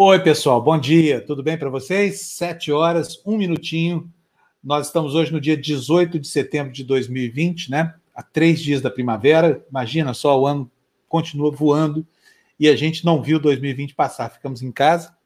Oi, pessoal, bom dia, tudo bem para vocês? Sete horas, um minutinho. Nós estamos hoje no dia 18 de setembro de 2020, né? Há três dias da primavera. Imagina só, o ano continua voando e a gente não viu 2020 passar. Ficamos em casa,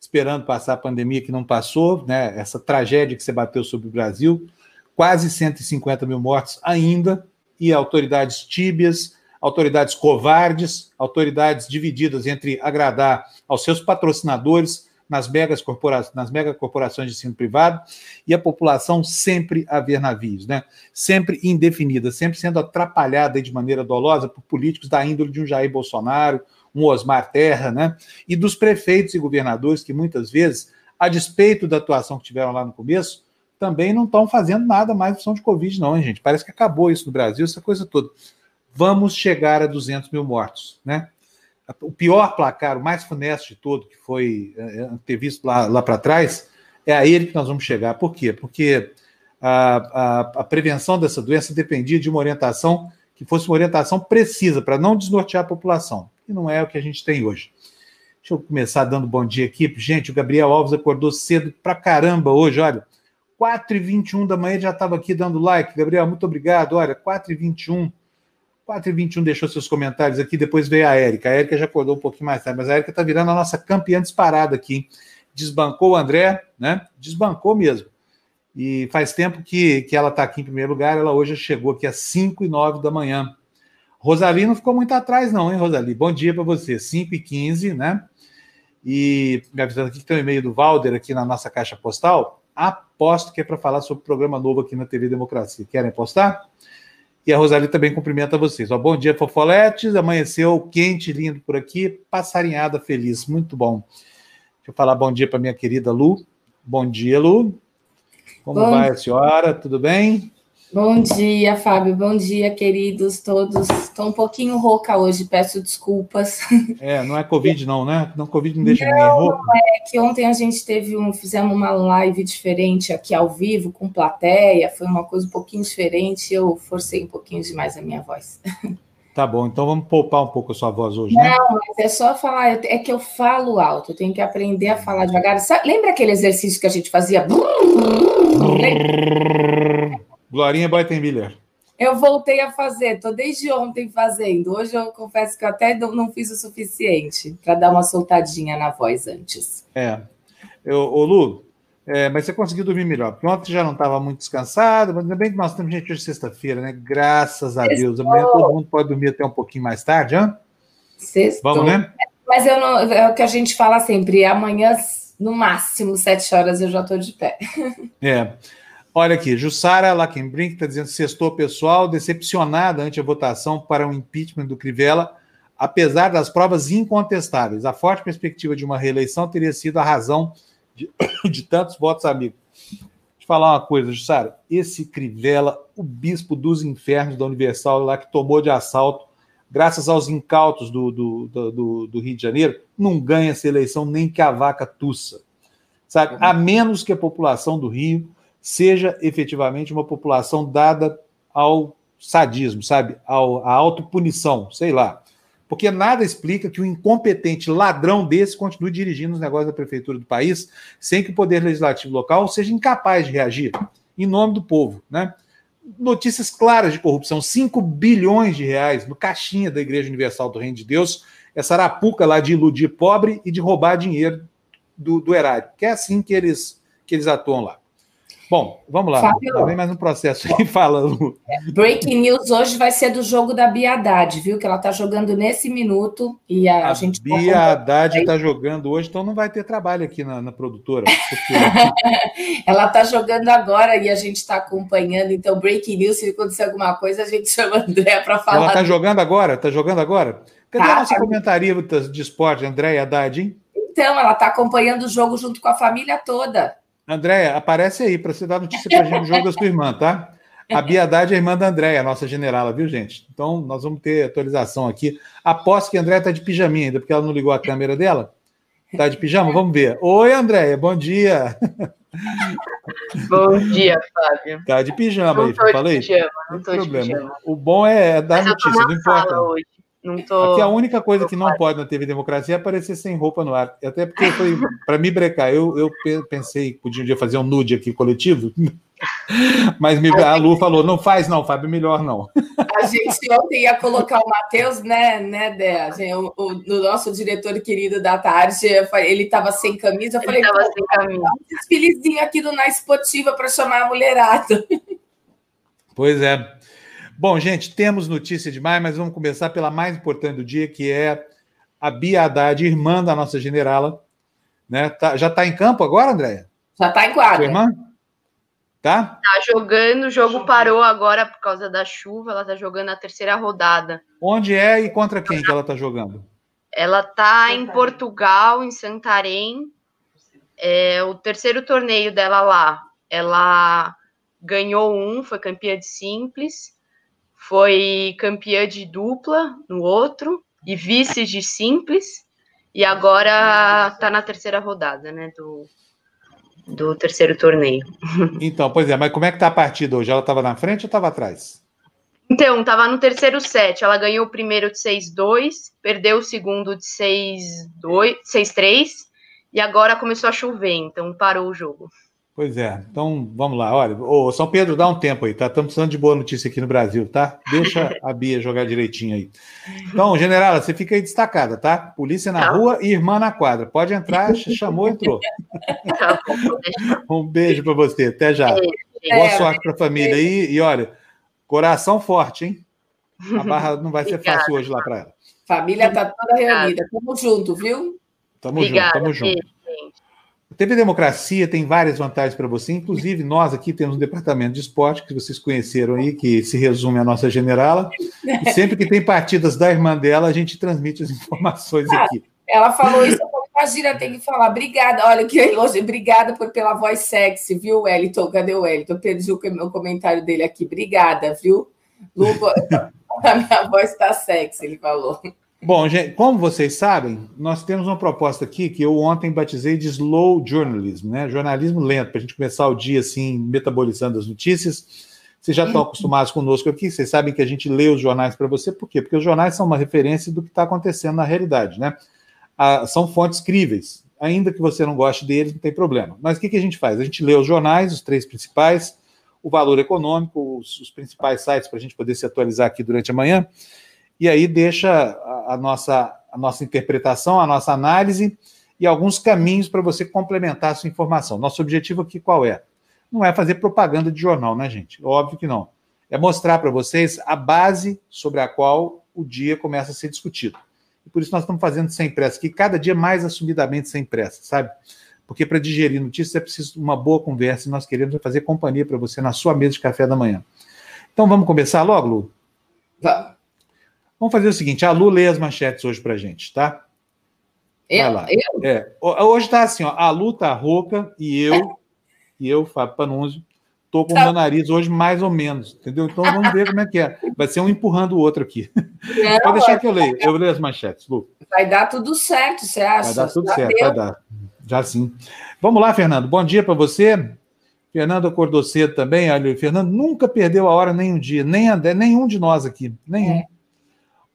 esperando passar a pandemia que não passou, né? Essa tragédia que se bateu sobre o Brasil. Quase 150 mil mortos ainda, e autoridades tíbias, autoridades covardes, autoridades divididas entre agradar aos seus patrocinadores nas, megas corpora nas megacorporações de ensino privado e a população sempre a ver navios, né? sempre indefinida, sempre sendo atrapalhada de maneira dolosa por políticos da índole de um Jair Bolsonaro, um Osmar Terra, né? e dos prefeitos e governadores que muitas vezes, a despeito da atuação que tiveram lá no começo, também não estão fazendo nada mais em função de Covid, não, hein, gente? Parece que acabou isso no Brasil, essa coisa toda vamos chegar a 200 mil mortos, né? O pior placar, o mais funesto de todo, que foi é, ter visto lá, lá para trás, é a ele que nós vamos chegar. Por quê? Porque a, a, a, prevenção dessa doença dependia de uma orientação que fosse uma orientação precisa para não desnortear a população. E não é o que a gente tem hoje. Deixa eu começar dando bom dia aqui. Gente, o Gabriel Alves acordou cedo pra caramba hoje, olha. 4h21 da manhã já estava aqui dando like. Gabriel, muito obrigado. Olha, 4h21 4h21 deixou seus comentários aqui, depois veio a Érica. A Érica já acordou um pouquinho mais tarde, mas a Érica está virando a nossa campeã disparada aqui. Desbancou o André, né? Desbancou mesmo. E faz tempo que, que ela está aqui em primeiro lugar, ela hoje chegou aqui às 5 e 9 da manhã. Rosali não ficou muito atrás, não, hein, Rosali? Bom dia para você, 5 e 15, né? E me avisando aqui que tem um e-mail do Valder aqui na nossa caixa postal. Aposto que é para falar sobre o programa novo aqui na TV Democracia. Querem postar? E a Rosali também cumprimenta vocês. Ó, bom dia, fofoletes. Amanheceu quente, lindo por aqui. Passarinhada feliz. Muito bom. Deixa eu falar bom dia para minha querida Lu. Bom dia, Lu. Como bom vai a senhora? Tudo bem? Bom dia, Fábio. Bom dia, queridos todos. Estou um pouquinho rouca hoje, peço desculpas. É, não é Covid, não, né? Não, Covid não deixa não, ninguém rouco. Não é que ontem a gente teve um, fizemos uma live diferente aqui ao vivo, com plateia, foi uma coisa um pouquinho diferente. Eu forcei um pouquinho demais a minha voz. Tá bom, então vamos poupar um pouco a sua voz hoje, né? Não, mas é só falar, é que eu falo alto, eu tenho que aprender a falar devagar. Lembra aquele exercício que a gente fazia? Glorinha Boitenbiller. Eu voltei a fazer, estou desde ontem fazendo. Hoje eu confesso que eu até não fiz o suficiente para dar uma soltadinha na voz antes. É. Eu, ô Lu, é, mas você conseguiu dormir melhor, porque ontem já não estava muito descansado, mas ainda bem que nós temos gente hoje sexta-feira, né? Graças a Deus. Amanhã todo mundo pode dormir até um pouquinho mais tarde, hã? Sextou. Vamos, né? Mas eu não, é o que a gente fala sempre, amanhã, no máximo, sete horas, eu já estou de pé. É. Olha aqui, Jussara Lackenbrink está dizendo sextou pessoal, decepcionada ante a votação para o impeachment do Crivella, apesar das provas incontestáveis. A forte perspectiva de uma reeleição teria sido a razão de, de tantos votos amigos. Deixa eu falar uma coisa, Jussara. Esse Crivella, o bispo dos infernos da Universal, lá que tomou de assalto, graças aos incautos do, do, do, do Rio de Janeiro, não ganha essa eleição nem que a vaca tussa. Sabe? A menos que a população do Rio seja efetivamente uma população dada ao sadismo, sabe? Ao, à autopunição, sei lá. Porque nada explica que um incompetente ladrão desse continue dirigindo os negócios da prefeitura do país sem que o poder legislativo local seja incapaz de reagir em nome do povo, né? Notícias claras de corrupção, 5 bilhões de reais no caixinha da Igreja Universal do Reino de Deus, essa arapuca lá de iludir pobre e de roubar dinheiro do, do erário, que é assim que eles, que eles atuam lá. Bom, vamos lá. Fábio, Vem mais um processo aí, fala, Lu. Breaking news hoje vai ser do jogo da Biadade, viu? Que ela está jogando nesse minuto e a, a, gente. Tá Biadade está jogando hoje, então não vai ter trabalho aqui na, na produtora. Porque... ela está jogando agora e a gente está acompanhando. Então, breaking news, se acontecer alguma coisa, a gente chama a André para falar. Ela está jogando agora? Está jogando agora? Cadê tá, a nossa tá... comentarista de esporte, André Haddad, hein? Então, ela está acompanhando o jogo junto com a família toda. Andréia, aparece aí para você dar notícia para a gente do jogo da sua irmã, tá? A Biadade é a irmã da Andréia, nossa generala, viu, gente? Então, nós vamos ter atualização aqui. Aposto que a Andréia está de pijaminha ainda, porque ela não ligou a câmera dela. Está de pijama? Vamos ver. Oi, Andréia, bom dia. Bom dia, Fábio. Tá de pijama não aí, tô falei? De pijama, não tô de problema. pijama. O bom é dar Mas notícia, não importa. hoje. Não tô. Aqui a única coisa que não pode na TV Democracia é aparecer sem roupa no ar. Até porque foi para me brecar. Eu, eu pe- pensei que podia um dia fazer um nude aqui coletivo, mas me- a Lu falou: não faz, não, Fábio, melhor não. A gente ontem ia colocar o Matheus, né, né, Dé? O, o- no nosso diretor querido da tarde, ele estava sem camisa. Eu falei, Ele tava "Pô, sem camisa. um desfilezinho aqui do Na Esportiva para chamar a mulherada. Pois é. Bom, gente, temos notícia demais, mas vamos começar pela mais importante do dia, que é a Bia Haddad, irmã da nossa generala. Né? Tá- já está em campo agora, Andréia? Já está em Sua quadra. irmã? Tá? Tá jogando, o jogo parou agora por causa da chuva. Ela tá jogando a terceira rodada. Onde é e contra quem que ela está jogando? Ela tá em Portugal, em Santarém. É o terceiro torneio dela lá. Ela ganhou um, foi campeã de simples, foi campeã de dupla no outro e vice de simples. E agora tá na terceira rodada, né, do, do terceiro torneio. Então, pois é, mas como é que tá a partida hoje? Ela estava na frente ou estava atrás? Então, tava no terceiro set. Ela ganhou o primeiro de 6-2, perdeu o segundo de 6-2, 6-3 e agora começou a chover, então parou o jogo. Pois é, então vamos lá. Olha, ô, São Pedro, dá um tempo aí, tá? Estamos precisando de boa notícia aqui no Brasil, tá? Deixa a Bia jogar direitinho aí. Então, generala, você fica aí destacada, tá? Polícia na Tá. rua e irmã na quadra. Pode entrar, chamou, entrou. Tá. Um beijo para você, até já. Boa É, sorte para a família aí. E olha, coração forte, hein? A barra não vai ser Obrigada. fácil hoje lá para ela. Família tá toda reunida. Tamo junto, viu? Tamo Obrigada, junto, tamo junto. gente. TV Democracia tem várias vantagens para você, inclusive nós aqui temos um departamento de esporte que vocês conheceram aí, que se resume à nossa generala. E sempre que tem partidas da irmã dela, a gente transmite as informações aqui. Ela falou isso, imagina, tem que falar. Obrigada, olha que elogio. Obrigada por, pela voz sexy, viu, Wellington? Cadê o Wellington? Eu perdi o meu comentário dele aqui. Obrigada, viu? Lu, a minha voz tá sexy, ele falou. Bom, gente, como vocês sabem, nós temos uma proposta aqui que eu ontem batizei de slow journalism, né? Jornalismo lento, para a gente começar o dia assim, metabolizando as notícias. Vocês já estão acostumados conosco aqui, vocês sabem que a gente lê os jornais para você, por quê? Porque os jornais são uma referência do que está acontecendo na realidade, né? Ah, são fontes críveis, ainda que você não goste deles, não tem problema. Mas o que, que a gente faz? A gente lê os jornais, os três principais, o valor econômico, os, os principais sites para a gente poder se atualizar aqui durante a manhã, e aí deixa a, a nossa, a nossa interpretação, a nossa análise e alguns caminhos para você complementar a sua informação. Nosso objetivo aqui qual é? Não é fazer propaganda de jornal, né, gente? Óbvio que não. É mostrar para vocês a base sobre a qual o dia começa a ser discutido. E por isso nós estamos fazendo sem pressa, que cada dia mais assumidamente sem pressa, sabe? Porque para digerir notícias é preciso uma boa conversa e nós queremos fazer companhia para você na sua mesa de café da manhã. Então vamos começar logo, Lu? Vamos. Vamos fazer o seguinte: a Lu lê as manchetes hoje para gente, tá? Eu, eu, É, ho- hoje tá assim, ó, a Lu tá rouca e eu, e eu, Fábio Panunzio, tô com o Tá. meu nariz hoje mais ou menos, entendeu? Então vamos ver como é que é. Vai ser um empurrando o outro aqui. não, Pode deixar que eu leio. Eu leio as manchetes, Lu. vai dar tudo certo, você acha? Vai dar tudo Já certo, deu? vai dar. Já sim. Vamos lá, Fernando. Bom dia para você. Fernando acordou cedo também. Olha, o Fernando nunca perdeu a hora nem um dia, nem André, nenhum de nós aqui. Nenhum. É.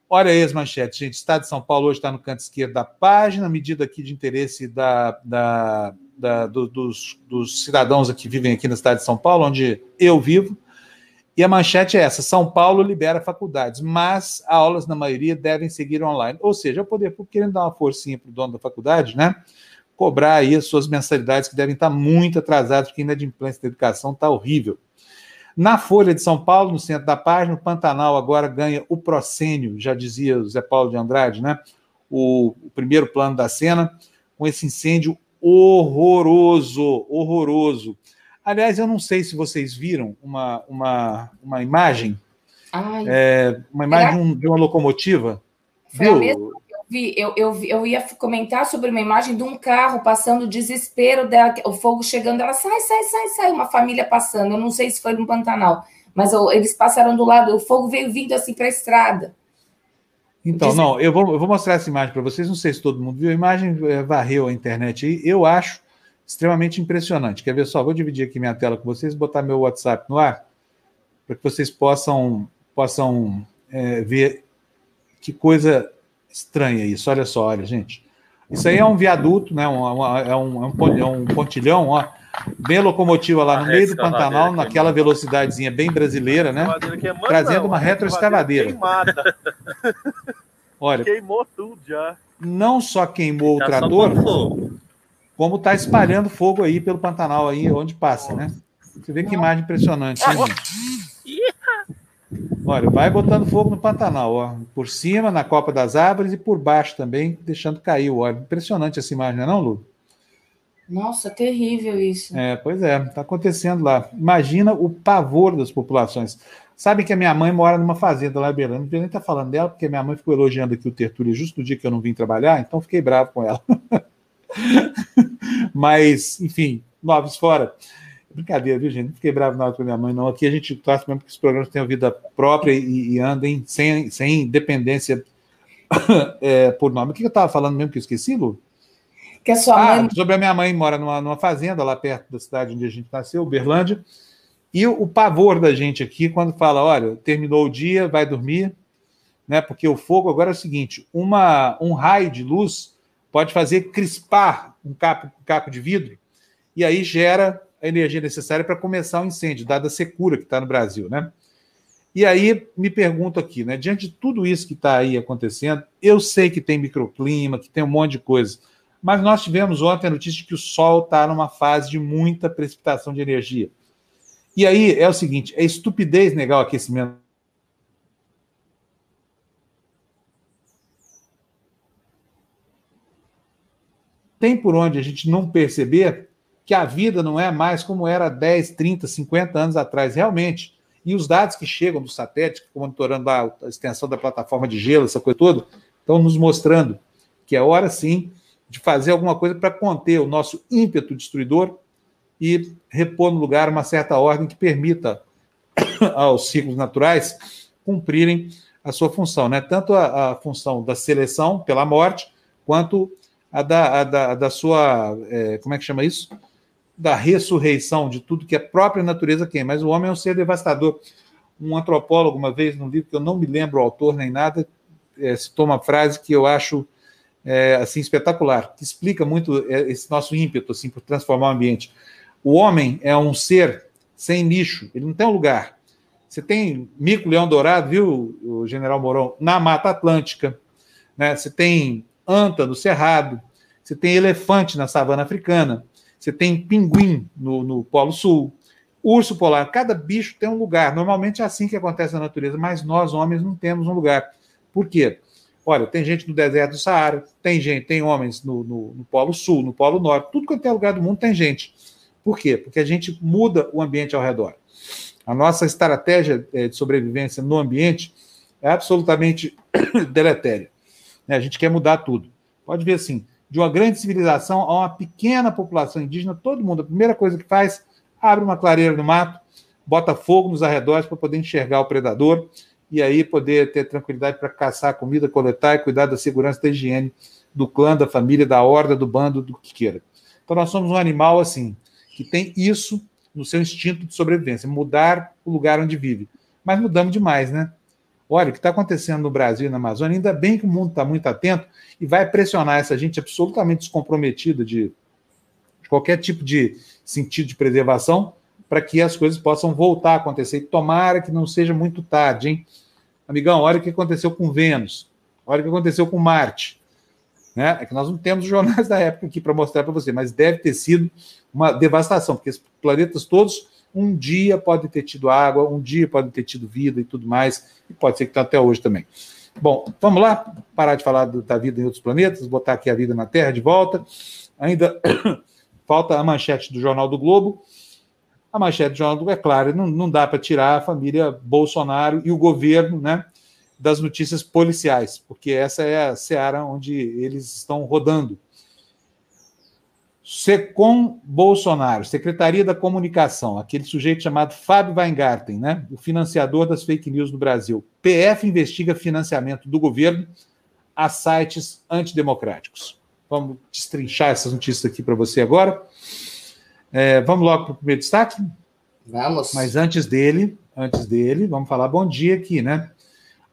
Olha aí as manchetes, gente. Estado de São Paulo hoje está no canto esquerdo da página, medida aqui de interesse da, da, da- do- dos, dos cidadãos que vivem aqui na cidade de São Paulo, onde eu vivo. E a manchete é essa: São Paulo libera faculdades, mas aulas, na maioria, devem seguir online. Ou seja, o poder público querendo dar uma forcinha para o dono da faculdade, né? Cobrar aí as suas mensalidades, que devem estar muito atrasadas, porque a inadimplência da educação está horrível. Na Folha de São Paulo, no centro da página, o Pantanal agora ganha o procênio, já dizia o Zé Paulo de Andrade, né? O, o primeiro plano da cena, com esse incêndio horroroso, horroroso. Aliás, eu não sei se vocês viram uma, uma, uma imagem, é, uma imagem de, um- uma locomotiva. Foi Viu? Vi, eu, eu, eu ia comentar sobre uma imagem de um carro passando o desespero dela, o fogo chegando, ela sai, sai, sai, sai, uma família passando. Eu não sei se foi no Pantanal, mas eu- eles passaram do lado, o fogo veio vindo assim para a estrada. Então, Diz- não, eu vou, eu vou mostrar essa imagem para vocês. Não sei se todo mundo viu. A imagem é, varreu a internet aí. Eu acho extremamente impressionante. Quer ver só? Vou dividir aqui minha tela com vocês, botar meu WhatsApp no ar, para que vocês possam, possam é, ver que coisa estranha isso. Olha só, olha, gente. Isso aí é um viaduto, né? Um, é, um, é um pontilhão, ó. Bem locomotiva lá no ah, meio do Pantanal, naquela velocidadezinha bem brasileira, né? Trazendo uma retroescavadeira. Olha, queimou tudo já. Não só queimou o trator, como está espalhando fogo aí pelo Pantanal aí onde passa, né? Você vê que imagem impressionante, né, gente? Olha, vai botando fogo no Pantanal, ó. Por cima, na copa das árvores e por baixo também, deixando cair o óleo. Impressionante essa imagem, não é não, Lu? Nossa, terrível isso. É, pois é, está acontecendo lá. Imagina o pavor das populações. Sabe que a minha mãe mora numa fazenda lá em Belém. Não nem estar tá falando dela, porque minha mãe ficou elogiando aqui o Tertúlio justo no dia que eu não vim trabalhar, então fiquei bravo com ela. Mas, enfim, novos fora. Brincadeira, viu, gente? Não fiquei bravo nada com a minha mãe, não. Aqui a gente torce mesmo que os programas tenham vida própria e, e andem sem, sem dependência é, por nome. O que eu estava falando mesmo que eu esqueci, Lu? Que a sua ah, mãe... Sobre a minha mãe mora numa, numa fazenda lá perto da cidade onde a gente nasceu, Uberlândia. E o, o, pavor da gente aqui quando fala: olha, terminou o dia, vai dormir, né? Porque o fogo agora é o seguinte: uma, um raio de luz pode fazer crispar um capo, um capo de vidro e aí gera a energia necessária para começar o um incêndio, dada a secura que está no Brasil, né? E aí me pergunto aqui, né? Diante de tudo isso que está aí acontecendo, eu sei que tem microclima, que tem um monte de coisa, mas nós tivemos ontem a notícia de que o Sol está numa fase de muita precipitação de energia. E aí é o seguinte: é estupidez negar o aquecimento. Tem por onde a gente não perceber que a vida não é mais como era 10, 30, 50 anos atrás, realmente. E os dados que chegam do satélite, monitorando a extensão da plataforma de gelo, essa coisa toda, estão nos mostrando que é hora sim de fazer alguma coisa para conter o nosso ímpeto destruidor e repor no lugar uma certa ordem que permita aos ciclos naturais cumprirem a sua função, né? Tanto a, a função da seleção pela morte, quanto a da, a da, a da sua, é, como é que chama isso? Da ressurreição de tudo que a própria natureza quer, mas o homem é um ser devastador. Um antropólogo, uma vez, num livro que eu não me lembro o autor nem nada, é, citou uma frase que eu acho é, assim espetacular, que explica muito é, esse nosso ímpeto assim por transformar o ambiente. O homem é um ser sem nicho, ele não tem um lugar. Você tem mico-leão dourado, viu, o general Mourão, na Mata Atlântica, né? Você tem anta no Cerrado, você tem elefante na savana africana, você tem pinguim no, no Polo Sul, urso polar. Cada bicho tem um lugar. Normalmente é assim que acontece na natureza, mas nós, homens, não temos um lugar. Por quê? Olha, tem gente no deserto do Saara, tem gente, tem homens no, no, no Polo Sul, no Polo Norte, tudo quanto é lugar do mundo tem gente. Por quê? Porque a gente muda o ambiente ao redor. A nossa estratégia eh, de sobrevivência no ambiente é absolutamente deletéria. A gente quer mudar tudo. Pode ver assim, de uma grande civilização a uma pequena população indígena, todo mundo, a primeira coisa que faz, abre uma clareira no mato, bota fogo nos arredores para poder enxergar o predador e aí poder ter tranquilidade para caçar comida, coletar e cuidar da segurança da higiene do clã, da família, da horda, do bando, do que queira. Então nós somos um animal assim, que tem isso no seu instinto de sobrevivência, mudar o lugar onde vive. Mas mudamos demais, né? Olha, o que está acontecendo no Brasil e na Amazônia, ainda bem que o mundo está muito atento e vai pressionar essa gente absolutamente descomprometida de, qualquer tipo de sentido de preservação para que as coisas possam voltar a acontecer. E tomara que não seja muito tarde, hein? Amigão, olha o que aconteceu com Vênus, olha o que aconteceu com Marte. Né? É que nós não temos jornais da época aqui para mostrar para você, mas deve ter sido uma devastação, porque esses planetas todos um dia podem ter tido água, um dia podem ter tido vida e tudo mais, e pode ser que está até hoje também. Bom, vamos lá, parar de falar da vida em outros planetas, botar aqui a vida na Terra de volta. Ainda falta a manchete do Jornal do Globo. A manchete do Jornal do Globo, é claro, não, não dá para tirar a família Bolsonaro e o governo né, das notícias policiais, porque essa é a seara onde eles estão rodando. Secom Bolsonaro, Secretaria da Comunicação, aquele sujeito chamado Fábio Weingarten, né, o financiador das fake news no Brasil. PF investiga financiamento do governo a sites antidemocráticos. vamos destrinchar essas notícias aqui para você agora. É, vamos logo para o primeiro destaque? Vamos. Mas antes dele, antes dele, vamos falar bom dia aqui, né?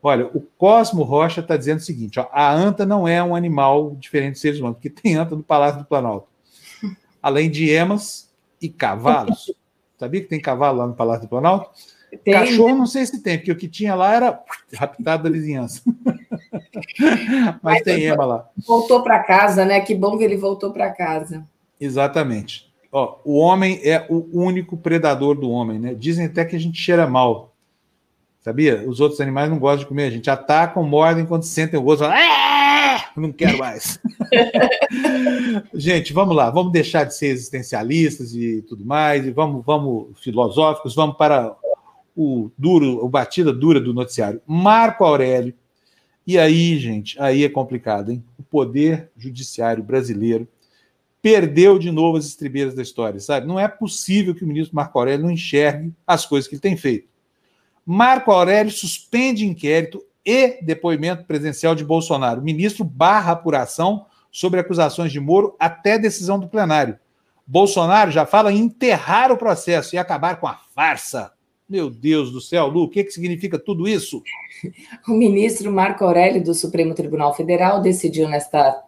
Olha, o Cosmo Rocha está dizendo o seguinte: ó, a anta não é um animal diferente de seres humanos, porque tem anta no Palácio do Planalto. Além de emas e cavalos. Sabia que tem cavalo lá no Palácio do Planalto? Tem. Cachorro não sei se tem, porque o que tinha lá era raptado da vizinhança. Mas, Mas tem ema lá. Voltou para casa, né? Que bom que ele voltou para casa. Exatamente. Ó, o homem é o único predador do homem, né? Dizem até que a gente cheira mal. Sabia? Os outros animais não gostam de comer. A gente atacam, mordem quando sentem o gosto. Ah, não quero mais. gente, vamos lá. Vamos deixar de ser existencialistas e tudo mais. E vamos, vamos filosóficos. Vamos para o duro, o batida dura do noticiário. Marco Aurélio. E aí, gente, aí é complicado, hein? O poder judiciário brasileiro perdeu de novo as estribeiras da história, sabe? Não é possível que o ministro Marco Aurélio não enxergue as coisas que ele tem feito. Marco Aurélio suspende inquérito e depoimento presencial de Bolsonaro. O ministro barra apuração sobre acusações de Moro até decisão do plenário. Bolsonaro já fala em enterrar o processo e acabar com a farsa. Meu Deus do céu, Lu, o que, que significa tudo isso? O ministro Marco Aurélio do Supremo Tribunal Federal decidiu nesta,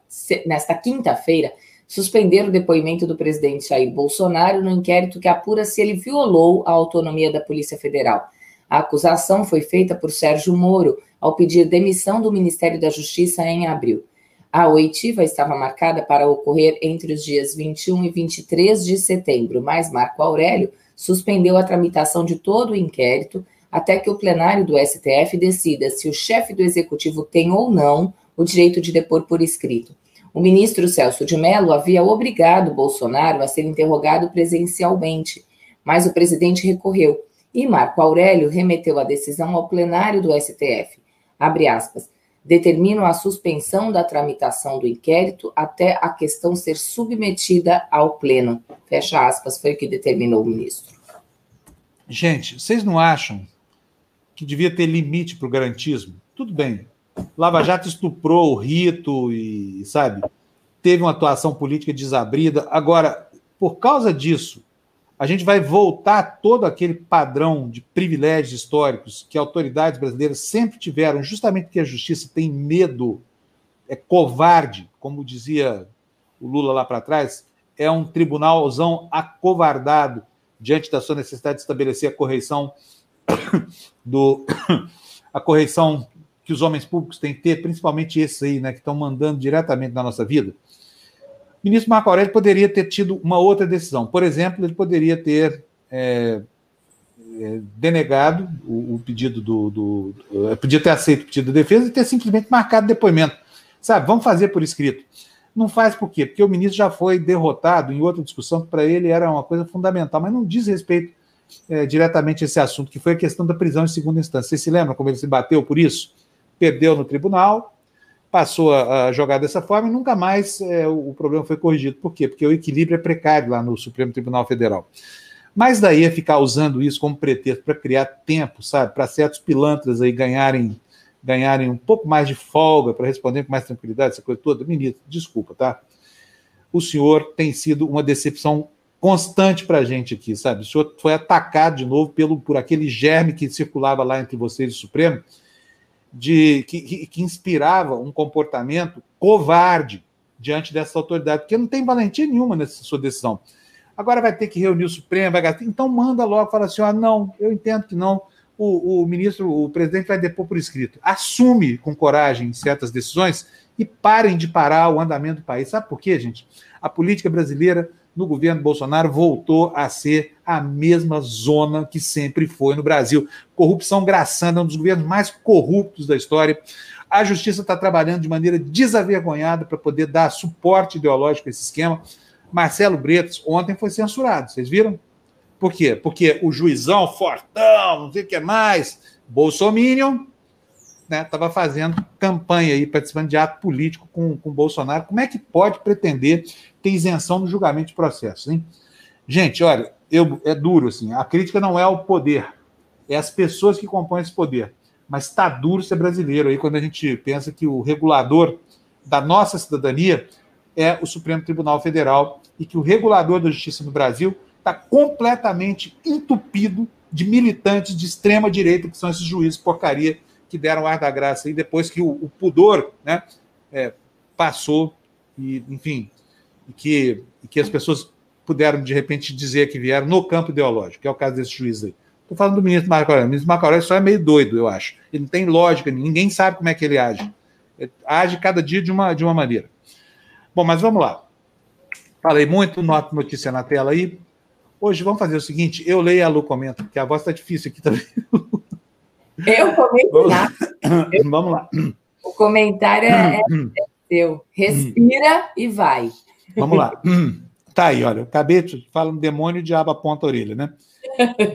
nesta quinta-feira suspender o depoimento do presidente Jair Bolsonaro no inquérito que apura se ele violou a autonomia da Polícia Federal. A acusação foi feita por Sérgio Moro ao pedir demissão do Ministério da Justiça em abril. A oitiva estava marcada para ocorrer entre os dias 21 e 23 de setembro, mas Marco Aurélio suspendeu a tramitação de todo o inquérito até que o plenário do STF decida se o chefe do executivo tem ou não o direito de depor por escrito. O ministro Celso de Mello havia obrigado Bolsonaro a ser interrogado presencialmente, mas o presidente recorreu e Marco Aurélio remeteu a decisão ao plenário do STF. Abre aspas. Determino a suspensão da tramitação do inquérito até a questão ser submetida ao pleno. Fecha aspas, foi o que determinou o ministro. Gente, vocês não acham que devia ter limite para o garantismo? Tudo bem, Lava Jato estuprou o rito e, sabe, teve uma atuação política desabrida. Agora, por causa disso, a gente vai voltar todo aquele padrão de privilégios históricos que autoridades brasileiras sempre tiveram, justamente porque a justiça tem medo, é covarde, como dizia o Lula lá para trás, é um tribunalzão acovardado diante da sua necessidade de estabelecer a correção do a correção que os homens públicos têm que ter, principalmente esses aí, né, que estão mandando diretamente na nossa vida, ministro Marco Aurélio poderia ter tido uma outra decisão. Por exemplo, ele poderia ter é, é, denegado o, o pedido do, do, do. Podia ter aceito o pedido da defesa e ter simplesmente marcado depoimento. Sabe, vamos fazer por escrito. Não faz por quê? Porque o ministro já foi derrotado em outra discussão que para ele era uma coisa fundamental, mas não diz respeito é, diretamente a esse assunto, que foi a questão da prisão em segunda instância. Você se lembra como ele se bateu por isso? perdeu no tribunal, passou a, jogar dessa forma e nunca mais é, o, problema foi corrigido. Por quê? Porque o equilíbrio é precário lá no Supremo Tribunal Federal. Mas daí a ficar usando isso como pretexto para criar tempo, sabe, para certos pilantras aí ganharem ganharem um pouco mais de folga para responder com mais tranquilidade, essa coisa toda, ministro, desculpa, tá? O senhor tem sido uma decepção constante para a gente aqui, sabe? O senhor foi atacado de novo pelo, por aquele germe que circulava lá entre vocês e o Supremo, de que, que, inspirava um comportamento covarde diante dessa autoridade, porque não tem valentia nenhuma nessa sua decisão. Agora vai ter que reunir o Supremo, vai gastar. Então manda logo, fala assim: ah, não, eu entendo que não. O, o ministro, o presidente vai depor por escrito. Assume com coragem certas decisões e parem de parar o andamento do país. Sabe por quê, gente? A política brasileira no governo Bolsonaro voltou a ser a mesma zona que sempre foi no Brasil. Corrupção graçando, é um dos governos mais corruptos da história. A justiça está trabalhando de maneira desavergonhada para poder dar suporte ideológico a esse esquema. Marcelo Bretas ontem foi censurado, vocês viram? Por quê? Porque o juizão fortão, não sei o que mais, Bolsominion, estava né, fazendo campanha aí, participando de ato político com, com Bolsonaro. Como é que pode pretender ter isenção no julgamento de processos, hein? Gente, olha, eu, é duro, assim, a crítica não é o poder, é as pessoas que compõem esse poder. Mas está duro ser brasileiro aí quando a gente pensa que o regulador da nossa cidadania é o Supremo Tribunal Federal e que o regulador da justiça no Brasil está completamente entupido de militantes de extrema direita, que são esses juízes porcaria que deram ar da graça aí depois que o, o pudor né, é, passou e, enfim, e que, e que as pessoas puderam, de repente, dizer que vieram no campo ideológico, que é o caso desse juiz aí. Estou falando do ministro Marco Aurélio. O ministro Marco Aurélio só é meio doido, eu acho. Ele não tem lógica, ninguém sabe como é que ele age. Ele age cada dia de uma, de uma maneira. Bom, mas vamos lá. Falei muito, nota notícia na tela aí. Hoje vamos fazer o seguinte: eu leio a Lu comenta, porque a voz está difícil aqui também. Eu comento vamos, lá. vamos lá. O comentário é, é seu. Respira e vai. Vamos lá. Tá aí, olha. Acabei de falar um demônio e diabo aponta a orelha, né?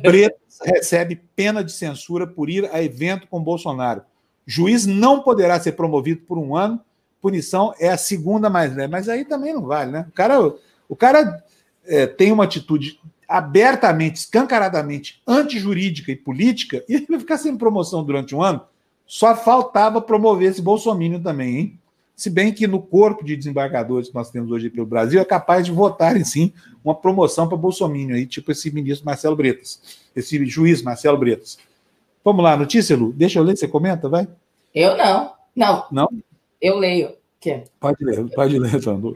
Bretas recebe pena de censura por ir a evento com Bolsonaro. Juiz não poderá ser promovido por um ano. Punição é a segunda mais leve. Mas aí também não vale, né? O cara, o cara é, tem uma atitude abertamente, escancaradamente antijurídica e política e ele vai ficar sem promoção durante um ano. Só faltava promover esse bolsomínio também, hein? Se bem que no corpo de desembargadores que nós temos hoje pelo Brasil é capaz de votar em sim uma promoção para Bolsonaro aí, tipo esse ministro Marcelo Bretas, esse juiz Marcelo Bretas. Vamos lá, notícia, Lu? Deixa eu ler, você comenta, vai? Eu não. Não. Não? Eu leio. Que? Pode ler, pode ler, Sandro.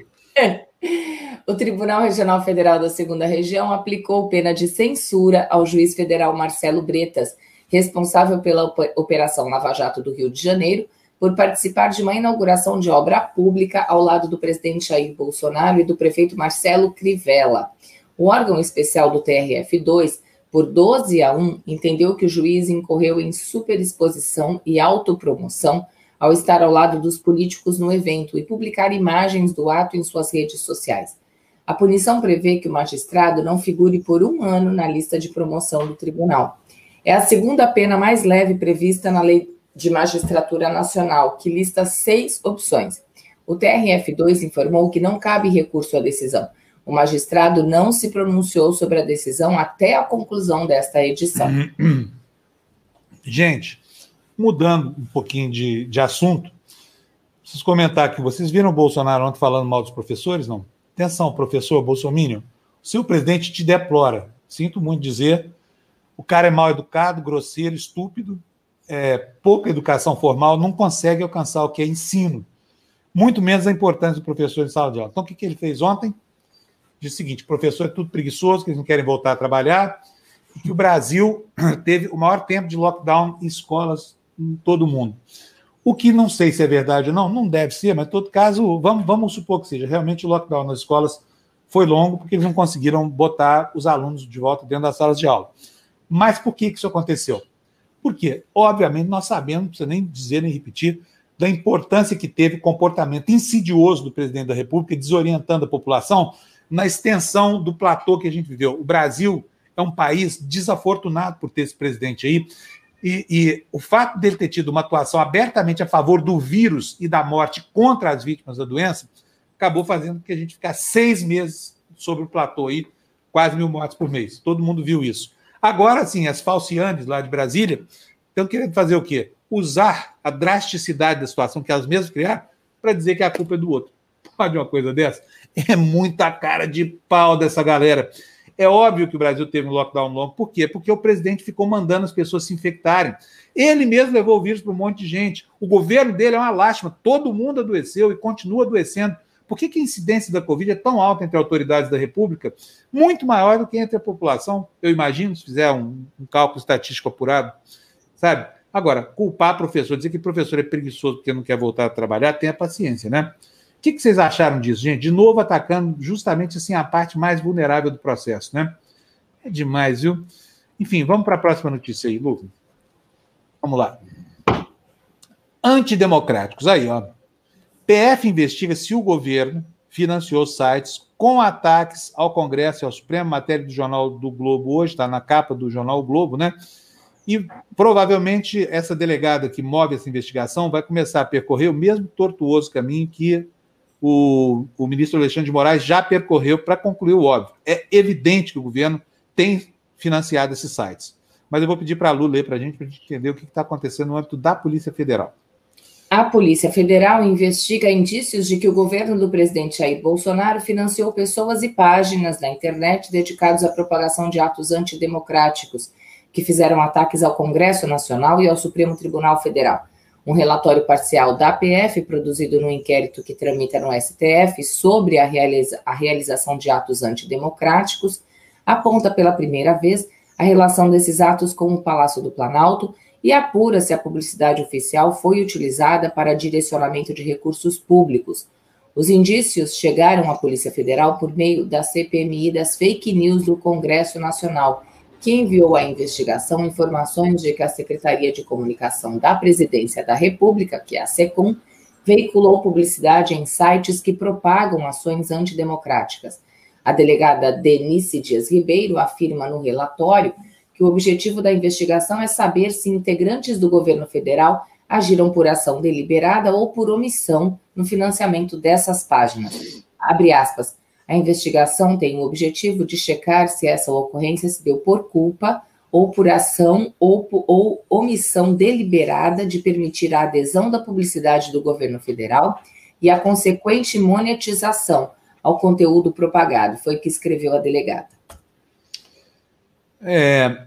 O Tribunal Regional Federal da Segunda Região aplicou pena de censura ao juiz federal Marcelo Bretas, responsável pela Operação Lava Jato do Rio de Janeiro, por participar de uma inauguração de obra pública ao lado do presidente Jair Bolsonaro e do prefeito Marcelo Crivella. O órgão especial do TRF2, por 12 a 1, entendeu que o juiz incorreu em superexposição e autopromoção ao estar ao lado dos políticos no evento e publicar imagens do ato em suas redes sociais. A punição prevê que o magistrado não figure por um ano na lista de promoção do tribunal. É a segunda pena mais leve prevista na Lei de Magistratura Nacional, que lista seis opções. O TRF2 informou que não cabe recurso à decisão. O magistrado não se pronunciou sobre a decisão até a conclusão desta edição. Gente, mudando um pouquinho de, de assunto, preciso comentar que vocês viram o Bolsonaro ontem falando mal dos professores? Não. Atenção, professor Bolsonaro, se o presidente te deplora, sinto muito dizer, o cara é mal educado, grosseiro, estúpido, é, pouca educação formal, não consegue alcançar o que é ensino, muito menos a importância do professor em sala de aula. Então, o que, que ele fez ontem? Diz o seguinte: professor é tudo preguiçoso, que eles não querem voltar a trabalhar, e que o Brasil teve o maior tempo de lockdown em escolas em todo o mundo. O que não sei se é verdade ou não, não deve ser, mas em todo caso, vamos, vamos supor que seja. Realmente o lockdown nas escolas foi longo, porque eles não conseguiram botar os alunos de volta dentro das salas de aula. Mas por que, isso aconteceu? Porque, obviamente, nós sabemos, não precisa nem dizer nem repetir, da importância que teve o comportamento insidioso do presidente da República, desorientando a população na extensão do platô que a gente viveu. O Brasil é um país desafortunado por ter esse presidente aí. E, e, o fato dele ter tido uma atuação abertamente a favor do vírus e da morte contra as vítimas da doença acabou fazendo que a gente ficasse seis meses sobre o platô aí, quase mil mortes por mês. Todo mundo viu isso. Agora, sim, as falcianes lá de Brasília estão querendo fazer o quê? Usar a drasticidade da situação que elas mesmas criaram para dizer que a culpa é do outro. Pode uma coisa dessa? É muita cara de pau dessa galera. É óbvio que o Brasil teve um lockdown longo. Por quê? Porque o presidente ficou mandando as pessoas se infectarem. Ele mesmo levou o vírus para um monte de gente. O governo dele é uma lástima. Todo mundo adoeceu e continua adoecendo. Por que, que a incidência da Covid é tão alta entre autoridades da República? Muito maior do que entre a população, eu imagino, se fizer um, um cálculo estatístico apurado, sabe? Agora, culpar professor, dizer que professor é preguiçoso porque não quer voltar a trabalhar, tenha paciência, né? O que, que vocês acharam disso, gente? De novo atacando justamente assim a parte mais vulnerável do processo, né? É demais, viu? Enfim, vamos para a próxima notícia aí, Lucas. Vamos lá. Antidemocráticos, aí, ó. PF investiga se o governo financiou sites com ataques ao Congresso e ao Supremo, matéria do Jornal do Globo hoje, está na capa do Jornal Globo, né? E provavelmente essa delegada que move essa investigação vai começar a percorrer o mesmo tortuoso caminho que o, o ministro Alexandre de Moraes já percorreu para concluir o óbvio. É evidente que o governo tem financiado esses sites. Mas eu vou pedir para a Lu ler para a gente, para a gente entender o que está acontecendo no âmbito da Polícia Federal. A Polícia Federal investiga indícios de que o governo do presidente Jair Bolsonaro financiou pessoas e páginas na internet dedicados à propagação de atos antidemocráticos que fizeram ataques ao Congresso Nacional e ao Supremo Tribunal Federal. Um relatório parcial da APF, produzido no inquérito que tramita no STF sobre a, realiza a realização de atos antidemocráticos, aponta pela primeira vez a relação desses atos com o Palácio do Planalto e apura se a publicidade oficial foi utilizada para direcionamento de recursos públicos. Os indícios chegaram à Polícia Federal por meio da CPMI das fake news do Congresso Nacional, que enviou à investigação informações de que a Secretaria de Comunicação da Presidência da República, que é a SECOM, veiculou publicidade em sites que propagam ações antidemocráticas. A delegada Denise Dias Ribeiro afirma no relatório que o objetivo da investigação é saber se integrantes do governo federal agiram por ação deliberada ou por omissão no financiamento dessas páginas. Abre aspas. A investigação tem o objetivo de checar se essa ocorrência se deu por culpa ou por ação ou, ou omissão deliberada de permitir a adesão da publicidade do governo federal e a consequente monetização ao conteúdo propagado, foi que escreveu a delegada. É,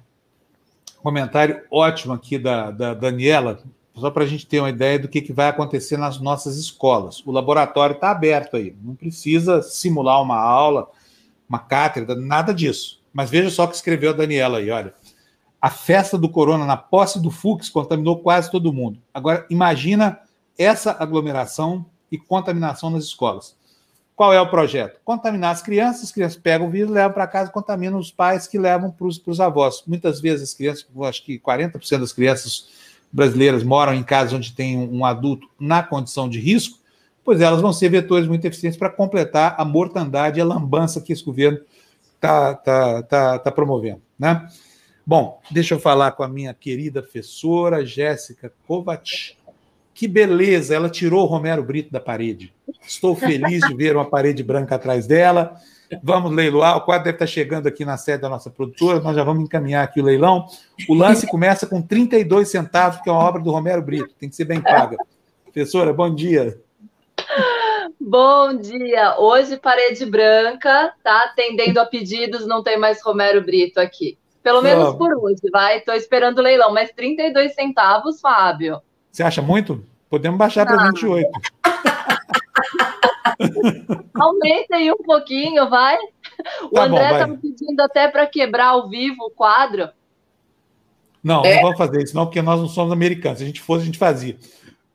comentário ótimo aqui da, da Daniela, só para a gente ter uma ideia do que, que vai acontecer nas nossas escolas. O laboratório está aberto aí, não precisa simular uma aula, uma cátedra, nada disso. Mas veja só o que escreveu a Daniela aí, olha. A festa do corona na posse do Fux contaminou quase todo mundo. Agora, imagina essa aglomeração e contaminação nas escolas. Qual é o projeto? Contaminar as crianças, as crianças pegam o vírus, levam para casa contaminam os pais que levam para os avós. Muitas vezes as crianças, acho que 40% das crianças brasileiras moram em casas onde tem um adulto na condição de risco, pois elas vão ser vetores muito eficientes para completar a mortandade e a lambança que esse governo está tá, tá, tá promovendo. Né? Bom, deixa eu falar com a minha querida professora Jéssica Kovac. Que beleza, ela tirou o Romero Brito da parede. Estou feliz de ver uma parede branca atrás dela. Vamos leiloar. O quadro deve estar chegando aqui na sede da nossa produtora. Nós já vamos encaminhar aqui o leilão. O lance começa com 32 centavos, que é uma obra do Romero Brito. Tem que ser bem paga. Professora, bom dia. Bom dia. Hoje parede branca, tá? Atendendo a pedidos, não tem mais Romero Brito aqui. Pelo menos por hoje, vai. Estou esperando o leilão, mas 32 centavos, Fábio. Você acha muito? Podemos baixar para 28. Aumenta aí um pouquinho, vai. O tá André estava pedindo até para quebrar ao vivo o quadro. Não, é? não vamos fazer isso, não, porque nós não somos americanos. Se a gente fosse, a gente fazia.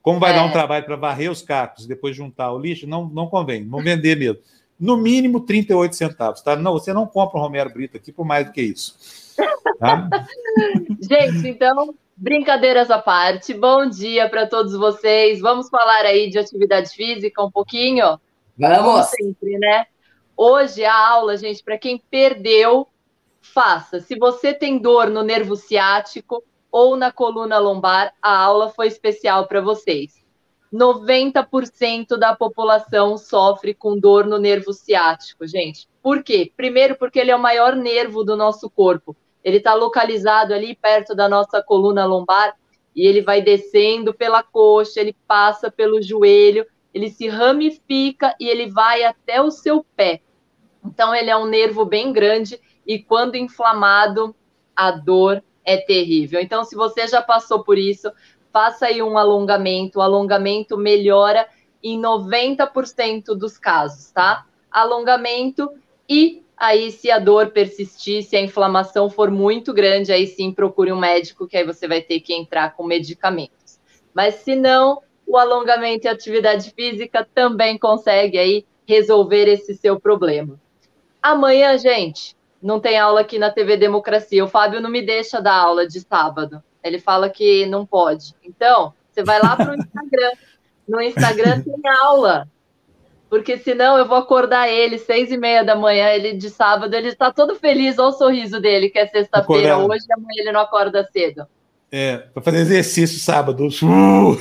Como vai é. dar um trabalho para varrer os cactos e depois juntar o lixo, não, não convém, vamos vender mesmo. No mínimo 38 centavos, tá? Não, você não compra um Romero Brito aqui por mais do que isso. Tá? gente, então Brincadeiras à parte, bom dia para todos vocês. Vamos falar aí de atividade física um pouquinho? Vamos! Como sempre, né? Hoje a aula, gente, para quem perdeu, faça. Se você tem dor no nervo ciático ou na coluna lombar, a aula foi especial para vocês. 90% da população sofre com dor no nervo ciático, gente. Por quê? Primeiro, porque ele é o maior nervo do nosso corpo. Ele está localizado ali perto da nossa coluna lombar e ele vai descendo pela coxa, ele passa pelo joelho, ele se ramifica e ele vai até o seu pé. Então, ele é um nervo bem grande e quando inflamado, a dor é terrível. Então, se você já passou por isso, faça aí um alongamento. O alongamento melhora em 90% dos casos, tá? Alongamento e Aí, se a dor persistir, se a inflamação for muito grande, aí sim procure um médico, que aí você vai ter que entrar com medicamentos. Mas se não, o alongamento e atividade física também consegue aí resolver esse seu problema. Amanhã, gente, não tem aula aqui na TV Democracia. O Fábio não me deixa dar aula de sábado. Ele fala que não pode. Então, você vai lá para o Instagram. No Instagram tem aula porque senão eu vou acordar ele seis e meia da manhã, ele de sábado, ele está todo feliz, olha o sorriso dele, que é sexta-feira hoje, e amanhã ele não acorda cedo. É, para fazer exercício sábado. Uh!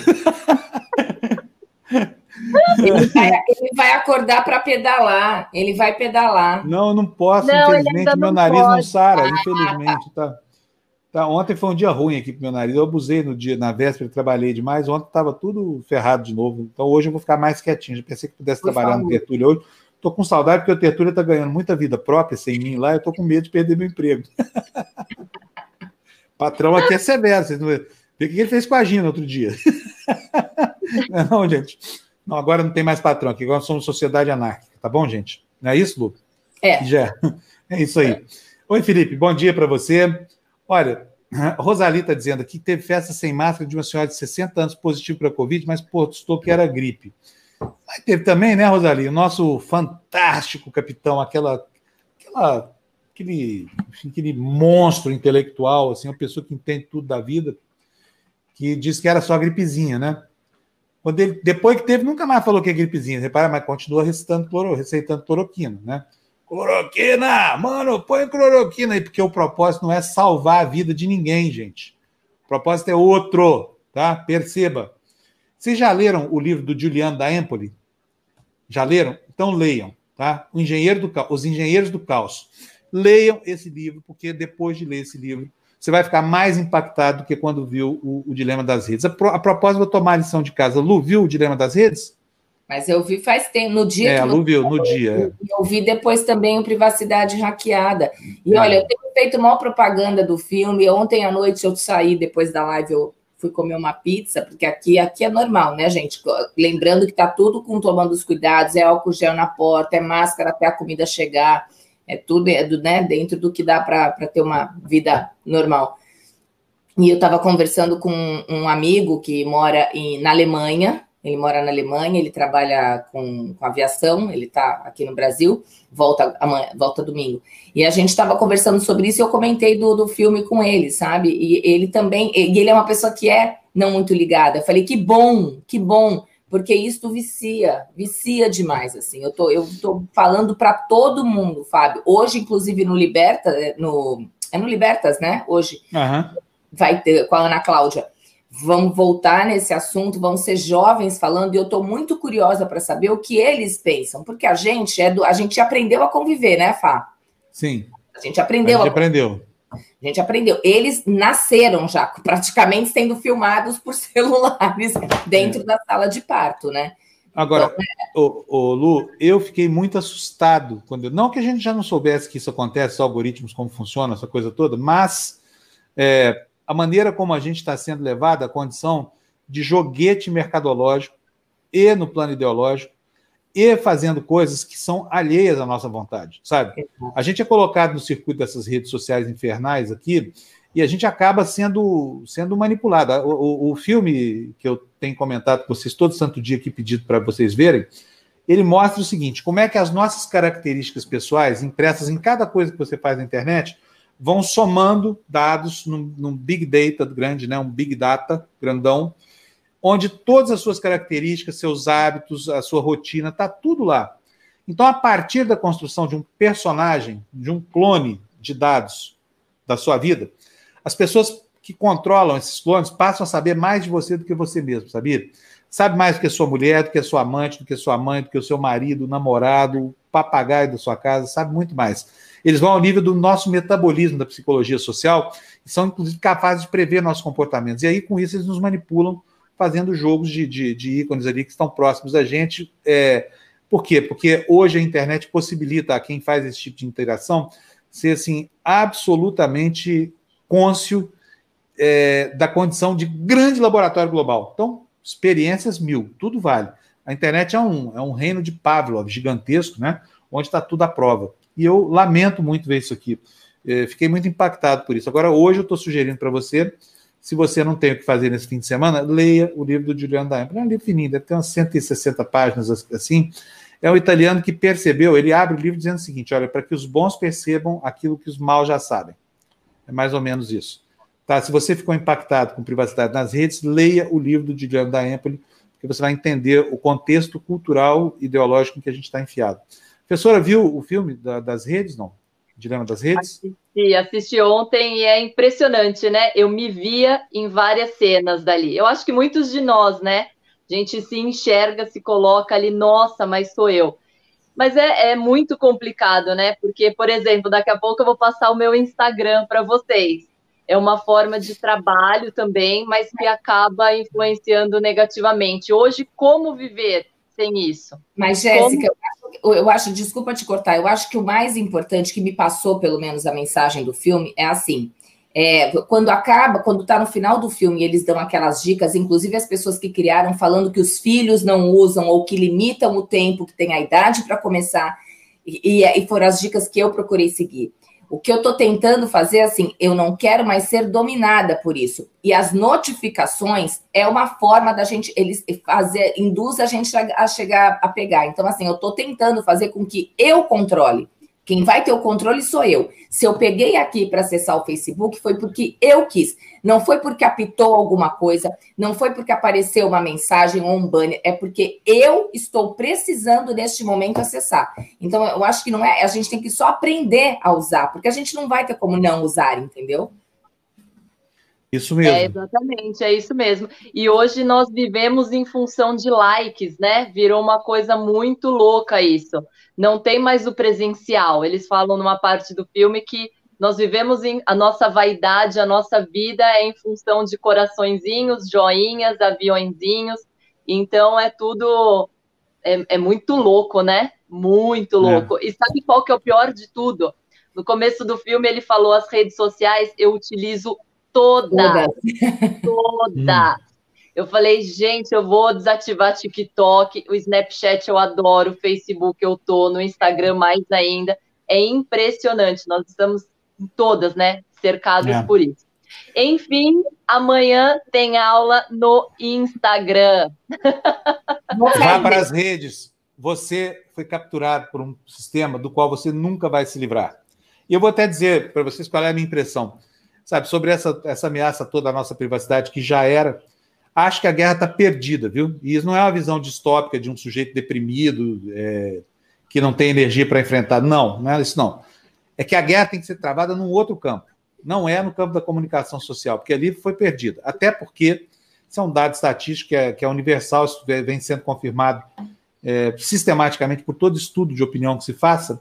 Ele vai, ele vai acordar para pedalar. Ele vai pedalar. Não, eu não posso, não, infelizmente. Meu nariz pode. não sara, infelizmente. Tá. Tá, ontem foi um dia ruim aqui pro meu nariz. Eu abusei no dia, na véspera, trabalhei demais. Ontem estava tudo ferrado de novo. Então hoje eu vou ficar mais quietinho. Já pensei que pudesse Por trabalhar favor. no Tertúlia hoje. Tô com saudade porque o Tertúlia está ganhando muita vida própria sem mim lá. Eu tô com medo de perder meu emprego. patrão aqui é severo. Vocês não Vê o que ele fez com a Gina outro dia. não, gente. Não, agora não tem mais patrão aqui. Agora somos sociedade anárquica. Tá bom, gente? Não é isso, Lu? É. Já. É isso aí. É. Oi, Felipe. Bom dia para você. Olha, Rosali está dizendo aqui que teve festa sem máscara de uma senhora de 60 anos positivo para a Covid, mas postou que era gripe. Mas teve também, né, Rosali, o nosso fantástico capitão, aquela, aquela aquele, aquele monstro intelectual, assim, uma pessoa que entende tudo da vida, que disse que era só gripezinha, né? Quando ele, depois que teve, nunca mais falou que é gripezinha, repara, mas continua recitando receitando cloroquina, né? Cloroquina! Mano, põe cloroquina aí, porque o propósito não é salvar a vida de ninguém, gente. O propósito é outro, tá? Perceba. Vocês já leram o livro do Juliano da Empoli? Já leram? Então leiam, tá? O Engenheiro do Os Engenheiros do Caos. Leiam esse livro, porque depois de ler esse livro, você vai ficar mais impactado do que quando viu o, o Dilema das Redes. A, pro, a propósito, vou tomar a lição de casa. Lu, viu o Dilema das Redes? Mas eu vi faz tempo, no dia. É, que Lu viu, no dia. Eu vi depois também o Privacidade Hackeada. E é. olha, eu tenho feito maior propaganda do filme. Ontem à noite eu saí, depois da live, eu fui comer uma pizza, porque aqui, aqui é normal, né, gente? Lembrando que tá tudo com tomando os cuidados, é álcool gel na porta, é máscara até a comida chegar, é tudo é do, né, dentro do que dá para ter uma vida normal. E eu estava conversando com um amigo que mora em, na Alemanha, ele mora na Alemanha, ele trabalha com, com aviação, ele está aqui no Brasil, volta amanhã, volta domingo. E a gente estava conversando sobre isso e eu comentei do, do filme com ele, sabe? E ele também, e ele é uma pessoa que é não muito ligada. Eu falei, que bom, que bom, porque isso vicia, vicia demais, assim. Eu tô, eu tô falando para todo mundo, Fábio. Hoje, inclusive, no Liberta, no, é no Libertas, né? Hoje. Uhum. Vai ter com a Ana Cláudia vamos voltar nesse assunto, vão ser jovens falando, e eu estou muito curiosa para saber o que eles pensam, porque a gente é do, a gente aprendeu a conviver, né, Fá? Sim. A gente aprendeu. A gente aprendeu. A gente aprendeu. Eles nasceram já praticamente sendo filmados por celulares dentro é. da sala de parto, né? Agora, então, é... ô, Lu, eu fiquei muito assustado quando. Não que a gente já não soubesse que isso acontece, os algoritmos, como funciona, essa coisa toda, mas é, a maneira como a gente está sendo levado à condição de joguete mercadológico e no plano ideológico e fazendo coisas que são alheias à nossa vontade, sabe? A gente é colocado no circuito dessas redes sociais infernais aqui e a gente acaba sendo, sendo manipulado. O, o, o filme que eu tenho comentado com vocês todo santo dia aqui pedido para vocês verem, ele mostra o seguinte: como é que as nossas características pessoais, impressas em cada coisa que você faz na internet, vão somando dados num, num, big data grande, né, um big data grandão, onde todas as suas características, seus hábitos, a sua rotina, está tudo lá. Então, a partir da construção de um personagem, de um clone de dados da sua vida, as pessoas que controlam esses clones passam a saber mais de você do que você mesmo, sabia? Sabe mais do que a sua mulher, do que a sua amante, do que a sua mãe, do que o seu marido, o namorado, o papagaio da sua casa, sabe muito mais. Eles vão ao nível do nosso metabolismo da psicologia social e são, inclusive, capazes de prever nossos comportamentos. E aí, com isso, eles nos manipulam fazendo jogos de, de, de ícones ali que estão próximos da gente. É, por quê? Porque hoje a internet possibilita a quem faz esse tipo de interação ser assim, absolutamente cônscio é, da condição de grande laboratório global. Então, experiências mil, tudo vale. A internet é um, é um reino de Pavlov gigantesco, né? Onde está tudo à prova. E eu lamento muito ver isso aqui. É, fiquei muito impactado por isso. Agora, hoje eu estou sugerindo para você, se você não tem o que fazer nesse fim de semana, leia o livro do Giuliano da É um livro fininho, deve ter umas 160 páginas assim. É um italiano que percebeu, ele abre o livro dizendo o seguinte: olha, para que os bons percebam aquilo que os maus já sabem. É mais ou menos isso. Tá? Se você ficou impactado com privacidade nas redes, leia o livro do Giuliano da Empoli, porque você vai entender o contexto cultural ideológico em que a gente está enfiado. Professora, viu o filme da, das redes, não? Dilema das redes? Assisti, assisti ontem e é impressionante, né? Eu me via em várias cenas dali. Eu acho que muitos de nós, né? A gente se enxerga, se coloca ali, nossa, mas sou eu. Mas é, é muito complicado, né? Porque, por exemplo, daqui a pouco eu vou passar o meu Instagram para vocês. é uma forma de trabalho também, mas que acaba influenciando negativamente. Hoje, como viver sem isso? Mas, Jéssica, como... eu, acho, desculpa te cortar, eu acho que o mais importante que me passou, pelo menos, a mensagem do filme é assim. É, quando acaba, quando está no final do filme, eles dão aquelas dicas, inclusive as pessoas que criaram falando que os filhos não usam ou que limitam o tempo que tem a idade para começar, e, e, foram as dicas que eu procurei seguir. O que eu estou tentando fazer, assim, eu não quero mais ser dominada por isso. E as notificações é uma forma da gente, eles fazer, induz a gente a, a chegar a pegar. Então, assim, eu estou tentando fazer com que eu controle. Quem vai ter o controle sou eu. Se eu peguei aqui para acessar o Facebook, foi porque eu quis. Não foi porque apitou alguma coisa, não foi porque apareceu uma mensagem ou um banner, é porque eu estou precisando neste momento acessar. Então, eu acho que não é. A gente tem que só aprender a usar, porque a gente não vai ter como não usar, entendeu? Isso mesmo. É, exatamente, é isso mesmo. E hoje nós vivemos em função de likes, né? Virou uma coisa muito louca isso. Não tem mais o presencial. Eles falam numa parte do filme que nós vivemos em a nossa vaidade, a nossa vida é em função de coraçõezinhos, joinhas, aviõezinhos. Então é tudo é, é muito louco, né? Muito é. louco. É. E sabe qual que é o pior de tudo? No começo do filme ele falou as redes sociais eu utilizo Toda. Toda. Eu falei, gente, eu vou desativar TikTok, o Snapchat eu adoro, o Facebook eu tô, no Instagram mais ainda. É impressionante, nós estamos todas, né, cercadas é. por isso. Enfim, amanhã tem aula no Instagram. Vá para as redes. Você foi capturado por um sistema do qual você nunca vai se livrar. E eu vou até dizer para vocês qual é a minha impressão sabe, sobre essa, essa ameaça toda à nossa privacidade, que já era. Acho que a guerra está perdida, viu? E isso não é uma visão distópica de um sujeito deprimido, é, que não tem energia para enfrentar. Não, não é isso não. É que a guerra tem que ser travada num outro campo. Não é no campo da comunicação social, porque ali foi perdida. Até porque isso é um dado estatístico que é, que é universal, isso vem sendo confirmado é, sistematicamente por todo estudo de opinião que se faça.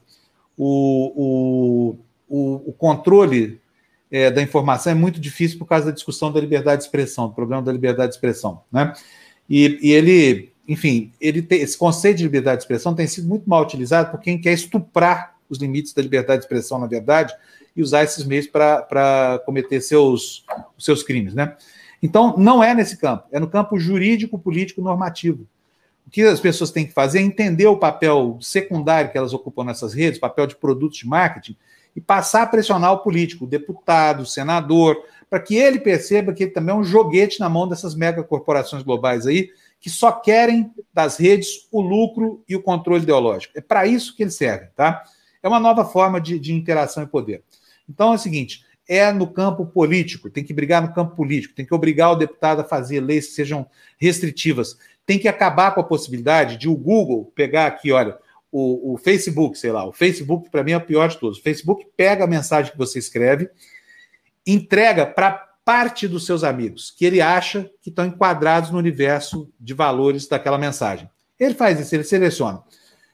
O, o, o, o controle é, da informação é muito difícil por causa da discussão da liberdade de expressão, do problema da liberdade de expressão, né? E, e ele, enfim, ele tem, esse conceito de liberdade de expressão tem sido muito mal utilizado por quem quer estuprar os limites da liberdade de expressão, na verdade, e usar esses meios para cometer seus, seus crimes, né? Então, não é nesse campo, é no campo jurídico, político, normativo. O que as pessoas têm que fazer é entender o papel secundário que elas ocupam nessas redes, papel de produtos de marketing, e passar a pressionar o político, o deputado, o senador, para que ele perceba que ele também é um joguete na mão dessas megacorporações globais aí, que só querem das redes o lucro e o controle ideológico. É para isso que eles servem, tá? É uma nova forma de, de interação e poder. Então é o seguinte: é no campo político, tem que brigar no campo político, tem que obrigar o deputado a fazer leis que sejam restritivas, tem que acabar com a possibilidade de o Google pegar aqui, olha, o, o Facebook, sei lá, o Facebook para mim é o pior de todos. O Facebook pega a mensagem que você escreve, entrega para parte dos seus amigos, que ele acha que estão enquadrados no universo de valores daquela mensagem. Ele faz isso, ele seleciona.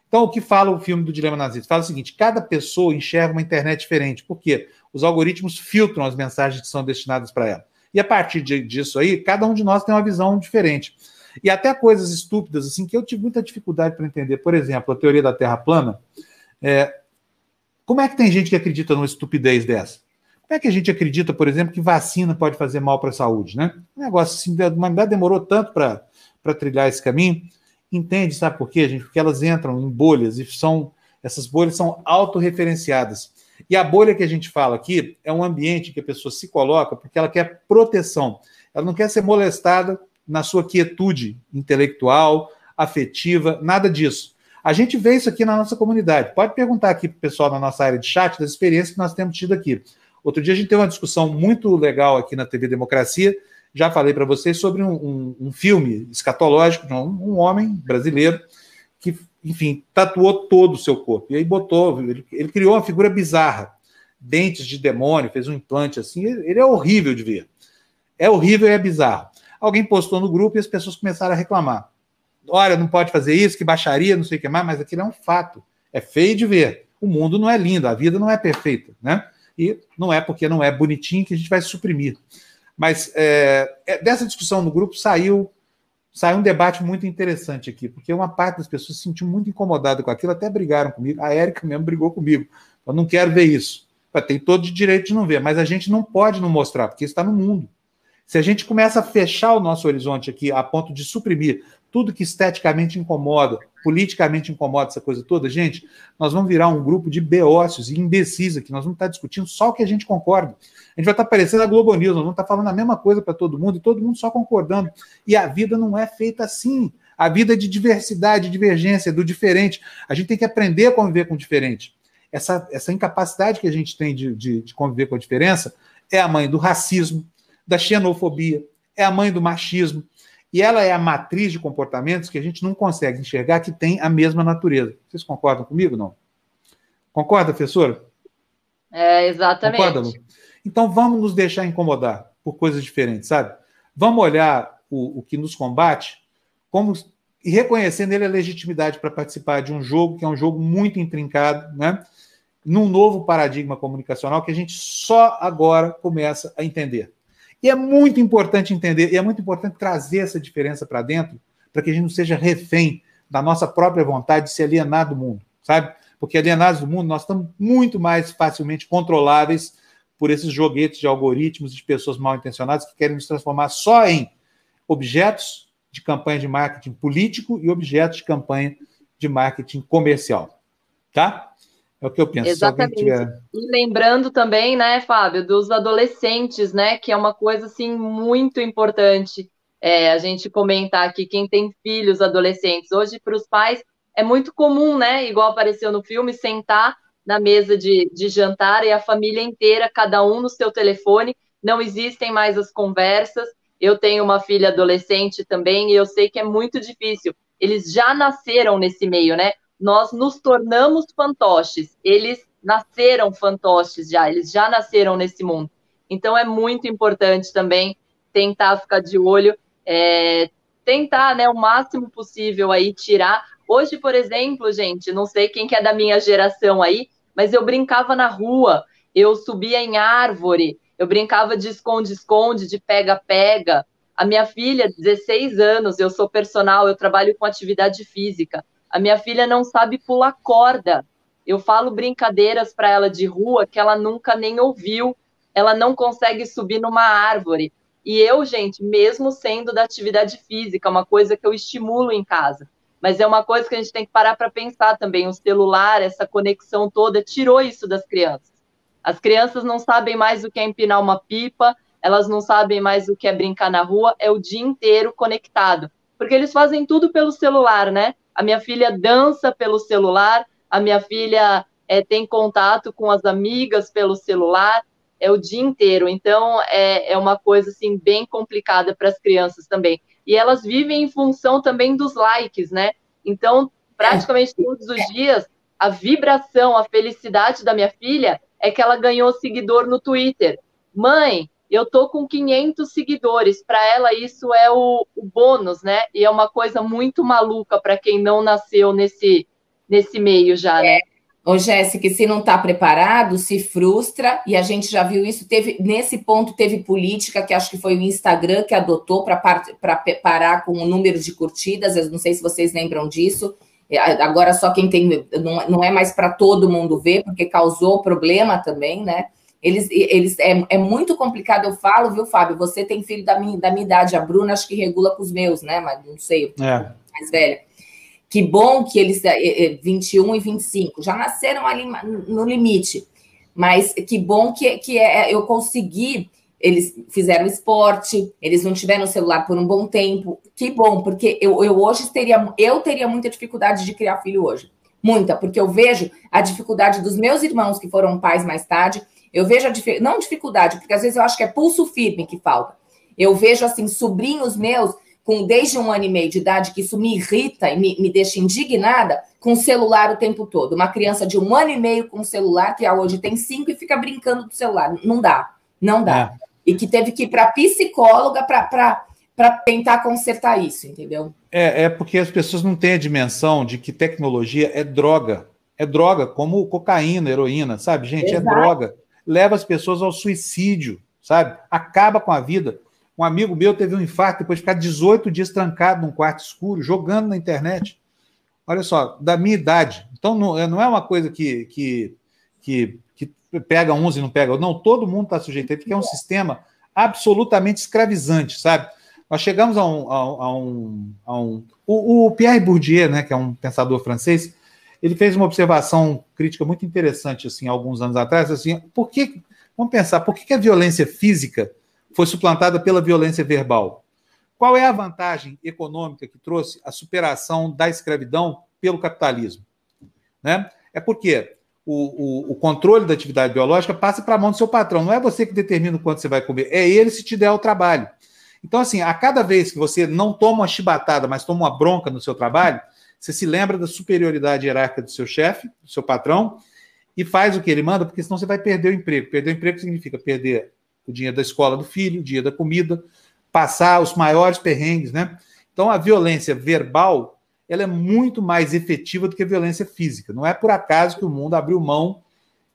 Então, o que fala o filme do Dilema Nazista? Fala o seguinte: cada pessoa enxerga uma internet diferente, porque os algoritmos filtram as mensagens que são destinadas para ela. E a partir disso aí, cada um de nós tem uma visão diferente. E até coisas estúpidas, assim, que eu tive muita dificuldade para entender. Por exemplo, a teoria da Terra plana. É, como é que tem gente que acredita numa estupidez dessa? Como é que a gente acredita, por exemplo, que vacina pode fazer mal para a saúde, né? Um negócio assim, a humanidade demorou tanto para trilhar esse caminho. Entende, sabe por quê, gente? Porque elas entram em bolhas e são essas bolhas são autorreferenciadas. E a bolha que a gente fala aqui é um ambiente que a pessoa se coloca porque ela quer proteção. Ela não quer ser molestada na sua quietude intelectual, afetiva, nada disso. A gente vê isso aqui na nossa comunidade. Pode perguntar aqui para o pessoal na nossa área de chat das experiências que nós temos tido aqui. Outro dia a gente teve uma discussão muito legal aqui na TV Democracia. Já falei para vocês sobre um, um, um, filme escatológico de um, um, homem brasileiro que, enfim, tatuou todo o seu corpo. E aí botou, ele, ele criou uma figura bizarra, dentes de demônio, fez um implante assim. Ele é horrível de ver. É horrível e é bizarro. Alguém postou no grupo e as pessoas começaram a reclamar. Olha, não pode fazer isso, que baixaria, não sei o que mais, mas aquilo é um fato. É feio de ver. O mundo não é lindo, a vida não é perfeita, né? E não é porque não é bonitinho que a gente vai suprimir. Mas é, é, dessa discussão no grupo saiu, saiu um debate muito interessante aqui, porque uma parte das pessoas se sentiu muito incomodada com aquilo, até brigaram comigo. A Érica mesmo brigou comigo. Eu não quero ver isso. Tem todo o direito de não ver, mas a gente não pode não mostrar, porque está no mundo. Se a gente começa a fechar o nosso horizonte aqui a ponto de suprimir tudo que esteticamente incomoda, politicamente incomoda essa coisa toda, gente, nós vamos virar um grupo de beócios e imbecis aqui, nós vamos estar discutindo só o que a gente concorda. Gente vai estar parecendo a Globo News, vamos estar falando a mesma coisa para todo mundo e todo mundo só concordando. E a vida não é feita assim. A vida é de diversidade, divergência, do diferente. A gente tem que aprender a conviver com o diferente. Essa, essa incapacidade que a gente tem de, de, de conviver com a diferença é a mãe do racismo, da xenofobia, é a mãe do machismo, e ela é a matriz de comportamentos que a gente não consegue enxergar que tem a mesma natureza. Vocês concordam comigo, não? Concorda, professora? É, exatamente. Concorda, Lu? Então vamos nos deixar incomodar por coisas diferentes, sabe? Vamos olhar o, o que nos combate como e reconhecer nele a legitimidade para participar de um jogo que é um jogo muito intrincado, né? Num novo paradigma comunicacional que a gente só agora começa a entender. E é muito importante entender, e é muito importante trazer essa diferença para dentro, para que a gente não seja refém da nossa própria vontade de se alienar do mundo, sabe? Porque alienados do mundo, nós estamos muito mais facilmente controláveis por esses joguetes de algoritmos de pessoas mal intencionadas que querem nos transformar só em objetos de campanha de marketing político e objetos de campanha de marketing comercial. Tá? É o que eu penso. Exatamente. Tiver... E lembrando também, né, Fábio, dos adolescentes, né, que é uma coisa assim muito importante. É, a gente comentar aqui quem tem filhos adolescentes. Hoje, para os pais, é muito comum, né? Igual apareceu no filme, sentar na mesa de, de jantar e a família inteira, cada um no seu telefone. Não existem mais as conversas. Eu tenho uma filha adolescente também e eu sei que é muito difícil. Eles já nasceram nesse meio, né? nós nos tornamos fantoches. Eles nasceram fantoches já, eles já nasceram nesse mundo. Então é muito importante também tentar ficar de olho, é, tentar, né, o máximo possível aí tirar. Hoje, por exemplo, gente, não sei quem que é da minha geração aí, mas eu brincava na rua, eu subia em árvore, eu brincava de esconde-esconde, de pega-pega. A minha filha, 16 anos, eu sou personal, eu trabalho com atividade física. A minha filha não sabe pular corda. Eu falo brincadeiras para ela de rua que ela nunca nem ouviu. Ela não consegue subir numa árvore. E eu, gente, mesmo sendo da atividade física, uma coisa que eu estimulo em casa, mas é uma coisa que a gente tem que parar para pensar também. O celular, essa conexão toda, tirou isso das crianças. As crianças não sabem mais o que é empinar uma pipa, elas não sabem mais o que é brincar na rua, é o dia inteiro conectado. Porque eles fazem tudo pelo celular, né? A minha filha dança pelo celular, a minha filha é, tem contato com as amigas pelo celular, é o dia inteiro. Então, é, é uma coisa assim bem complicada para as crianças também. E elas vivem em função também dos likes, né? Então, praticamente todos os dias, a vibração, a felicidade da minha filha é que ela ganhou seguidor no Twitter. Mãe, eu tô com 500 seguidores. Para ela, isso é o, o, bônus, né? E é uma coisa muito maluca para quem não nasceu nesse, nesse meio já, né? É. Ô, Jéssica, se não está preparado, se frustra, e a gente já viu isso. Teve Nesse ponto, teve política, que acho que foi o Instagram que adotou para parar com o número de curtidas. Eu não sei se vocês lembram disso. É, agora só quem tem. Não, não é mais para todo mundo ver, porque causou problema também, né? Eles, eles é, é, muito complicado, eu falo, viu, Fábio? Você tem filho da minha, da minha idade, a Bruna acho que regula com os meus, né? Mas não sei, é. mais velha. Que bom que eles, 21 e 25, já nasceram ali no limite. Mas que bom que, que eu consegui. Eles fizeram esporte, eles não tiveram celular por um bom tempo. Que bom, porque eu, eu hoje teria, eu teria muita dificuldade de criar filho hoje. Muita, porque eu vejo a dificuldade dos meus irmãos que foram pais mais tarde eu vejo a dificuldade, não dificuldade, porque às vezes eu acho que é pulso firme que falta. Eu vejo, assim, sobrinhos meus, com desde um ano e meio de idade, que isso me irrita e me, me deixa indignada, com celular o tempo todo. Uma criança de um ano e meio com celular, que hoje tem cinco e fica brincando do celular. Não dá, não dá. É. E que teve que ir para psicóloga para tentar consertar isso, entendeu? É, é porque as pessoas não têm a dimensão de que tecnologia é droga. É droga, como cocaína, heroína, sabe, gente? É Exato. É droga. leva as pessoas ao suicídio, sabe? Acaba com a vida. Um amigo meu teve um infarto depois de ficar 18 dias trancado num quarto escuro, jogando na internet. Olha só, da minha idade. Então, não, é, é uma coisa que, que, que, que pega uns e não pega. Não, todo mundo está sujeito a isso, porque é um sistema absolutamente escravizante, sabe? Nós chegamos a um. A, a um, a um o, o, Pierre Bourdieu, né, que é um pensador francês, ele fez uma observação crítica muito interessante, assim, alguns anos atrás, assim, por que, vamos pensar, por que a violência física foi suplantada pela violência verbal? Qual é a vantagem econômica que trouxe a superação da escravidão pelo capitalismo? Né? É porque o, o, o controle da atividade biológica passa para a mão do seu patrão. Não é você que determina o quanto você vai comer, é ele se te der o trabalho. Então, assim, a cada vez que você não toma uma chibatada, mas toma uma bronca no seu trabalho, você se lembra da superioridade hierárquica do seu chefe, do seu patrão, e faz o que ele manda, porque senão você vai perder o emprego. Perder o emprego significa perder o dinheiro da escola do filho, o dinheiro da comida, passar os maiores perrengues, né? Então, a violência verbal, ela é muito mais efetiva do que a violência física. Não é por acaso que o mundo abriu mão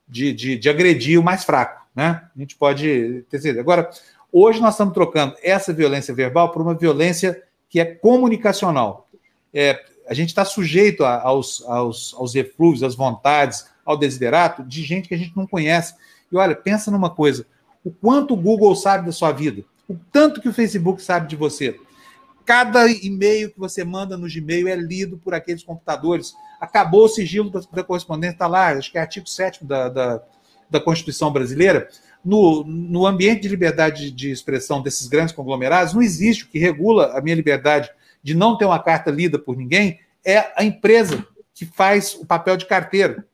de, de, de agredir o mais fraco, né? A gente pode ter certeza. Agora, hoje nós estamos trocando essa violência verbal por uma violência que é comunicacional. É, a gente está sujeito a, aos, aos, aos eflúvios, às vontades, ao desiderato de gente que a gente não conhece. E olha, pensa numa coisa: o quanto o Google sabe da sua vida, o tanto que o Facebook sabe de você. Cada e-mail que você manda no Gmail é lido por aqueles computadores. Acabou o sigilo da, da correspondência, está lá, acho que é artigo 7 da, da, da Constituição Brasileira. No, no ambiente de liberdade de expressão desses grandes conglomerados, não existe o que regula a minha liberdade de não ter uma carta lida por ninguém, é a empresa que faz o papel de carteiro,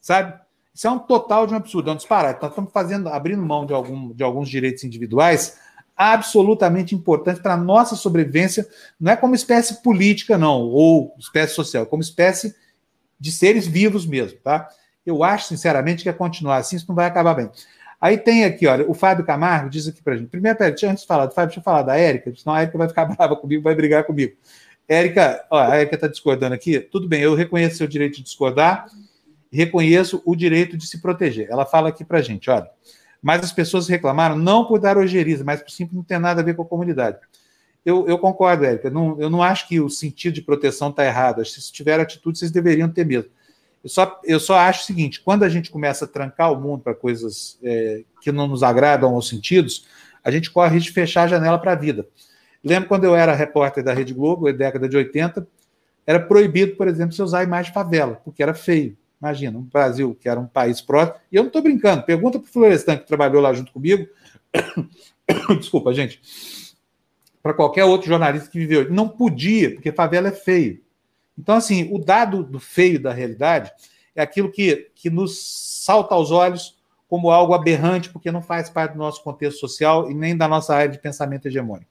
sabe? Isso é um total de um absurdo, é um disparate. Nós estamos fazendo, abrindo mão de, algum, de alguns direitos individuais absolutamente importantes para a nossa sobrevivência, não é como espécie política, não, ou espécie social, é como espécie de seres vivos mesmo, tá? Eu acho, sinceramente, que é continuar assim, isso não vai acabar bem. Aí tem aqui, olha, o Fábio Camargo diz aqui para gente. Primeiro, pera, antes de falar do Fábio, deixa eu falar da Érica, senão a Érica vai ficar brava comigo, vai brigar comigo. Érica, ó, a Érica está discordando aqui. Tudo bem, eu reconheço seu direito de discordar, reconheço o direito de se proteger. Ela fala aqui para gente, olha. Mas as pessoas reclamaram não por dar ojeriza, mas por simples não ter nada a ver com a comunidade. Eu, eu concordo, Érica. Não, eu não acho que o sentido de proteção está errado. Se tiver atitude, vocês deveriam ter mesmo. Eu só, eu só acho o seguinte: quando a gente começa a trancar o mundo para coisas é, que não nos agradam aos sentidos, a gente corre risco de fechar a janela para a vida. Lembro quando eu era repórter da Rede Globo, na década de 80, era proibido, por exemplo, você usar a imagem de favela, porque era feio. Imagina, um Brasil que era um país próximo. E eu não estou brincando, pergunta para o Florestan, que trabalhou lá junto comigo. Desculpa, gente. Para qualquer outro jornalista que viveu. Não podia, porque favela é feio. Então, assim, o dado do feio da realidade é aquilo que, que nos salta aos olhos como algo aberrante, porque não faz parte do nosso contexto social e nem da nossa área de pensamento hegemônico.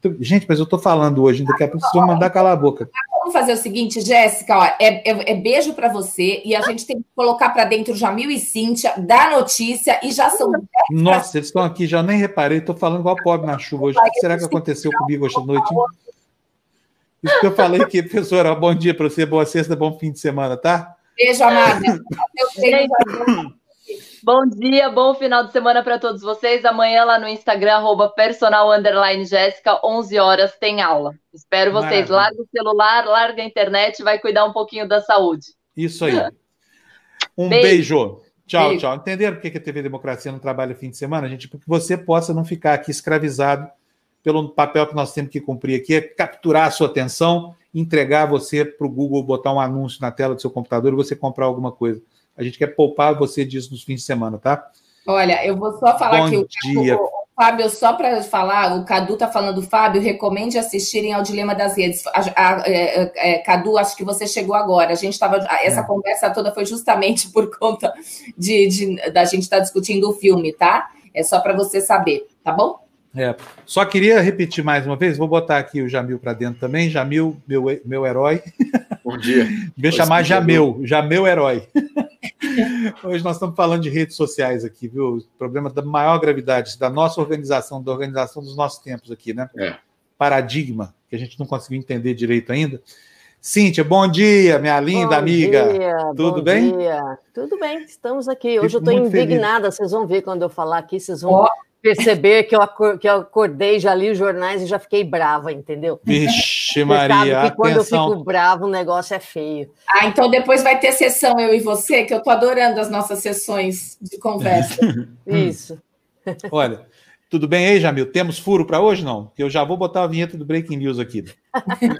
Então, gente, mas eu estou falando hoje, daqui a pouco mandar calar a boca. Vamos fazer o seguinte, Jéssica, ó, é, é, é, beijo para você e a gente tem que colocar para dentro Jamil e Cíntia, da notícia e já são. Nossa, eles estão aqui, já nem reparei, estou falando igual pobre na chuva hoje. O que será que aconteceu comigo hoje à noite? Isso que eu falei aqui, professora. Bom dia para você, boa sexta, bom fim de semana, tá? Beijo, amada. Bom dia, bom final de semana para todos vocês. Amanhã lá no Instagram, arroba personal Jéssica, 11 horas tem aula. Espero vocês. Maravilha. Larga o celular, larga a internet, vai cuidar um pouquinho da saúde. Isso aí. Um beijo. beijo. Tchau, beijo. tchau. Entenderam por que a TV Democracia não trabalha fim de semana, gente? Porque você possa não ficar aqui escravizado pelo papel que nós temos que cumprir aqui, é capturar a sua atenção, entregar você para o Google botar um anúncio na tela do seu computador e você comprar alguma coisa. A gente quer poupar você disso nos fins de semana, tá? Olha, eu vou só falar Bom que dia. o, Fábio, só para falar, o Cadu está falando, Fábio, recomende assistirem ao Dilema das Redes. A, a, a, é, é, Cadu, acho que você chegou agora. A gente estava. Essa é. conversa toda foi justamente por conta de, de da gente estar tá discutindo o filme, tá? É só para você saber, tá bom? É, só queria repetir mais uma vez, vou botar aqui o Jamil para dentro também. Jamil, meu, meu herói. Bom dia. Devia chamar Jameu, Jameu herói. Hoje nós estamos falando de redes sociais aqui, viu? O problema da maior gravidade, da nossa organização, da organização dos nossos tempos aqui, né? É. Paradigma, que a gente não conseguiu entender direito ainda. Cíntia, bom dia, minha linda bom amiga. Dia, Tudo bom bem? Dia. Tudo bem, estamos aqui. Hoje Fico eu estou indignada, feliz. vocês vão ver quando eu falar aqui, vocês vão oh. Perceber que eu, que eu acordei, já li os jornais e já fiquei brava, entendeu? Vixe, Maria. que quando atenção. eu fico brava, o negócio é feio. Ah, então depois vai ter sessão, eu e você, que eu estou adorando as nossas sessões de conversa. Isso. Olha, tudo bem aí, Jamil? Temos furo para hoje, não? Eu já vou botar a vinheta do Breaking News aqui.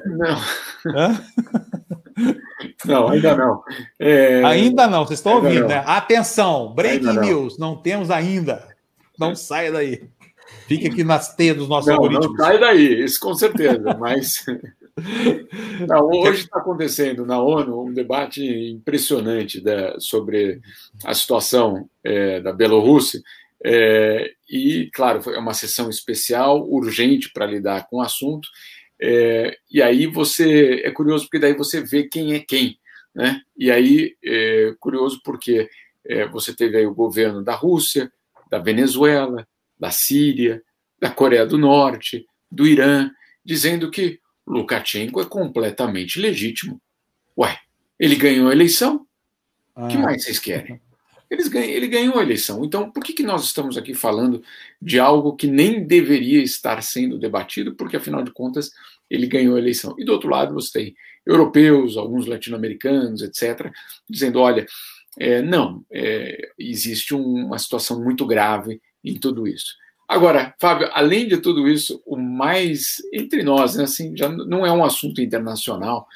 Não. Hã? Não, ainda não. É... Ainda não, vocês estão ouvindo, não. né? Atenção, Breaking News, não. não temos ainda. Não saia daí. Fique aqui nas teias dos nossos não, algoritmos. Não sai daí, isso com certeza, mas... Não, hoje está acontecendo na ONU um debate impressionante da, sobre a situação é, da Bielorrússia, é, e, claro, é uma sessão especial, urgente para lidar com o assunto. É, e aí você é curioso porque daí você vê quem é quem, né? E aí é curioso porque é, você teve aí o governo da Rússia, da Venezuela, da Síria, da Coreia do Norte, do Irã, dizendo que Lukashenko é completamente legítimo. Ué, ele ganhou a eleição? O ah. que mais vocês querem? Eles ganham, ele ganhou a eleição. Então, por que, que nós estamos aqui falando de algo que nem deveria estar sendo debatido? Porque, afinal de contas, ele ganhou a eleição. E do outro lado, você tem europeus, alguns latino-americanos, etc., dizendo: olha, é, não, é, existe um, uma situação muito grave em tudo isso. Agora, Fábio, além de tudo isso, o mais entre nós, né, assim, já não é um assunto internacional,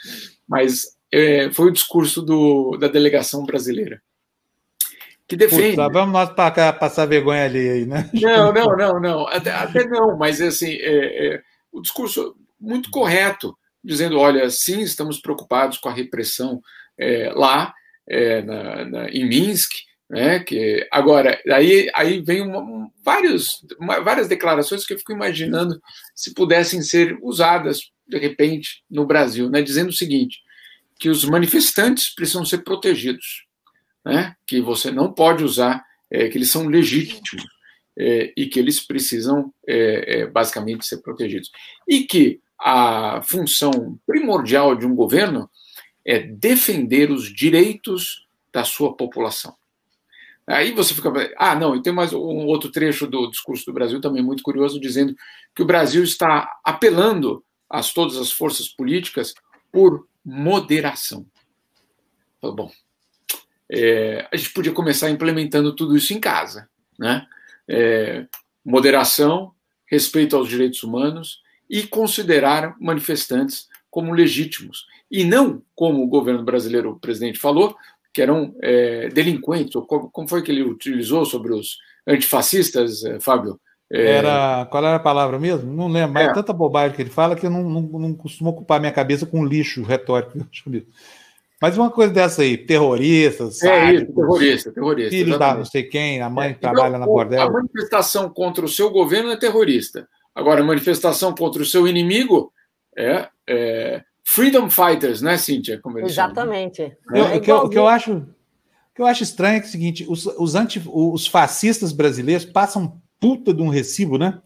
mas é, foi o discurso do, da delegação brasileira que defende. Puta, vamos nós para passar vergonha ali aí, né? Não, não, não, não. Até, até não, mas assim, é, é, o discurso muito correto, dizendo: olha, sim, estamos preocupados com a repressão é, lá é, na, na, em Minsk. Né, que agora aí, aí vem uma, um, vários, uma, várias declarações que eu fico imaginando se pudessem ser usadas de repente no Brasil, né, dizendo o seguinte: que os manifestantes precisam ser protegidos né, que você não pode usar, é, que eles são legítimos é, e que eles precisam, é, é, basicamente, ser protegidos. E que a função primordial de um governo é defender os direitos da sua população. Aí você fica. Ah, não, e tem mais um outro trecho do discurso do Brasil também muito curioso, dizendo que o Brasil está apelando a todas as forças políticas por moderação. Bom, é, a gente podia começar implementando tudo isso em casa. Né? É, moderação, respeito aos direitos humanos e considerar manifestantes como legítimos. E não, como o governo brasileiro, o presidente falou, que eram é, delinquentes. Como, como, foi que ele utilizou sobre os antifascistas, é, Fábio? É... Era, qual era a palavra mesmo? Não lembro, mas é. tanta bobagem que ele fala que eu não, não, não costumo ocupar minha cabeça com lixo retórico. Mas uma coisa dessa aí, terroristas, é isso, terrorista, terrorista. Filho da não sei quem, a mãe é, trabalha então, na bordel. A manifestação contra o seu governo é terrorista. Agora, a manifestação contra o seu inimigo é, é freedom fighters, né, Cíntia? Como eles Exatamente. Eu, é o, que eu, o que eu acho que eu acho estranho é, que é o seguinte: os, os, anti, os fascistas brasileiros passam puta de um recibo, né?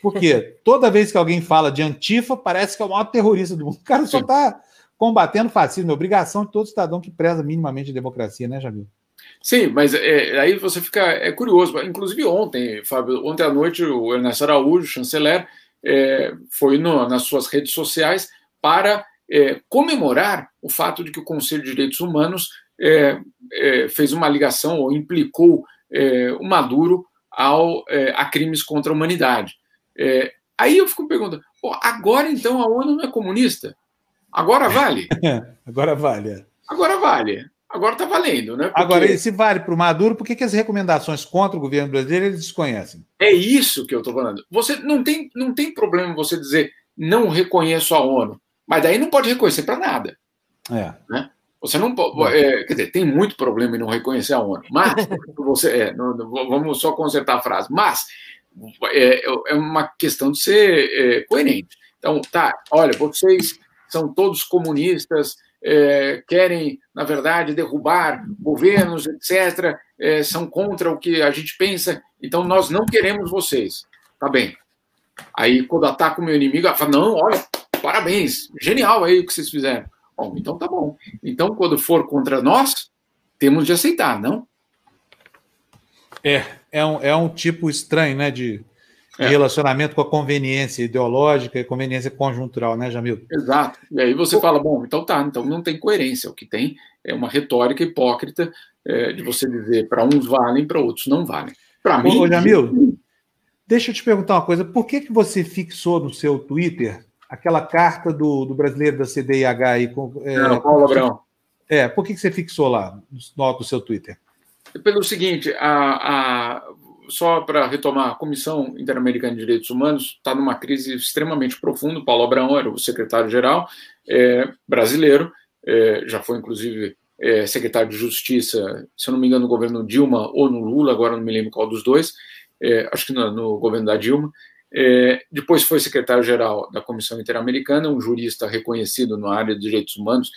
Porque toda vez que alguém fala de antifa, parece que é o maior terrorista do mundo. O cara só está combatendo o fascismo, é obrigação de todo cidadão que preza minimamente a democracia, né, Jamil? Sim, mas é, aí você fica é curioso. Inclusive ontem, Fábio, ontem à noite o Ernesto Araújo, chanceler, é, foi no, nas suas redes sociais para é, comemorar o fato de que o Conselho de Direitos Humanos é, é, fez uma ligação ou implicou é, o Maduro ao, a crimes contra a humanidade. aí eu fico perguntando, agora então a ONU não é comunista? Agora vale? Agora vale. É. Agora vale. Agora está valendo, né? Porque... Agora, se vale para o Maduro, por que, que as recomendações contra o governo brasileiro eles desconhecem? É isso que eu estou falando. Você não tem, não tem problema você dizer não reconheço a ONU, mas daí não pode reconhecer para nada. É. Né? Você não pode. É, quer dizer, tem muito problema em não reconhecer a ONU, mas você. É, não, não, vamos só consertar a frase. Mas é, é uma questão de ser é, coerente. Então, tá, olha, vocês são todos comunistas, é, querem, na verdade, derrubar governos, etc., é, são contra o que a gente pensa, então nós não queremos vocês. Tá bem. Aí, quando ataca o meu inimigo, ela fala: não, olha, parabéns, genial aí o que vocês fizeram. Bom, então tá bom. Então, quando for contra nós, temos de aceitar, não? É, é um, é um tipo estranho, né, de, é. relacionamento com a conveniência ideológica e conveniência conjuntural, né, Jamil? Exato. E aí você fala, bom, então tá, então não tem coerência. O que tem é uma retórica hipócrita é, de você dizer para uns valem, para outros não valem. Para mim. Ô, Jamil, deixa eu te perguntar uma coisa. Por que, que você fixou no seu Twitter aquela carta do, do brasileiro da CDIH aí? Com, é, não, Paulo Abrão. É, por que, que você fixou lá no do seu Twitter? Pelo seguinte, a, a só para retomar, a Comissão Interamericana de Direitos Humanos está numa crise extremamente profunda. Paulo Abrão era o secretário-geral é, brasileiro, é, já foi inclusive é, secretário de Justiça, se eu não me engano, no governo Dilma ou no Lula, agora não me lembro qual dos dois, é, acho que no, no, governo da Dilma. É, depois foi secretário-geral da Comissão Interamericana, um jurista reconhecido na área de direitos humanos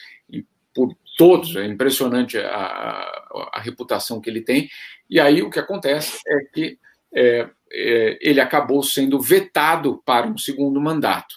por todos, é impressionante a, a, a, reputação que ele tem. E aí o que acontece é que é, é, ele acabou sendo vetado para um segundo mandato.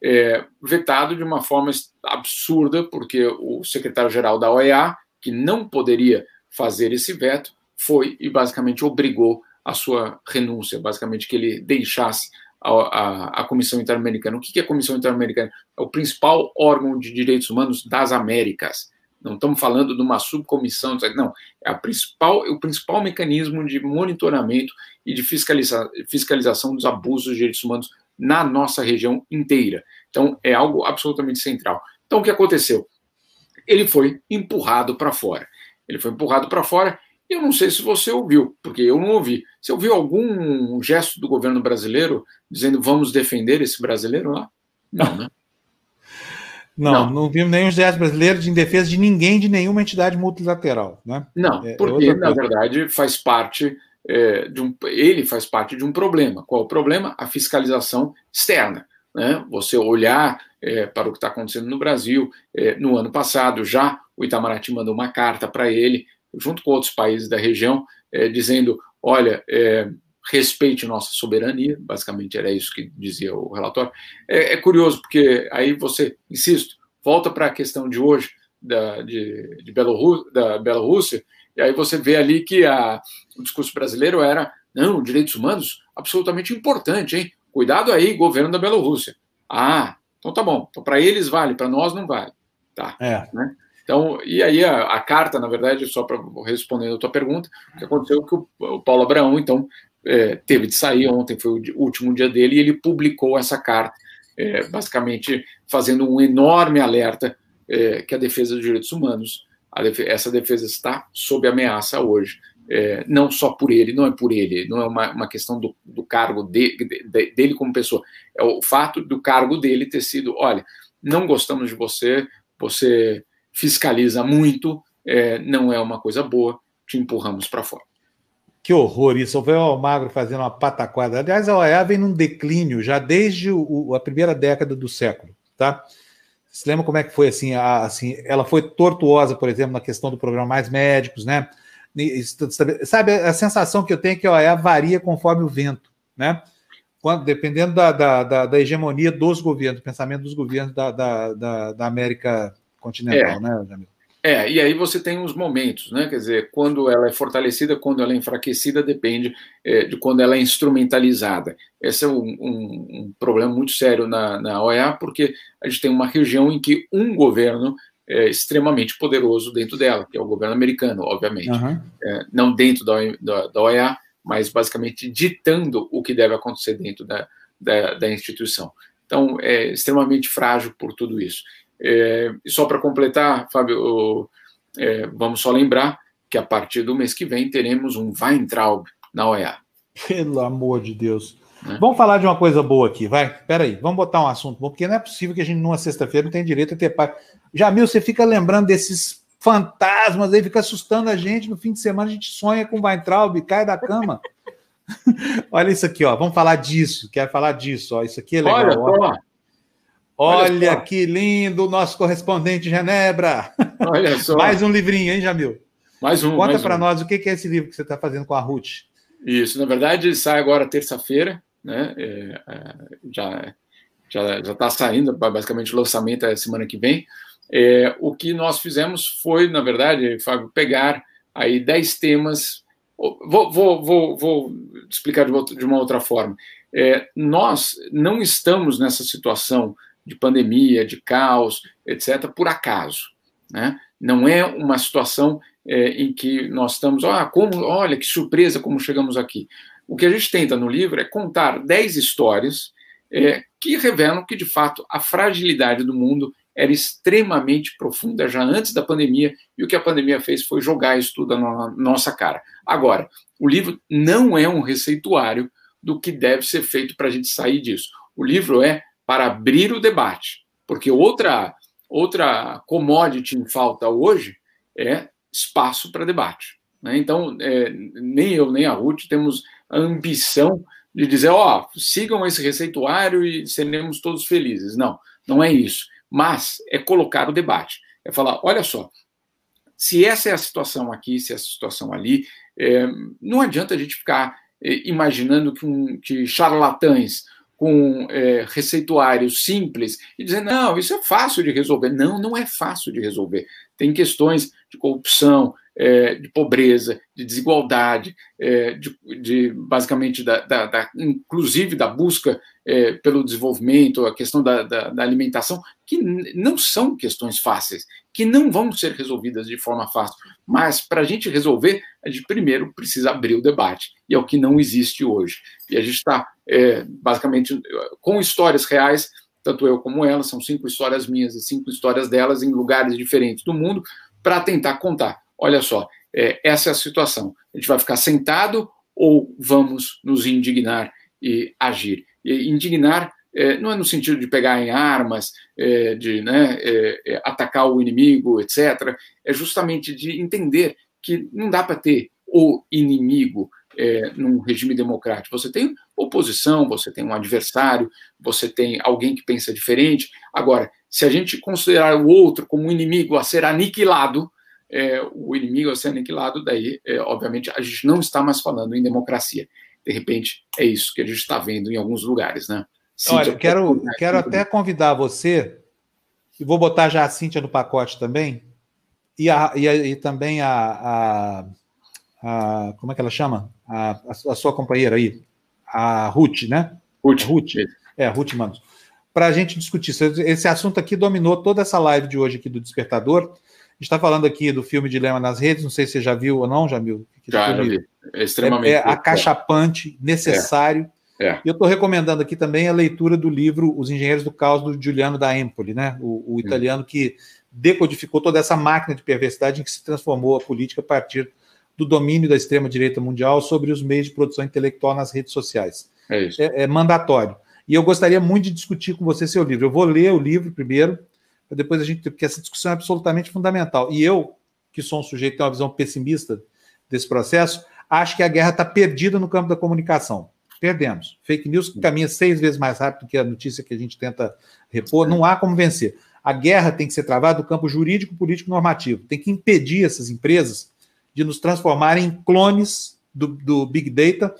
É, vetado de uma forma absurda, porque o secretário-geral da OEA, que não poderia fazer esse veto, foi e basicamente obrigou a sua renúncia, basicamente que ele deixasse a, a, a Comissão Interamericana. O que é a Comissão Interamericana? É o principal órgão de direitos humanos das Américas. Não estamos falando de uma subcomissão, não. É principal, o principal mecanismo de monitoramento e de fiscaliza, fiscalização dos abusos de direitos humanos na nossa região inteira. Então, é algo absolutamente central. Então, o que aconteceu? Ele foi empurrado para fora. Ele foi empurrado para fora. E eu não sei se você ouviu, porque eu não ouvi. Você ouviu algum gesto do governo brasileiro dizendo vamos defender esse brasileiro lá? Não, né? Não, não, não vimos nenhum gesto brasileiro de, em defesa de ninguém, de nenhuma entidade multilateral. Né? Não, é, é porque, é na verdade, faz parte é, de um. Ele faz parte de um problema. Qual o problema? A fiscalização externa. Né? Você olhar é, para o que está acontecendo no Brasil. É, no ano passado, já o Itamaraty mandou uma carta para ele, junto com outros países da região, é, dizendo: olha, respeite nossa soberania, basicamente era isso que dizia o relatório. É, é curioso, porque aí você, insisto, volta para a questão de hoje da, de, de da Bielorrússia, e aí você vê ali que a, o discurso brasileiro era, não, direitos humanos, absolutamente importante, hein? Cuidado aí, governo da Bielorrússia. Ah, então tá bom, então para eles vale, para nós não vale. Tá, é. né? Então, e aí a, a, carta, na verdade, só para responder a tua pergunta, o que aconteceu é que o, o Paulo Abraão, então, é, teve de sair ontem, foi o último dia dele, e ele publicou essa carta, é, basicamente fazendo um enorme alerta é, que a defesa dos direitos humanos, defesa, essa defesa está sob ameaça hoje. É, não só por ele, não é por ele, não é uma, uma questão do, do cargo de, de, dele como pessoa, é o fato do cargo dele ter sido: olha, não gostamos de você, você fiscaliza muito, é, não é uma coisa boa, te empurramos para fora. Que horror isso. Foi o Almagro fazendo uma pataquada. Aliás, a OEA vem num declínio já desde o, a primeira década do século, tá? Você lembra como é que foi assim, a, assim? Ela foi tortuosa, por exemplo, na questão do programa Mais Médicos, né? Sabe, a sensação que eu tenho é que a OEA varia conforme o vento, né? Quando, dependendo da, da, da, da hegemonia dos governos, do pensamento dos governos da, da, da, da América continental, é. né, Jamil? É, e aí você tem os momentos, né? Quer dizer, quando ela é fortalecida, quando ela é enfraquecida, depende é, de quando ela é instrumentalizada. Esse é um, um, um, problema muito sério na, na OEA, porque a gente tem uma região em que um governo é extremamente poderoso dentro dela, que é o governo americano, obviamente. Uhum. É, não dentro da, da, da, OEA, mas basicamente ditando o que deve acontecer dentro da, da, da instituição. Então, é extremamente frágil por tudo isso. É, e só para completar, Fábio, é, vamos só lembrar que a partir do mês que vem teremos um Weintraub na OEA. Pelo amor de Deus. É. Vamos falar de uma coisa boa aqui, vai? Peraí, vamos botar um assunto bom, porque não é possível que a gente, numa sexta-feira, não tenha direito a ter paz. Jamil, você fica lembrando desses fantasmas aí, fica assustando a gente. No fim de semana a gente sonha com Weintraub, cai da cama. Olha isso aqui, ó. Vamos falar disso. Quero falar disso, ó. Isso aqui é legal. Olha, ó. Olha, Olha que lindo, nosso correspondente de Genebra. Olha só. mais um livrinho, hein, Jamil? Mais um. Conta para um. nós o que é esse livro que você está fazendo com a Ruth. Isso, na verdade, ele sai agora terça-feira, né? É, é, já já já está saindo, basicamente o lançamento é semana que vem. É, o que nós fizemos foi, na verdade, Fábio, pegar aí dez temas. Vou, vou, vou, vou explicar de, de, uma outra forma. É, nós não estamos nessa situação de pandemia, de caos, etc., por acaso. Né? Não é uma situação é, em que nós estamos, ah, como, olha que surpresa como chegamos aqui. O que a gente tenta no livro é contar dez histórias é, que revelam que, de fato, a fragilidade do mundo era extremamente profunda já antes da pandemia, e o que a pandemia fez foi jogar isso tudo na nossa cara. Agora, o livro não é um receituário do que deve ser feito para a gente sair disso. O livro é para abrir o debate, porque outra, outra commodity em falta hoje é espaço para debate. Né? Então, é, nem eu nem a Ruth temos a ambição de dizer, ó, oh, sigam esse receituário e seremos todos felizes. Não, não é isso. Mas é colocar o debate. É falar, olha só, se essa é a situação aqui, se essa é a situação ali, é, não adianta a gente ficar é, imaginando que, um, que charlatães com é, receituários simples e dizer, não, isso é fácil de resolver. Não, não é fácil de resolver. Tem questões de corrupção, é, de pobreza, de desigualdade, é, de, de, basicamente, da, da, da, inclusive da busca é, pelo desenvolvimento, a questão da, da alimentação, que não são questões fáceis, que não vão ser resolvidas de forma fácil. Mas, para a gente resolver, a gente primeiro precisa abrir o debate, e é o que não existe hoje. E a gente está, é, basicamente, com histórias reais tanto eu como ela, são cinco histórias minhas e cinco histórias delas em lugares diferentes do mundo, para tentar contar olha só, é, essa é a situação. A gente vai ficar sentado ou vamos nos indignar e agir? E indignar é, não é no sentido de pegar em armas, é, de né, é, é, atacar o inimigo, etc. É justamente de entender que não dá para ter o inimigo é, num regime democrático. Você tem oposição, você tem um adversário, você tem alguém que pensa diferente. Agora, se a gente considerar o outro como um inimigo a ser aniquilado, é, o inimigo a ser aniquilado, daí, obviamente, a gente não está mais falando em democracia. De repente, é isso que a gente está vendo em alguns lugares, né? Cíntia, Olha, quero, quero até convidar você, e vou botar já a Cíntia no pacote também, e, a, e, a, e também a, a, Como é que ela chama? A, sua companheira aí, a Ruth, né? Ruth. Ruth. É, Ruth Manos. Para a gente discutir. Esse assunto aqui dominou toda essa live de hoje aqui do Despertador está falando aqui do filme Dilema nas Redes, não sei se você já viu ou não, viu? Já, já vi. É extremamente. É, é acachapante, necessário. É. É. Eu estou recomendando aqui também a leitura do livro Os Engenheiros do Caos, do Giuliano da Empoli, né? o, o italiano que decodificou toda essa máquina de perversidade em que se transformou a política a partir do domínio da extrema-direita mundial sobre os meios de produção intelectual nas redes sociais. É, isso. é, é mandatório. E eu gostaria muito de discutir com você seu livro. Eu vou ler o livro primeiro, para depois a gente porque essa discussão é absolutamente fundamental. E eu, que sou um sujeito que tem uma visão pessimista desse processo, acho que a guerra está perdida no campo da comunicação. Perdemos. Fake news caminha seis vezes mais rápido que a notícia que a gente tenta repor. Não há como vencer. A guerra tem que ser travada no campo jurídico, político normativo. Tem que impedir essas empresas de nos transformarem em clones do, do Big Data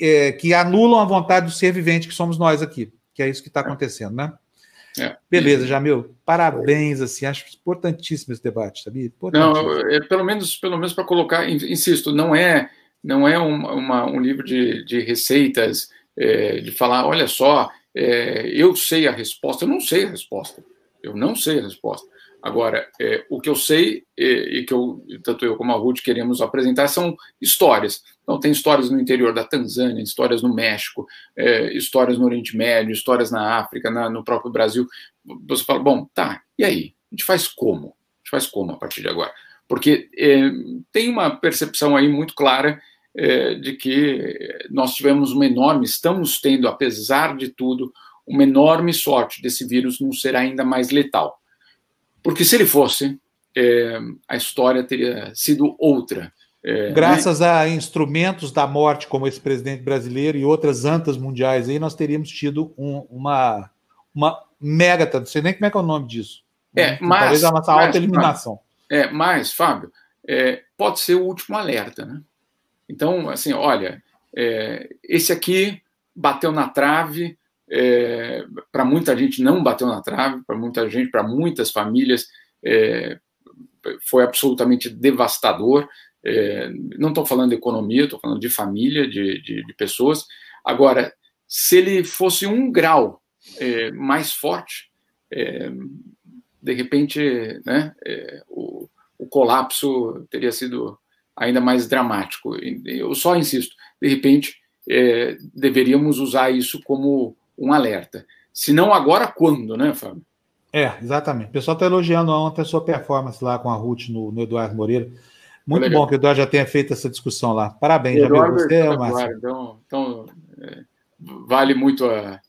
é, que anulam a vontade do ser vivente que somos nós aqui. Que é isso que está acontecendo, né? É. Beleza, Jamil. Parabéns, assim, acho importantíssimo esse debate, sabia? Não, é, pelo menos, pelo menos para colocar, insisto, não é, não é um, uma, um livro de, de receitas, é, de falar, olha só, é, eu sei a resposta. Eu não sei a resposta. Eu não sei a resposta. Agora, é, o que eu sei é, e que eu, tanto eu como a Ruth queremos apresentar são histórias. Então, tem histórias no interior da Tanzânia, histórias no México, é, histórias no Oriente Médio, histórias na África, na, no próprio Brasil. Você fala, bom, tá, e aí? A gente faz como? A gente faz como a partir de agora? Porque é, tem uma percepção aí muito clara é, de que nós tivemos uma enorme, estamos tendo, apesar de tudo, uma enorme sorte desse vírus não ser ainda mais letal. Porque se ele fosse, é, a história teria sido outra. É, né? Graças né? a instrumentos da morte, como esse presidente brasileiro e outras antas mundiais, aí nós teríamos tido um, uma, uma mega, não sei nem como é que é o nome disso. É, né? mas, talvez a nossa auto-eliminação. É, mas, Fábio, é, pode ser o último alerta, né? Então, assim, olha, é, esse aqui bateu na trave, é, para muita gente não bateu na trave, para muita gente, para muitas famílias, é, foi absolutamente devastador. É, não estou falando de economia, estou falando de família, de, de, de, pessoas. Agora, se ele fosse um grau é, mais forte, é, de repente, né, o, o, colapso teria sido ainda mais dramático. Eu só insisto, de repente, é, deveríamos usar isso como um alerta. Se não agora, quando, né, Fábio? É, exatamente. O pessoal está elogiando ontem a sua performance lá com a Ruth no, no Eduardo Moreira. Muito bom que o Eduardo já tenha feito essa discussão lá. Parabéns, Eduardo, já viu você, Márcio? Então, então é, vale muito a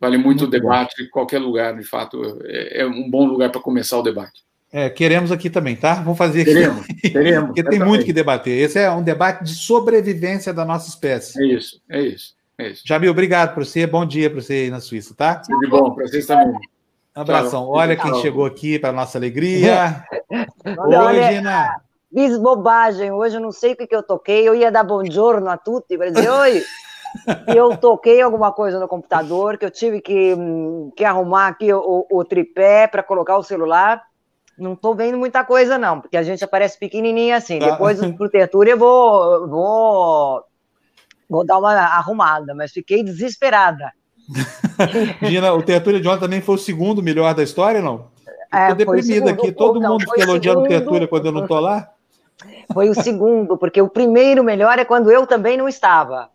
vale muito, muito o debate bom. em qualquer lugar, de fato, é, é um bom lugar para começar o debate. É, queremos aqui também, tá? Vamos fazer aqui. Queremos, queremos. Porque tem muito que debater. Esse é um debate de sobrevivência da nossa espécie. É isso, é isso. É isso. Jamil, obrigado por você. Bom dia para você aí na Suíça, tá? Tudo bom, para vocês também. Um abração. Tchau. Olha quem Tchau. chegou aqui para nossa alegria. Oi, Gina. Fiz bobagem. Hoje eu não sei o que, que eu toquei. Eu ia dar bom giorno a tutti para dizer oi. e eu toquei alguma coisa no computador que eu tive que, que arrumar aqui o, o tripé para colocar o celular. Não estou vendo muita coisa, não, porque a gente aparece pequenininha assim. Tá. Depois do protetor eu vou, vou, vou dar uma arrumada, mas fiquei desesperada. Gina, o Tertúlia de ontem também foi o segundo melhor da história, não? É, Estou deprimida aqui, todo mundo fica elogiando o Tertúlia quando eu não estou lá. Foi o segundo, porque o primeiro melhor é quando eu também não estava.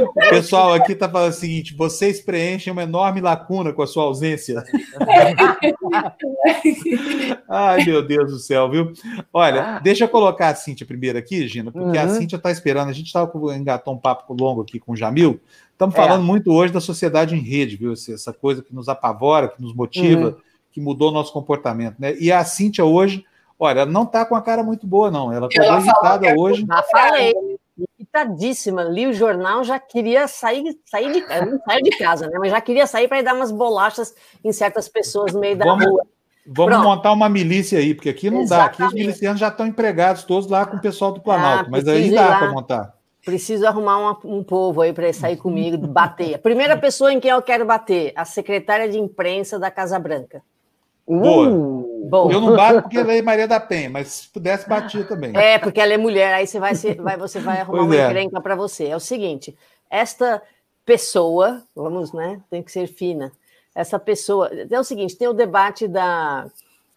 o pessoal aqui está falando o seguinte: vocês preenchem uma enorme lacuna com a sua ausência. Ai, meu Deus do céu, viu? Olha, deixa eu colocar a Cíntia primeiro aqui, Gina, porque uhum. a Cíntia está esperando. A gente estava engatou um papo longo aqui com o Jamil. Estamos falando é. muito hoje da sociedade em rede, viu? Essa coisa que nos apavora, que nos motiva. Uhum que mudou nosso comportamento, né? E a Cíntia hoje, olha, ela não tá com a cara muito boa, não. Ela tá irritada hoje. Já falei. Irritadíssima. Li o jornal, já queria sair, sair de casa. Não sair de casa, né? Mas já queria sair para dar umas bolachas em certas pessoas no meio da vamos, rua. Vamos Pronto. montar uma milícia aí, porque aqui não Exatamente. dá. Aqui os milicianos já estão empregados todos lá com o pessoal do Planalto, ah, mas aí dá para montar. Preciso arrumar uma, um povo aí para sair comigo, bater. A primeira pessoa em quem eu quero bater, a secretária de imprensa da Casa Branca. Boa. Uh, bom. Eu não bato porque ela é Maria da Penha, mas se pudesse, batia também. É, porque ela é mulher, aí você vai, vai, você vai arrumar pois uma é. encrenca para você. É o seguinte: esta pessoa, vamos, né? Tem que ser fina. Essa pessoa. É o seguinte: tem o debate da,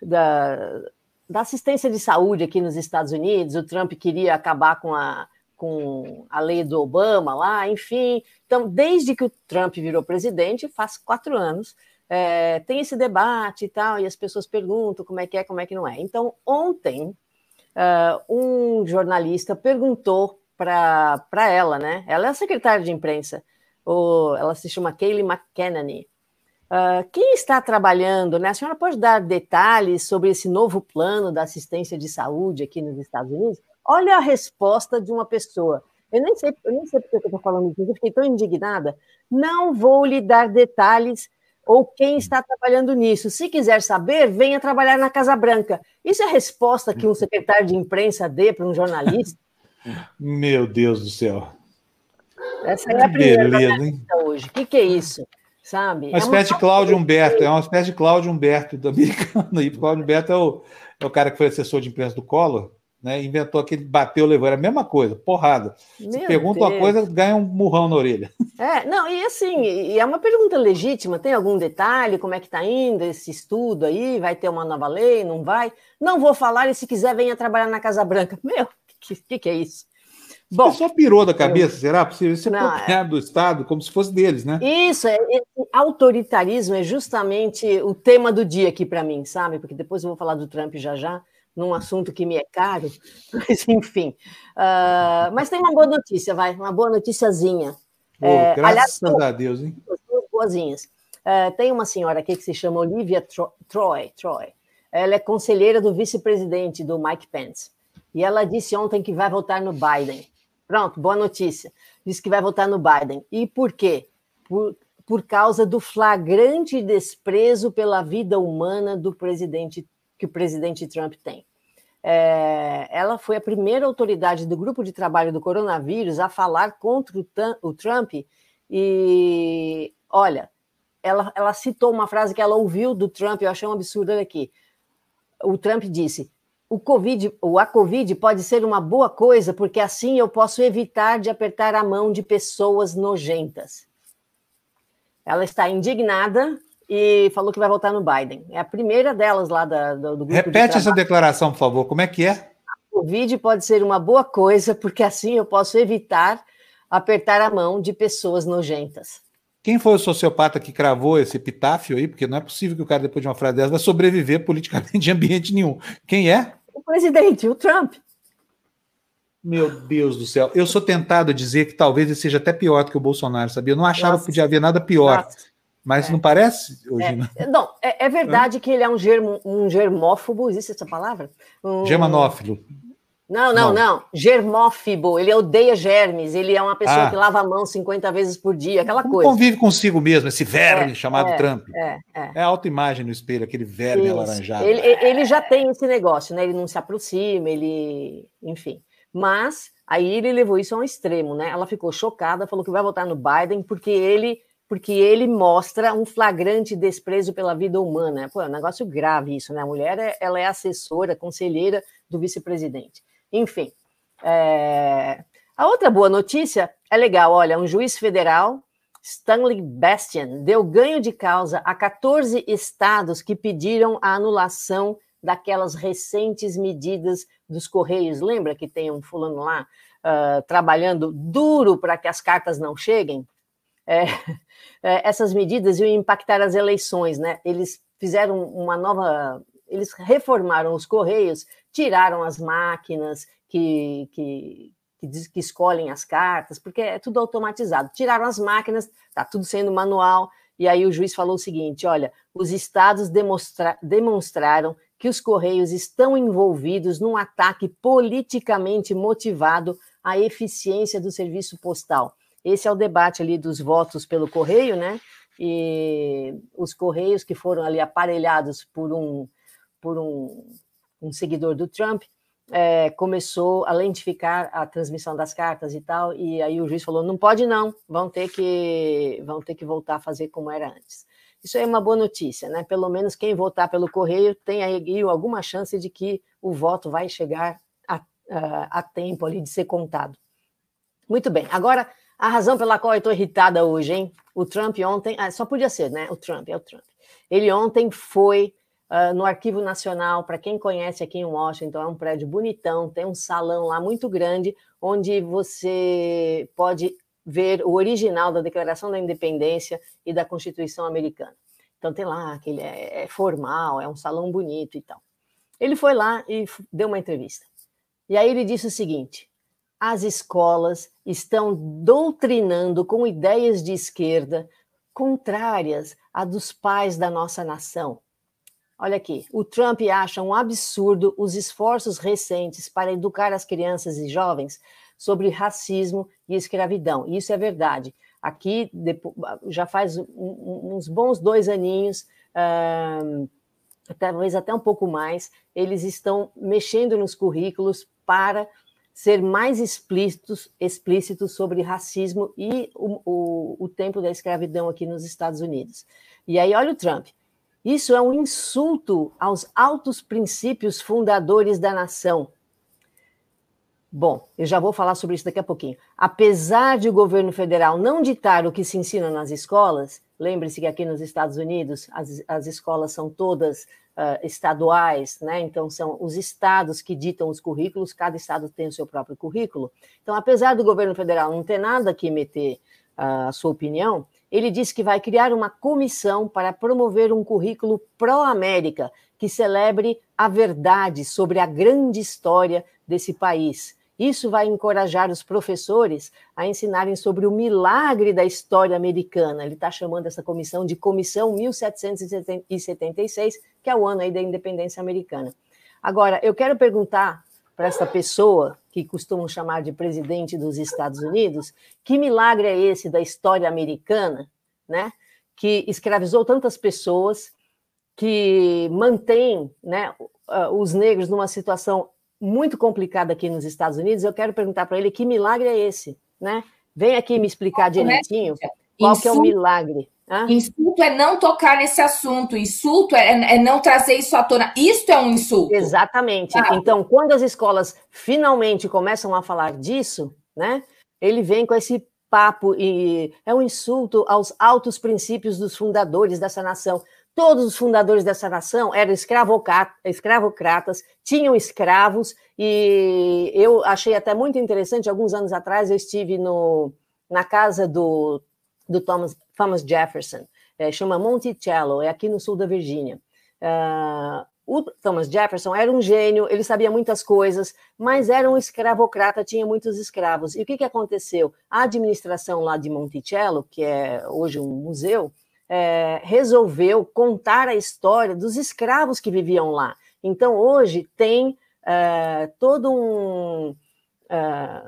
da, da assistência de saúde aqui nos Estados Unidos. O Trump queria acabar com a, com a lei do Obama lá, enfim. Então, desde que o Trump virou presidente, faz quatro anos é, tem esse debate e tal, e as pessoas perguntam como é que é, como é que não é. Então, ontem, uh, um jornalista perguntou para ela, né? Ela é a secretária de imprensa, ou, ela se chama Kaylee McKenney. Uh, quem está trabalhando, né? A senhora pode dar detalhes sobre esse novo plano da assistência de saúde aqui nos Estados Unidos? Olha a resposta de uma pessoa. Eu nem sei, eu nem sei porque eu estou falando isso, eu fiquei tão indignada. Não vou lhe dar detalhes ou quem está trabalhando nisso. Se quiser saber, venha trabalhar na Casa Branca. Isso é a resposta que um secretário de imprensa dê para um jornalista? Meu Deus do céu. Essa é a primeira Beleza, hein? hoje. O que, que, é isso? Sabe? Uma é espécie uma... de Cláudio Humberto, é uma espécie de Cláudio Humberto do americano. O Cláudio Humberto é o, é o cara que foi assessor de imprensa do Collor, né? Inventou aquele bateu, levou, era a mesma coisa, porrada. Você pergunta Deus. uma coisa, ganha um murrão na orelha. É, não, e assim, e é uma pergunta legítima, tem algum detalhe, como é que está indo esse estudo aí, vai ter uma nova lei, não vai? Não vou falar, e se quiser venha trabalhar na Casa Branca. Meu, o que, que, que, é isso? Bom, só pirou da cabeça, eu... será? Você não, é... do Estado como se fosse deles, né? Isso, é, autoritarismo é justamente o tema do dia aqui para mim, sabe? Porque depois eu vou falar do Trump já já num assunto que me é caro, mas enfim. Uh, mas tem uma boa notícia, vai, uma boa noticiazinha. Oh, é, graças aliás, a Deus, hein? Boazinhas. Uh, tem uma senhora aqui que se chama Olivia Troy, Troy. Ela é conselheira do vice-presidente do Mike Pence. E ela disse ontem que vai votar no Biden. Pronto, boa notícia. Disse que vai votar no Biden. E por quê? Por, por causa do flagrante desprezo pela vida humana do presidente que o presidente Trump tem. É, ela foi a primeira autoridade do grupo de trabalho do coronavírus a falar contra o, Trump. E olha, ela, ela citou uma frase que ela ouviu do Trump, eu achei um absurdo aqui. O Trump disse: o COVID, a Covid pode ser uma boa coisa, porque assim eu posso evitar de apertar a mão de pessoas nojentas. Ela está indignada e falou que vai votar no Biden. É a primeira delas lá da, do, do grupo. Repete de essa declaração, por favor. Como é que é? A Covid pode ser uma boa coisa, porque assim eu posso evitar apertar a mão de pessoas nojentas. Quem foi o sociopata que cravou esse epitáfio aí? Porque não é possível que o cara, depois de uma frase dessa, vai sobreviver politicamente em ambiente nenhum. Quem é? O presidente, o Trump. Meu Deus do céu. Eu sou tentado a dizer que talvez ele seja até pior do que o Bolsonaro, sabia? Eu não achava Nossa. que podia haver nada pior. Nossa. Mas é. não parece, hoje? É. Não, é, é verdade que ele é um, germo, um germófobo, existe essa palavra? Um, Germanófilo. Não, não, não, não. Germófibo. Ele odeia germes. Ele é uma pessoa ah. que lava a mão 50 vezes por dia, aquela coisa. Convive consigo mesmo, esse verme é, chamado é, Trump. É, é. é a autoimagem no espelho, aquele verme Isso. alaranjado. Ele, ele já tem esse negócio, né? Ele não se aproxima, ele. Enfim. Mas aí ele levou isso a um extremo, né? Ela ficou chocada, falou que vai votar no Biden porque ele porque ele mostra um flagrante desprezo pela vida humana. Pô, é um negócio grave isso, né? A mulher é, ela é assessora, conselheira do vice-presidente. Enfim. É... A outra boa notícia é legal, olha, um juiz federal, Stanley Bastian, deu ganho de causa a 14 estados que pediram a anulação daquelas recentes medidas dos Correios. Lembra que tem um fulano lá uh, trabalhando duro para que as cartas não cheguem? É, é, essas medidas iam impactar as eleições, né? Eles fizeram uma nova. Eles reformaram os Correios, tiraram as máquinas que, que, que, diz, que escolhem as cartas, porque é tudo automatizado. Tiraram as máquinas, está tudo sendo manual. E aí o juiz falou o seguinte: olha, os estados demonstra, demonstraram que os Correios estão envolvidos num ataque politicamente motivado à eficiência do serviço postal. Esse é o debate ali dos votos pelo correio, né? E os correios que foram ali aparelhados por um por um, um seguidor do Trump é, começou a lentificar a transmissão das cartas e tal, e aí o juiz falou: não pode não, vão ter que vão ter que voltar a fazer como era antes. Isso é uma boa notícia, né? Pelo menos quem votar pelo correio tem aí alguma chance de que o voto vai chegar a, a, a tempo ali de ser contado. Muito bem. Agora a razão pela qual eu estou irritada hoje, hein? O Trump ontem, ah, só podia ser, né? O Trump, é o Trump. Ele ontem foi uh, no Arquivo Nacional, para quem conhece aqui em Washington, é um prédio bonitão, tem um salão lá muito grande, onde você pode ver o original da Declaração da Independência e da Constituição Americana. Então tem lá, aquele é, é formal, é um salão bonito e tal. Ele foi lá e deu uma entrevista. E aí ele disse o seguinte: as escolas estão doutrinando com ideias de esquerda contrárias à dos pais da nossa nação. Olha aqui, o Trump acha um absurdo os esforços recentes para educar as crianças e jovens sobre racismo e escravidão. Isso é verdade. Aqui já faz uns bons dois aninhos, talvez até um pouco mais, eles estão mexendo nos currículos para ser mais explícitos, explícitos sobre racismo e o, o, o tempo da escravidão aqui nos Estados Unidos. E aí, olha o Trump. Isso é um insulto aos altos princípios fundadores da nação. Bom, eu já vou falar sobre isso daqui a pouquinho. Apesar de o governo federal não ditar o que se ensina nas escolas, lembre-se que aqui nos Estados Unidos as, as escolas são todas uh, estaduais, né? Então são os estados que ditam os currículos, cada estado tem o seu próprio currículo. Então, apesar do governo federal não ter nada que meter uh, a sua opinião, ele disse que vai criar uma comissão para promover um currículo pró-América que celebre a verdade sobre a grande história desse país isso vai encorajar os professores a ensinarem sobre o milagre da história americana. Ele está chamando essa comissão de Comissão 1776, que é o ano aí da independência americana. Agora, eu quero perguntar para essa pessoa que costumam chamar de presidente dos Estados Unidos, que milagre é esse da história americana, né? Que escravizou tantas pessoas, que mantém, né, os negros numa situação muito complicada aqui nos Estados Unidos, eu quero perguntar para ele que milagre é esse, né? Vem aqui me explicar direitinho qual que é o milagre. Insulto é não tocar nesse assunto, insulto é, é não trazer isso à tona. Isto é um insulto. Exatamente. Ah. Então, quando as escolas finalmente começam a falar disso, né? Ele vem com esse papo e é um insulto aos altos princípios dos fundadores dessa nação. Todos os fundadores dessa nação eram escravocratas, tinham escravos, e eu achei até muito interessante, alguns anos atrás eu estive no, na casa do, do Thomas, Thomas Jefferson, é, chama Monticello, é aqui no sul da Virgínia. Uh, o Thomas Jefferson era um gênio, ele sabia muitas coisas, mas era um escravocrata, tinha muitos escravos. E o que, que aconteceu? A administração lá de Monticello, que é hoje um museu, é, resolveu contar a história dos escravos que viviam lá. Então, hoje tem é, todo um, é,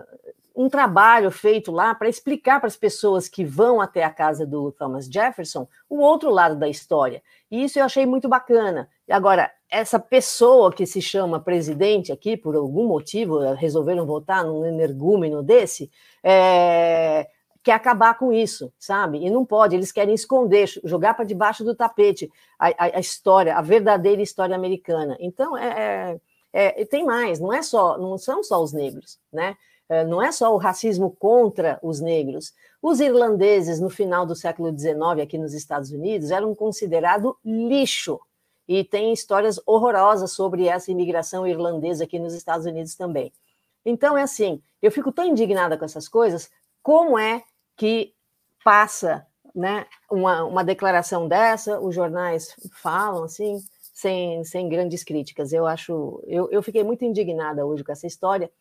um trabalho feito lá para explicar para as pessoas que vão até a casa do Thomas Jefferson o outro lado da história. E isso eu achei muito bacana. Agora, essa pessoa que se chama presidente aqui, por algum motivo, resolveram votar num energúmeno desse, é, quer acabar com isso, sabe? E não pode, eles querem esconder, jogar para debaixo do tapete a, a, a, história, a verdadeira história americana. Então, é, é, é, tem mais, não é só, não são só os negros, né? É, não é só o racismo contra os negros. Os irlandeses, no final do século XIX, aqui nos Estados Unidos, eram considerados lixo. E tem histórias horrorosas sobre essa imigração irlandesa aqui nos Estados Unidos também. Então, é assim, eu fico tão indignada com essas coisas, como é que passa né, uma, uma declaração dessa, os jornais falam assim, sem, sem grandes críticas. Eu acho, eu, eu fiquei muito indignada hoje com essa história.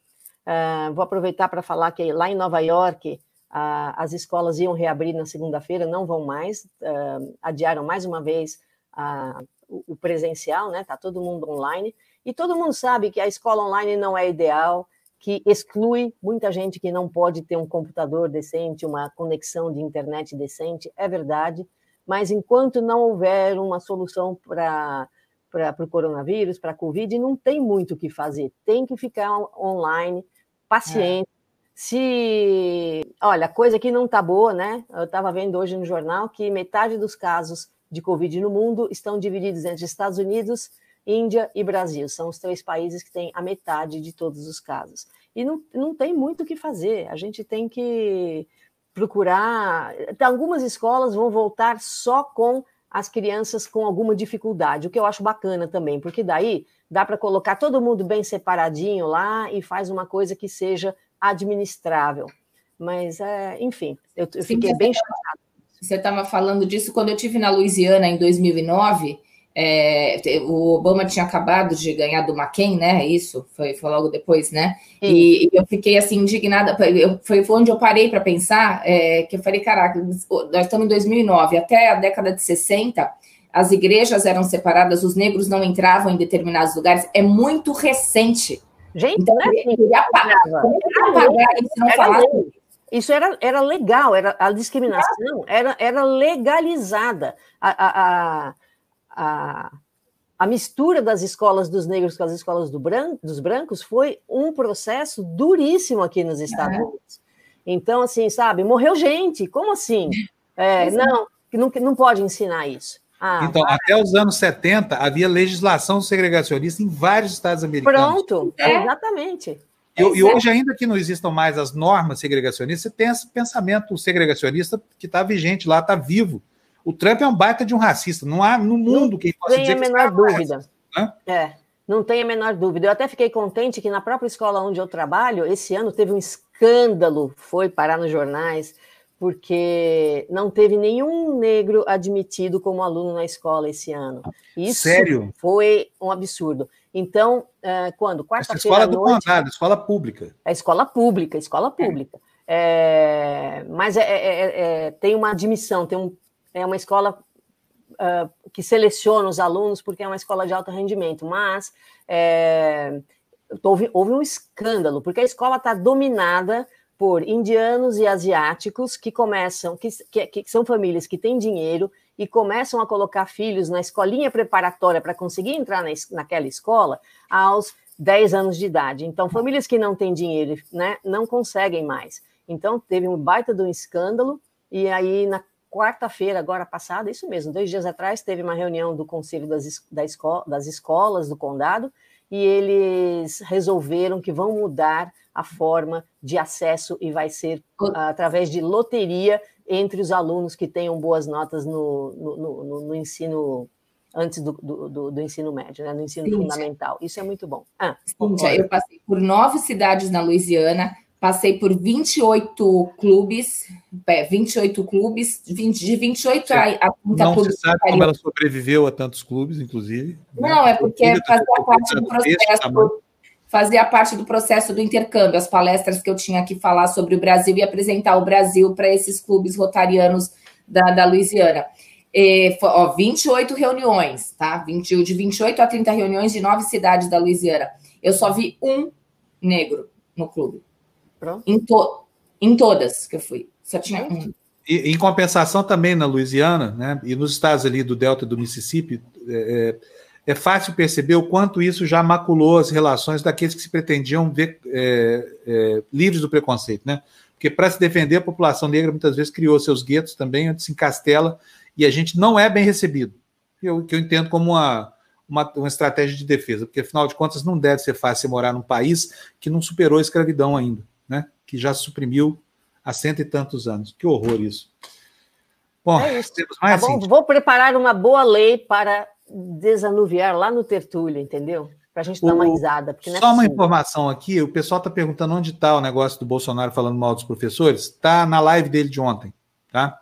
Uh, vou aproveitar para falar que lá em Nova York uh, as escolas iam reabrir na segunda-feira, não vão mais, uh, adiaram mais uma vez o, o presencial, né? Tá todo mundo online e todo mundo sabe que a escola online não é ideal, que exclui muita gente que não pode ter um computador decente, uma conexão de internet decente, é verdade, mas enquanto não houver uma solução para para o coronavírus, para a Covid, não tem muito o que fazer, tem que ficar online, paciente. É. Se, olha, coisa que não está boa, né? Eu estava vendo hoje no jornal que metade dos casos de Covid no mundo estão divididos entre Estados Unidos Índia e Brasil. São os três países que têm a metade de todos os casos. E não, não tem muito o que fazer. A gente tem que procurar. Algumas escolas vão voltar só com as crianças com alguma dificuldade, o que eu acho bacana também, porque daí dá para colocar todo mundo bem separadinho lá e faz uma coisa que seja administrável. Mas, é, enfim, eu, eu fiquei bem chocada. Você estava falando disso quando eu tive na Louisiana em 2009. É, o Obama tinha acabado de ganhar do McCain, né? Isso foi, foi logo depois, né? E, e, eu fiquei assim indignada. Eu, foi onde eu parei para pensar é, que eu falei, caraca, nós estamos em 2009, até a década de 60 as igrejas eram separadas, os negros não entravam em determinados lugares. É muito recente. Gente, então, é queria apagar, isso não falasse isso era, era legal, era, a discriminação era, era legalizada. A, a, a, a, mistura das escolas dos negros com as escolas do branco, dos brancos foi um processo duríssimo aqui nos Estados é. Unidos. Então, assim, sabe, morreu gente, como assim? É, não, não, não pode ensinar isso. Ah, então, vai. até os anos 70, havia legislação segregacionista em vários estados americanos. Pronto, é. exatamente. E, e, hoje, ainda que não existam mais as normas segregacionistas, você tem esse pensamento segregacionista que está vigente lá, está vivo. O Trump é um baita de um racista. Não há no mundo não quem possa dizer que a menor dúvida. Racista, né? É, não tem a menor dúvida. Eu até fiquei contente que na própria escola onde eu trabalho, esse ano teve um escândalo, foi parar nos jornais, porque não teve nenhum negro admitido como aluno na escola esse ano. Isso Sério? foi um absurdo. Então, uh, quando? Quarta-feira. Escola do noite, condado, escola pública. É escola pública, escola pública. É. É, mas é, é, é, é, tem uma admissão, tem um, é uma escola uh, que seleciona os alunos porque é uma escola de alto rendimento, mas houve, houve um escândalo, porque a escola está dominada por indianos e asiáticos que começam, que, que, que são famílias que têm dinheiro e começam a colocar filhos na escolinha preparatória para conseguir entrar na, naquela escola aos 10 anos de idade. Então, famílias que não têm dinheiro, né, não conseguem mais. Então, teve um baita de um escândalo, e aí, na quarta-feira, agora passada, isso mesmo, dois dias atrás, teve uma reunião do Conselho das, da esco das Escolas do Condado, e eles resolveram que vão mudar a forma de acesso e vai ser uh, através de loteria entre os alunos que tenham boas notas no, no, no, no ensino antes do, do, do, ensino médio, né, no ensino Cíntia. fundamental. Isso é muito bom. Ah, Cíntia, eu passei por nove cidades na Louisiana, passei por 28 clubes, é, 28 clubes, 20, de 28 a, a 30 Não clubes. Não se sabe como ela sobreviveu a tantos clubes, inclusive. Né? Não, né? é porque fazia parte do processo, fazia parte do processo do intercâmbio, as palestras que eu tinha que falar sobre o Brasil e apresentar o Brasil para esses clubes rotarianos da, da Louisiana. E, ó, 28 reuniões, tá? 20, de 28 a 30 reuniões de nove cidades da Louisiana. Eu só vi um negro no clube. Pronto. Em, to, em todas que eu fui. Só tinha um. E, em compensação também na Louisiana, né, e nos estados ali do Delta do Mississippi, é, é, é fácil perceber o quanto isso já maculou as relações daqueles que se pretendiam ver é, é, livres do preconceito, né? Porque para se defender, a população negra muitas vezes criou seus guetos também, onde se encastela, e a gente não é bem recebido. Eu, que eu entendo como uma, uma, uma, estratégia de defesa, porque afinal de contas não deve ser fácil morar num país que não superou a escravidão ainda né, que já suprimiu há cento e tantos anos. Que horror isso. Bom, é isso. temos mais tá bom, Vou preparar uma boa lei para desanuviar lá no Tertúlio, entendeu? Para a gente dar uma risada. Porque é só é uma informação aqui: o pessoal está perguntando onde está o negócio do Bolsonaro falando mal dos professores. Está na live dele de ontem, tá?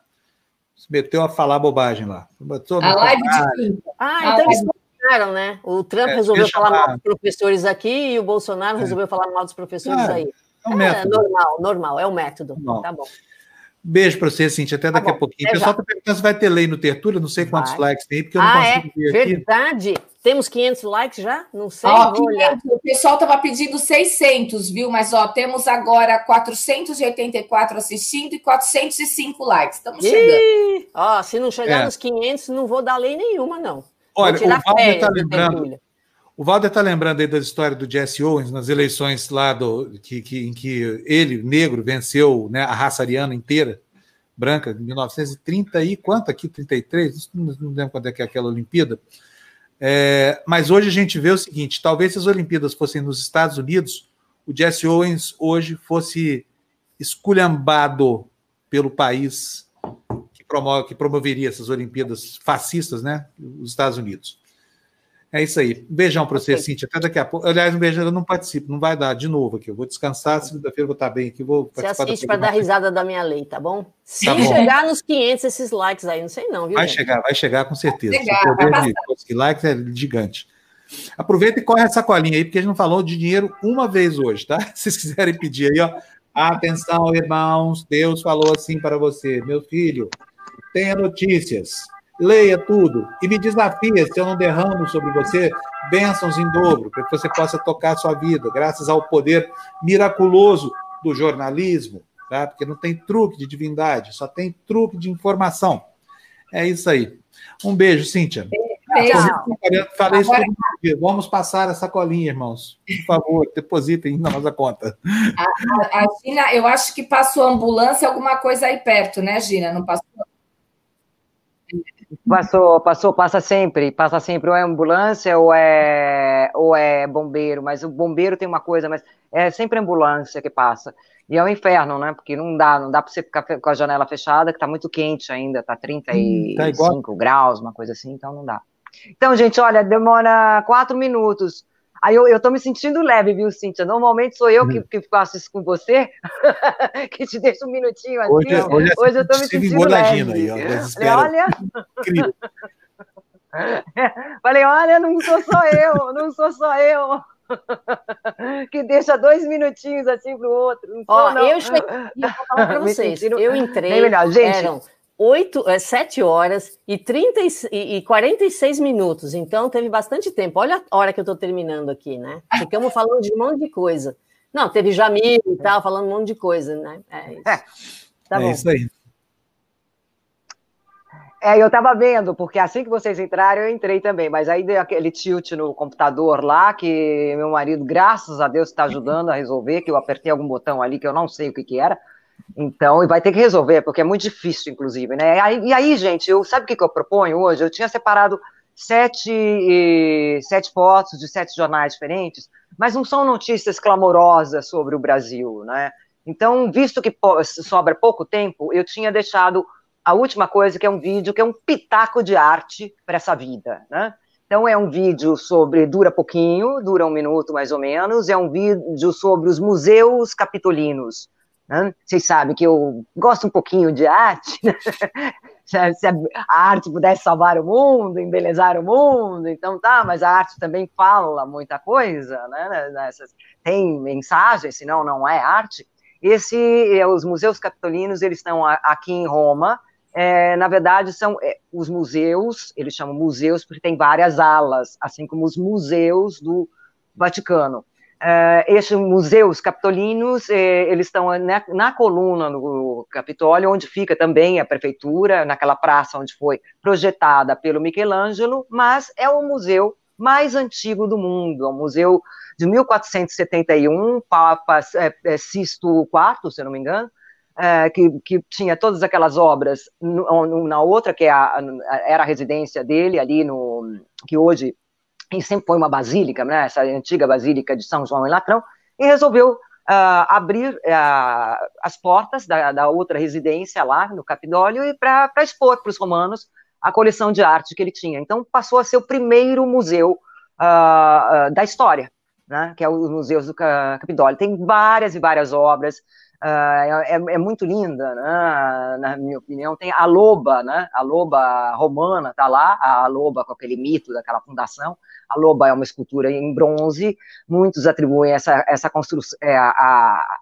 Se meteu a falar bobagem lá. Botou a live de Ah, então eles combinaram, né? O Trump é, resolveu falar mal dos professores aqui e o Bolsonaro é. resolveu falar mal dos professores é. aí. É um é, método. normal, normal, é o um método. Normal. Tá bom. Beijo para você, Cintia. Até daqui tá a pouquinho. O pessoal está perguntando se vai ter lei no Tertúlia. Não sei quantos vai. likes tem, porque eu não ah, consigo é? ver aqui. Verdade. Temos 500 likes já? Não sei. Ó, 500, o pessoal estava pedindo 600, viu? Mas ó, temos agora 484 assistindo e 405 likes. Estamos chegando. Ó, se não chegar é. nos 500, não vou dar lei nenhuma, não. Olha, o Valder está lembrando. O Valder está lembrando aí da história do Jesse Owens nas eleições lá do, que, que, em que ele, negro, venceu né, a raça ariana inteira, branca, em 1930 e quanto aqui? 33? Não, não lembro quando é que é aquela Olimpíada. É, mas hoje a gente vê o seguinte: talvez se as Olimpíadas fossem nos Estados Unidos, o Jesse Owens hoje fosse esculhambado pelo país que, promove, que promoveria essas Olimpíadas fascistas, né? Os Estados Unidos. É isso aí. Um beijão para você, okay. Cíntia. Até daqui a pouco. Aliás, um beijo, eu não participo, não vai dar de novo aqui. Eu vou descansar, segunda-feira vou estar bem aqui. Vou você assiste para dar risada da minha lei, tá bom? Se tá chegar bom. nos 500 esses likes aí, não sei não, viu? Vai gente? chegar, vai chegar com certeza. Chegar, o poder de likes é gigante. Aproveita e corre essa colinha aí, porque a gente não falou de dinheiro uma vez hoje, tá? Se vocês quiserem pedir aí, ó. Atenção, irmãos, Deus falou assim para você, meu filho, tenha notícias leia tudo e me desafia se eu não derramo sobre você bênçãos em dobro, para que você possa tocar a sua vida, graças ao poder miraculoso do jornalismo, tá? porque não tem truque de divindade, só tem truque de informação. É isso aí. Um beijo, Cíntia. Beijo. Falei isso Agora... Vamos passar essa colinha, irmãos. Por favor, depositem na nossa conta. A, a, a Gina, eu acho que passou ambulância, alguma coisa aí perto, né, Gina? Não passou? Passou, passou, passa sempre, passa sempre, ou é ambulância ou é, ou é bombeiro, mas o bombeiro tem uma coisa, mas é sempre ambulância que passa. E é um inferno, né? Porque não dá, não dá para você ficar com a janela fechada, que tá muito quente ainda, tá 35 hum, tá graus, uma coisa assim, então não dá. Então, gente, olha, demora quatro minutos Aí eu, eu tô me sentindo leve, viu, Cíntia? Normalmente sou eu que, que faço isso com você, que te deixa um minutinho assim. Hoje, hoje, hoje eu tô me sentindo leve. Aí, ó, olha. Incrível. Falei, olha, não sou só eu, não sou só eu. que deixa dois minutinhos assim pro outro. Não Ó, não. eu cheguei, vou falar para vocês, eu entrei, melhor. Gente, eram 8, 7 é, horas e, 30 e, e 46 minutos. Então, teve bastante tempo. Olha a hora que eu estou terminando aqui, né? Ficamos falando de um monte de coisa. Não, teve Jamil e tal, falando um monte de coisa, né? É isso. É, tá é isso aí. É, eu estava vendo, porque assim que vocês entraram, eu entrei também, mas aí deu aquele tilt no computador lá, que meu marido, graças a Deus, está ajudando a resolver, que eu apertei algum botão ali que eu não sei o que, que era. Então, e vai ter que resolver, porque é muito difícil, inclusive, né? E aí, gente, eu sabe o que, eu proponho hoje? Eu tinha separado sete, sete fotos de sete jornais diferentes, mas não são notícias clamorosas sobre o Brasil, né? Então, visto que sobra pouco tempo, eu tinha deixado a última coisa, que é um vídeo que é um pitaco de arte para essa vida, né? Então, é um vídeo sobre. dura pouquinho, dura um minuto mais ou menos, é um vídeo sobre os museus capitolinos. Né? Vocês sabem que eu gosto um pouquinho de arte, né? se a arte pudesse salvar o mundo, embelezar o mundo, então tá, mas a arte também fala muita coisa, né? Nessas, tem mensagem, senão não é arte. Esse, os museus capitolinos, eles estão aqui em Roma, é, na verdade, são é, os museus, eles chamam museus porque tem várias alas, assim como os museus do Vaticano. É, esses museus capitolinos, é, eles estão na, na, coluna do Capitólio, onde fica também a prefeitura, naquela praça onde foi projetada pelo Michelangelo, mas é o museu mais antigo do mundo, é um museu de 1471, Papa é, é, Sisto IV, se não me engano, é, que, que, tinha todas aquelas obras no, na outra, que é a, era a residência dele, ali no. que hoje sempre foi uma basílica, né, essa antiga basílica de São João em Latrão, e resolveu uh, abrir uh, as portas da, da, outra residência lá no Capitólio e para expor para os romanos a coleção de arte que ele tinha. Então passou a ser o primeiro museu uh, da história, né, que é o Museu do Capitólio. Tem várias e várias obras, é, é, muito linda, né? na minha opinião. Tem a loba, né? a loba romana está lá, a loba com aquele mito daquela fundação. A loba é uma escultura em bronze, muitos atribuem essa, essa construção, é, a,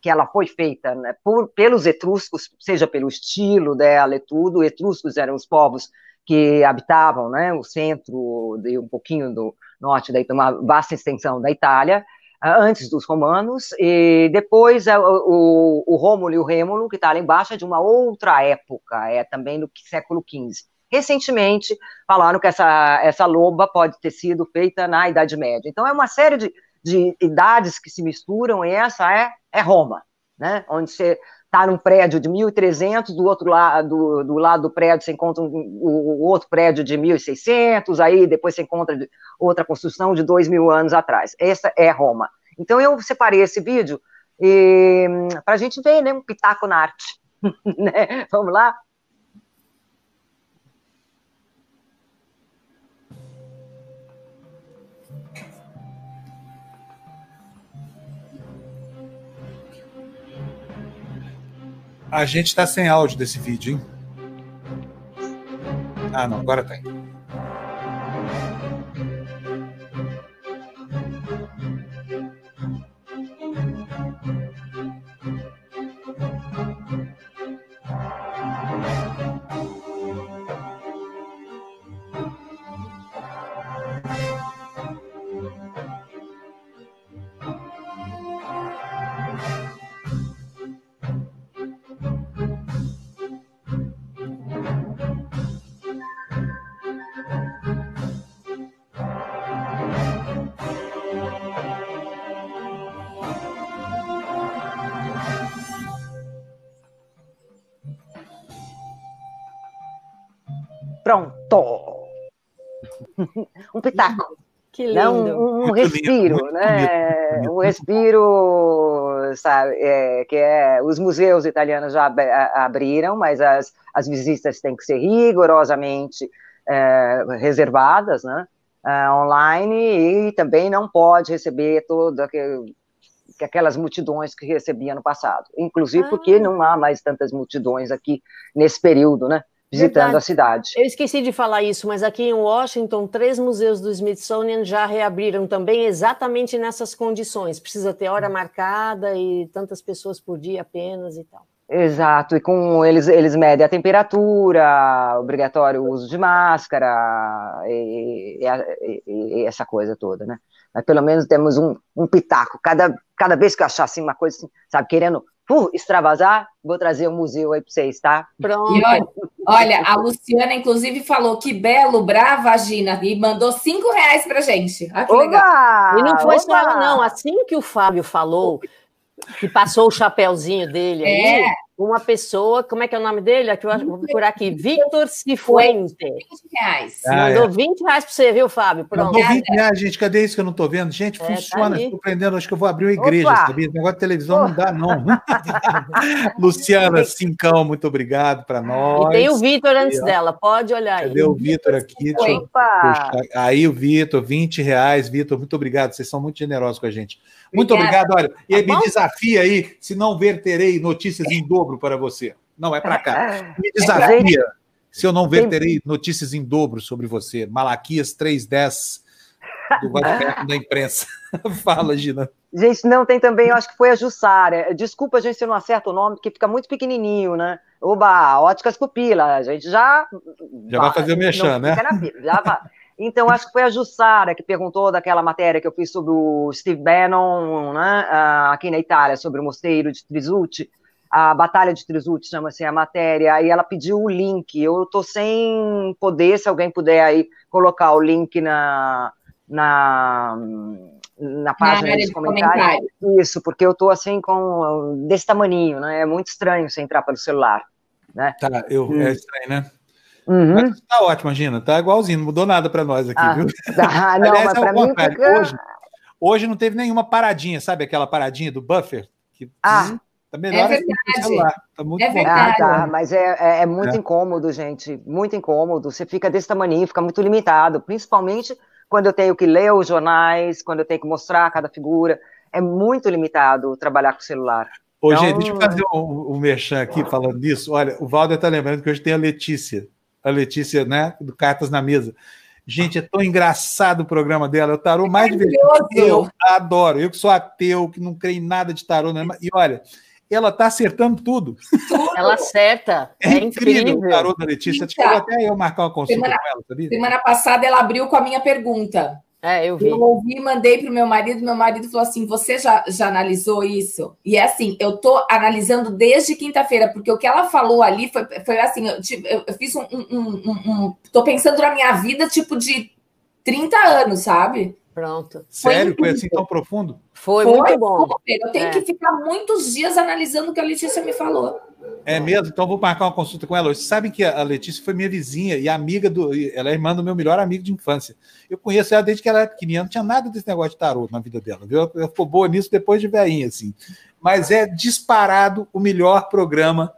que ela foi feita né, por, pelos etruscos, seja pelo estilo dela e tudo. Etruscos eram os povos que habitavam né, o centro e um pouquinho do norte, uma vasta extensão da Itália, antes dos romanos, e depois o, o Rômulo e o Rêmulo, que está lá embaixo, é de uma outra época, é também do século XV. Recentemente, falaram que essa, essa loba pode ter sido feita na Idade Média. Então, é uma série de, de idades que se misturam, e essa é, é Roma, né? onde você está num prédio de 1.300, do outro lado do, do lado do prédio você encontra um, o, o, outro prédio de 1.600, aí depois você encontra outra construção de 2.000 anos atrás. Essa é Roma. Então eu separei esse vídeo para a gente ver né, um pitaco na arte. né? Vamos lá? A gente está sem áudio desse vídeo, hein? Ah, não, agora tem. Pronto! um pitaco. Que lindo. Né? Um, um respiro, lindo, né? Um respiro, sabe? É, que é, os museus italianos já abriram, mas as, as visitas têm que ser rigorosamente é, reservadas, né? É, online e também não pode receber aquele, aquelas multidões que recebia no passado. Inclusive ah. porque não há mais tantas multidões aqui nesse período, né? Visitando Verdade. a cidade. Eu esqueci de falar isso, mas aqui em Washington, três museus do Smithsonian já reabriram também exatamente nessas condições. Precisa ter hora marcada e tantas pessoas por dia apenas e tal. Exato, e com eles, eles medem a temperatura, obrigatório o uso de máscara e, e, e, essa coisa toda, né? Mas pelo menos temos um, um pitaco. Cada, cada vez que eu achar assim, uma coisa assim, sabe, querendo uh, extravasar, vou trazer um museu aí para vocês, tá? Pronto. Olha, a Luciana, inclusive, falou que belo, brava, Gina, e mandou cinco reais pra gente. Ah, que legal. E não foi oba. só ela, não. Assim que o Fábio falou, que passou o chapéuzinho dele é. aí, uma pessoa, como é que é o nome dele? Aqui, vou procurar aqui, Victor Cifuente. 20 reais. Ah, Mandou é. 20 reais para você, viu, Fábio? Pronto. Mandou 20 reais, gente, cadê isso que eu não estou vendo? Gente, é, tá funciona, tá estou aprendendo, acho que eu vou abrir uma igreja, Opa. sabia? Esse negócio de televisão oh. não dá, não. Luciana Cincão, muito obrigado para nós. E tem o Vitor antes aí, dela, pode olhar aí. Cadê o Vitor aqui? Opa. Aí o Vitor, 20 reais, Vitor, muito obrigado, vocês são muito generosos com a gente. Muito Obrigada. obrigado, olha. E tá me desafia aí, se não ver, terei notícias em dobro para você. Não, é para cá. Me desafia se eu não ver, terei notícias em dobro sobre você. Malaquias 310 do da imprensa. Fala, Gina. Gente, não, tem também, eu acho que foi a Jussara. Desculpa, gente, se eu não acerto o nome, porque fica muito pequenininho, né? Oba, óticas pupila, a gente já... Já vai, vai fazer o mexão, né? já vai. Então, acho que foi a Jussara que perguntou daquela matéria que eu fiz sobre o Steve Bannon, né, aqui na Itália, sobre o mosteiro de Trisuti, a Batalha de Trisuti chama-se a matéria, e ela pediu o link. Eu estou sem poder, se alguém puder aí colocar o link na, na, na página dos comentários. Comentário. Isso, porque eu estou assim com desse tamaninho, né? É muito estranho você entrar pelo celular. Né? Tá, eu, hum. é estranho, né? Uhum. Mas tá ótimo, imagina, tá igualzinho, não mudou nada para nós aqui, ah, viu? Ah, não, Aliás, mas para mim fica... hoje, hoje não teve nenhuma paradinha, sabe aquela paradinha do buffer? Que, ah, tá melhor é verdade. celular. Tá muito é bom. Ah, tá, mas é, é, é muito é. incômodo, gente, muito incômodo. Você fica desse tamanho, fica muito limitado, principalmente quando eu tenho que ler os jornais, quando eu tenho que mostrar cada figura. É muito limitado trabalhar com o celular. Ô, então... gente, deixa eu fazer o um, um merchan aqui falando disso. Olha, o Valder está lembrando que hoje tem a Letícia a Letícia, né, do Cartas na Mesa. Gente, é tão engraçado o programa dela. O tarô mais divertido. Eu adoro. Eu que sou ateu, que não creio em nada de tarô. Né? E olha, ela tá acertando tudo. Ela acerta. É, é incrível, incrível o tarô da Letícia. Então, até eu marcar uma consulta semana, com ela, sabia? Semana passada ela abriu com a minha pergunta. É, eu vi. Eu ouvi, mandei para o meu marido, meu marido falou assim: você já, já analisou isso? E é assim, eu tô analisando desde quinta-feira, porque o que ela falou ali foi, foi assim, eu, eu, eu fiz um, um, um, um, Tô pensando na minha vida, tipo, de 30 anos, sabe? Pronto. Sério? Foi, foi assim tão profundo? Foi, foi muito bom. Eu tenho é. que ficar muitos dias analisando o que a Letícia me falou. É mesmo? Então vou marcar uma consulta com ela. Vocês sabem que a Letícia foi minha vizinha e amiga do. Ela é irmã do meu melhor amigo de infância. Eu conheço ela desde que ela era pequenininha, não tinha nada desse negócio de tarô na vida dela, viu? Ela ficou boa nisso depois de veinha, assim. Mas é disparado o melhor programa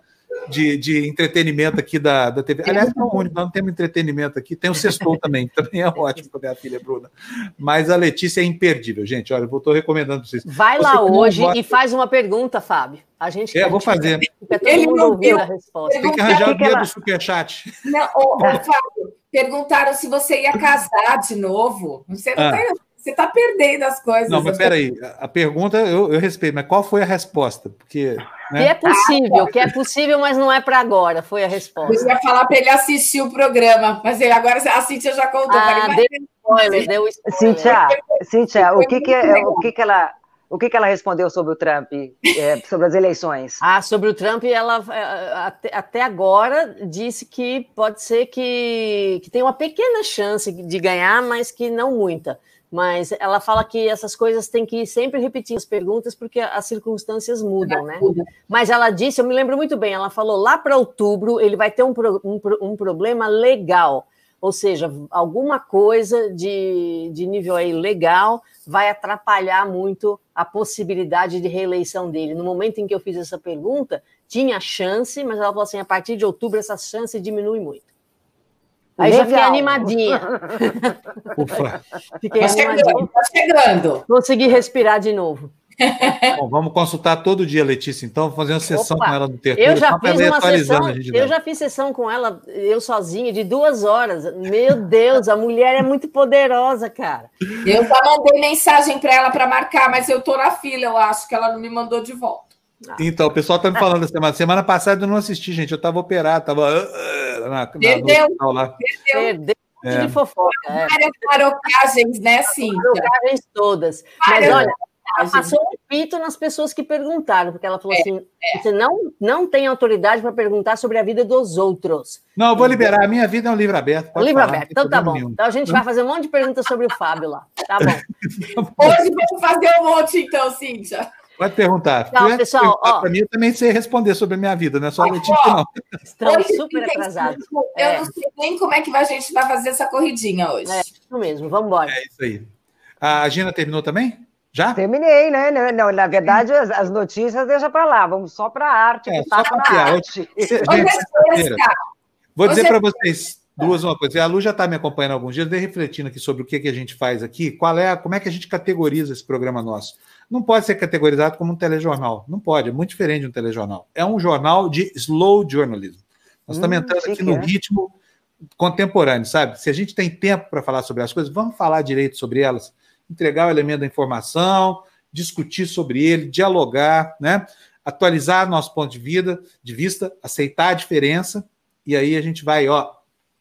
de, de entretenimento aqui da, da TV. Aliás, não, é único, nós não temos entretenimento aqui. Tem o Sextou também, também é ótimo com a minha filha Bruna. Mas a Letícia é imperdível, gente. Olha, eu estou recomendando para vocês. Vai Você lá hoje e faz uma pergunta, Fábio. A gente é, vou fazer. Ele mundo ouvindo a resposta. Tem que arranjar o dia do superchat. Não, ô, ô, Fábio, perguntaram se você ia casar de novo. Você não ah. tem você está perdendo as coisas. Não, mas peraí, a pergunta eu, eu respeito, mas qual foi a resposta? Porque. Né? Que é possível, que é possível, mas não é para agora, foi a resposta. Eu ia falar para ele assistir o programa, mas ele agora a Cíntia já contou. Ah, deu spoiler, deu spoiler. Cíntia, Cíntia o, que, que, é, o que, que ela. O que, que ela respondeu sobre o Trump, é, sobre as eleições? Ah, sobre o Trump, ela é, até, até, agora disse que pode ser que, que tem uma pequena chance de ganhar, mas que não muita mas ela fala que essas coisas têm que sempre repetir as perguntas porque as circunstâncias mudam, né? Mas ela disse, eu me lembro muito bem, ela falou lá para outubro ele vai ter um, um, um, problema legal, ou seja, alguma coisa de, de nível aí legal vai atrapalhar muito a possibilidade de reeleição dele. No momento em que eu fiz essa pergunta, tinha chance, mas ela falou assim, a partir de outubro essa chance diminui muito. Aí Legal. já fiquei animadinha. Ufa. Fiquei tá chegando, tá chegando. Consegui respirar de novo. Bom, vamos consultar todo dia, Letícia, então, fazer uma sessão Opa, com ela no terceiro. Eu já fiz uma sessão, eu já fiz sessão com ela, eu sozinha, de duas horas. Meu Deus, a mulher é muito poderosa, cara. Eu já mandei mensagem para ela para marcar, mas eu tô na fila, eu acho que ela não me mandou de volta. Ah. Então, o pessoal tá me falando semana. Semana passada eu não assisti, gente. Eu tava operado, tava na, na, perdeu, no lá. Perdeu. Perdeu. É. de fofoca. É. Várias marocagens, né, sim. Marocagens todas. Mas olha, ela passou um pito nas pessoas que perguntaram, porque ela falou é, assim: é. você não, não tem autoridade para perguntar sobre a vida dos outros. Não, eu vou liberar. A minha vida é um livro aberto. Pode livro falar, aberto. Então tá bom. Nenhum. Então a gente vai fazer um monte de perguntas sobre o Fábio lá. Tá bom. Hoje vamos fazer um monte, então, Cíntia. Pode perguntar. Não, pessoal, ó, para mim, eu também sei responder sobre a minha vida, não é só a Letícia, não. Estamos super atrasados. Eu é. não sei nem como é que a gente vai fazer essa corridinha hoje. É isso mesmo, vamos embora. É isso aí. A Gina terminou também? Já? Terminei, né? Não, na verdade, as, as notícias deixa para lá. Vamos só para a arte. É, só para a arte. Gente, vou dizer para vocês duas uma coisa. A Lu já está me acompanhando há alguns dias, dei refletindo aqui sobre o que, que a gente faz aqui, qual é, como é que a gente categoriza esse programa nosso. Não pode ser categorizado como um telejornal. Não pode, é muito diferente de um telejornal. É um jornal de slow journalism. Nós estamos hum, entrando aqui no é. ritmo contemporâneo, sabe? Se a gente tem tempo para falar sobre as coisas, vamos falar direito sobre elas entregar o elemento da informação, discutir sobre ele, dialogar, né? atualizar nosso ponto de, vida, de vista, aceitar a diferença, e aí a gente vai ó,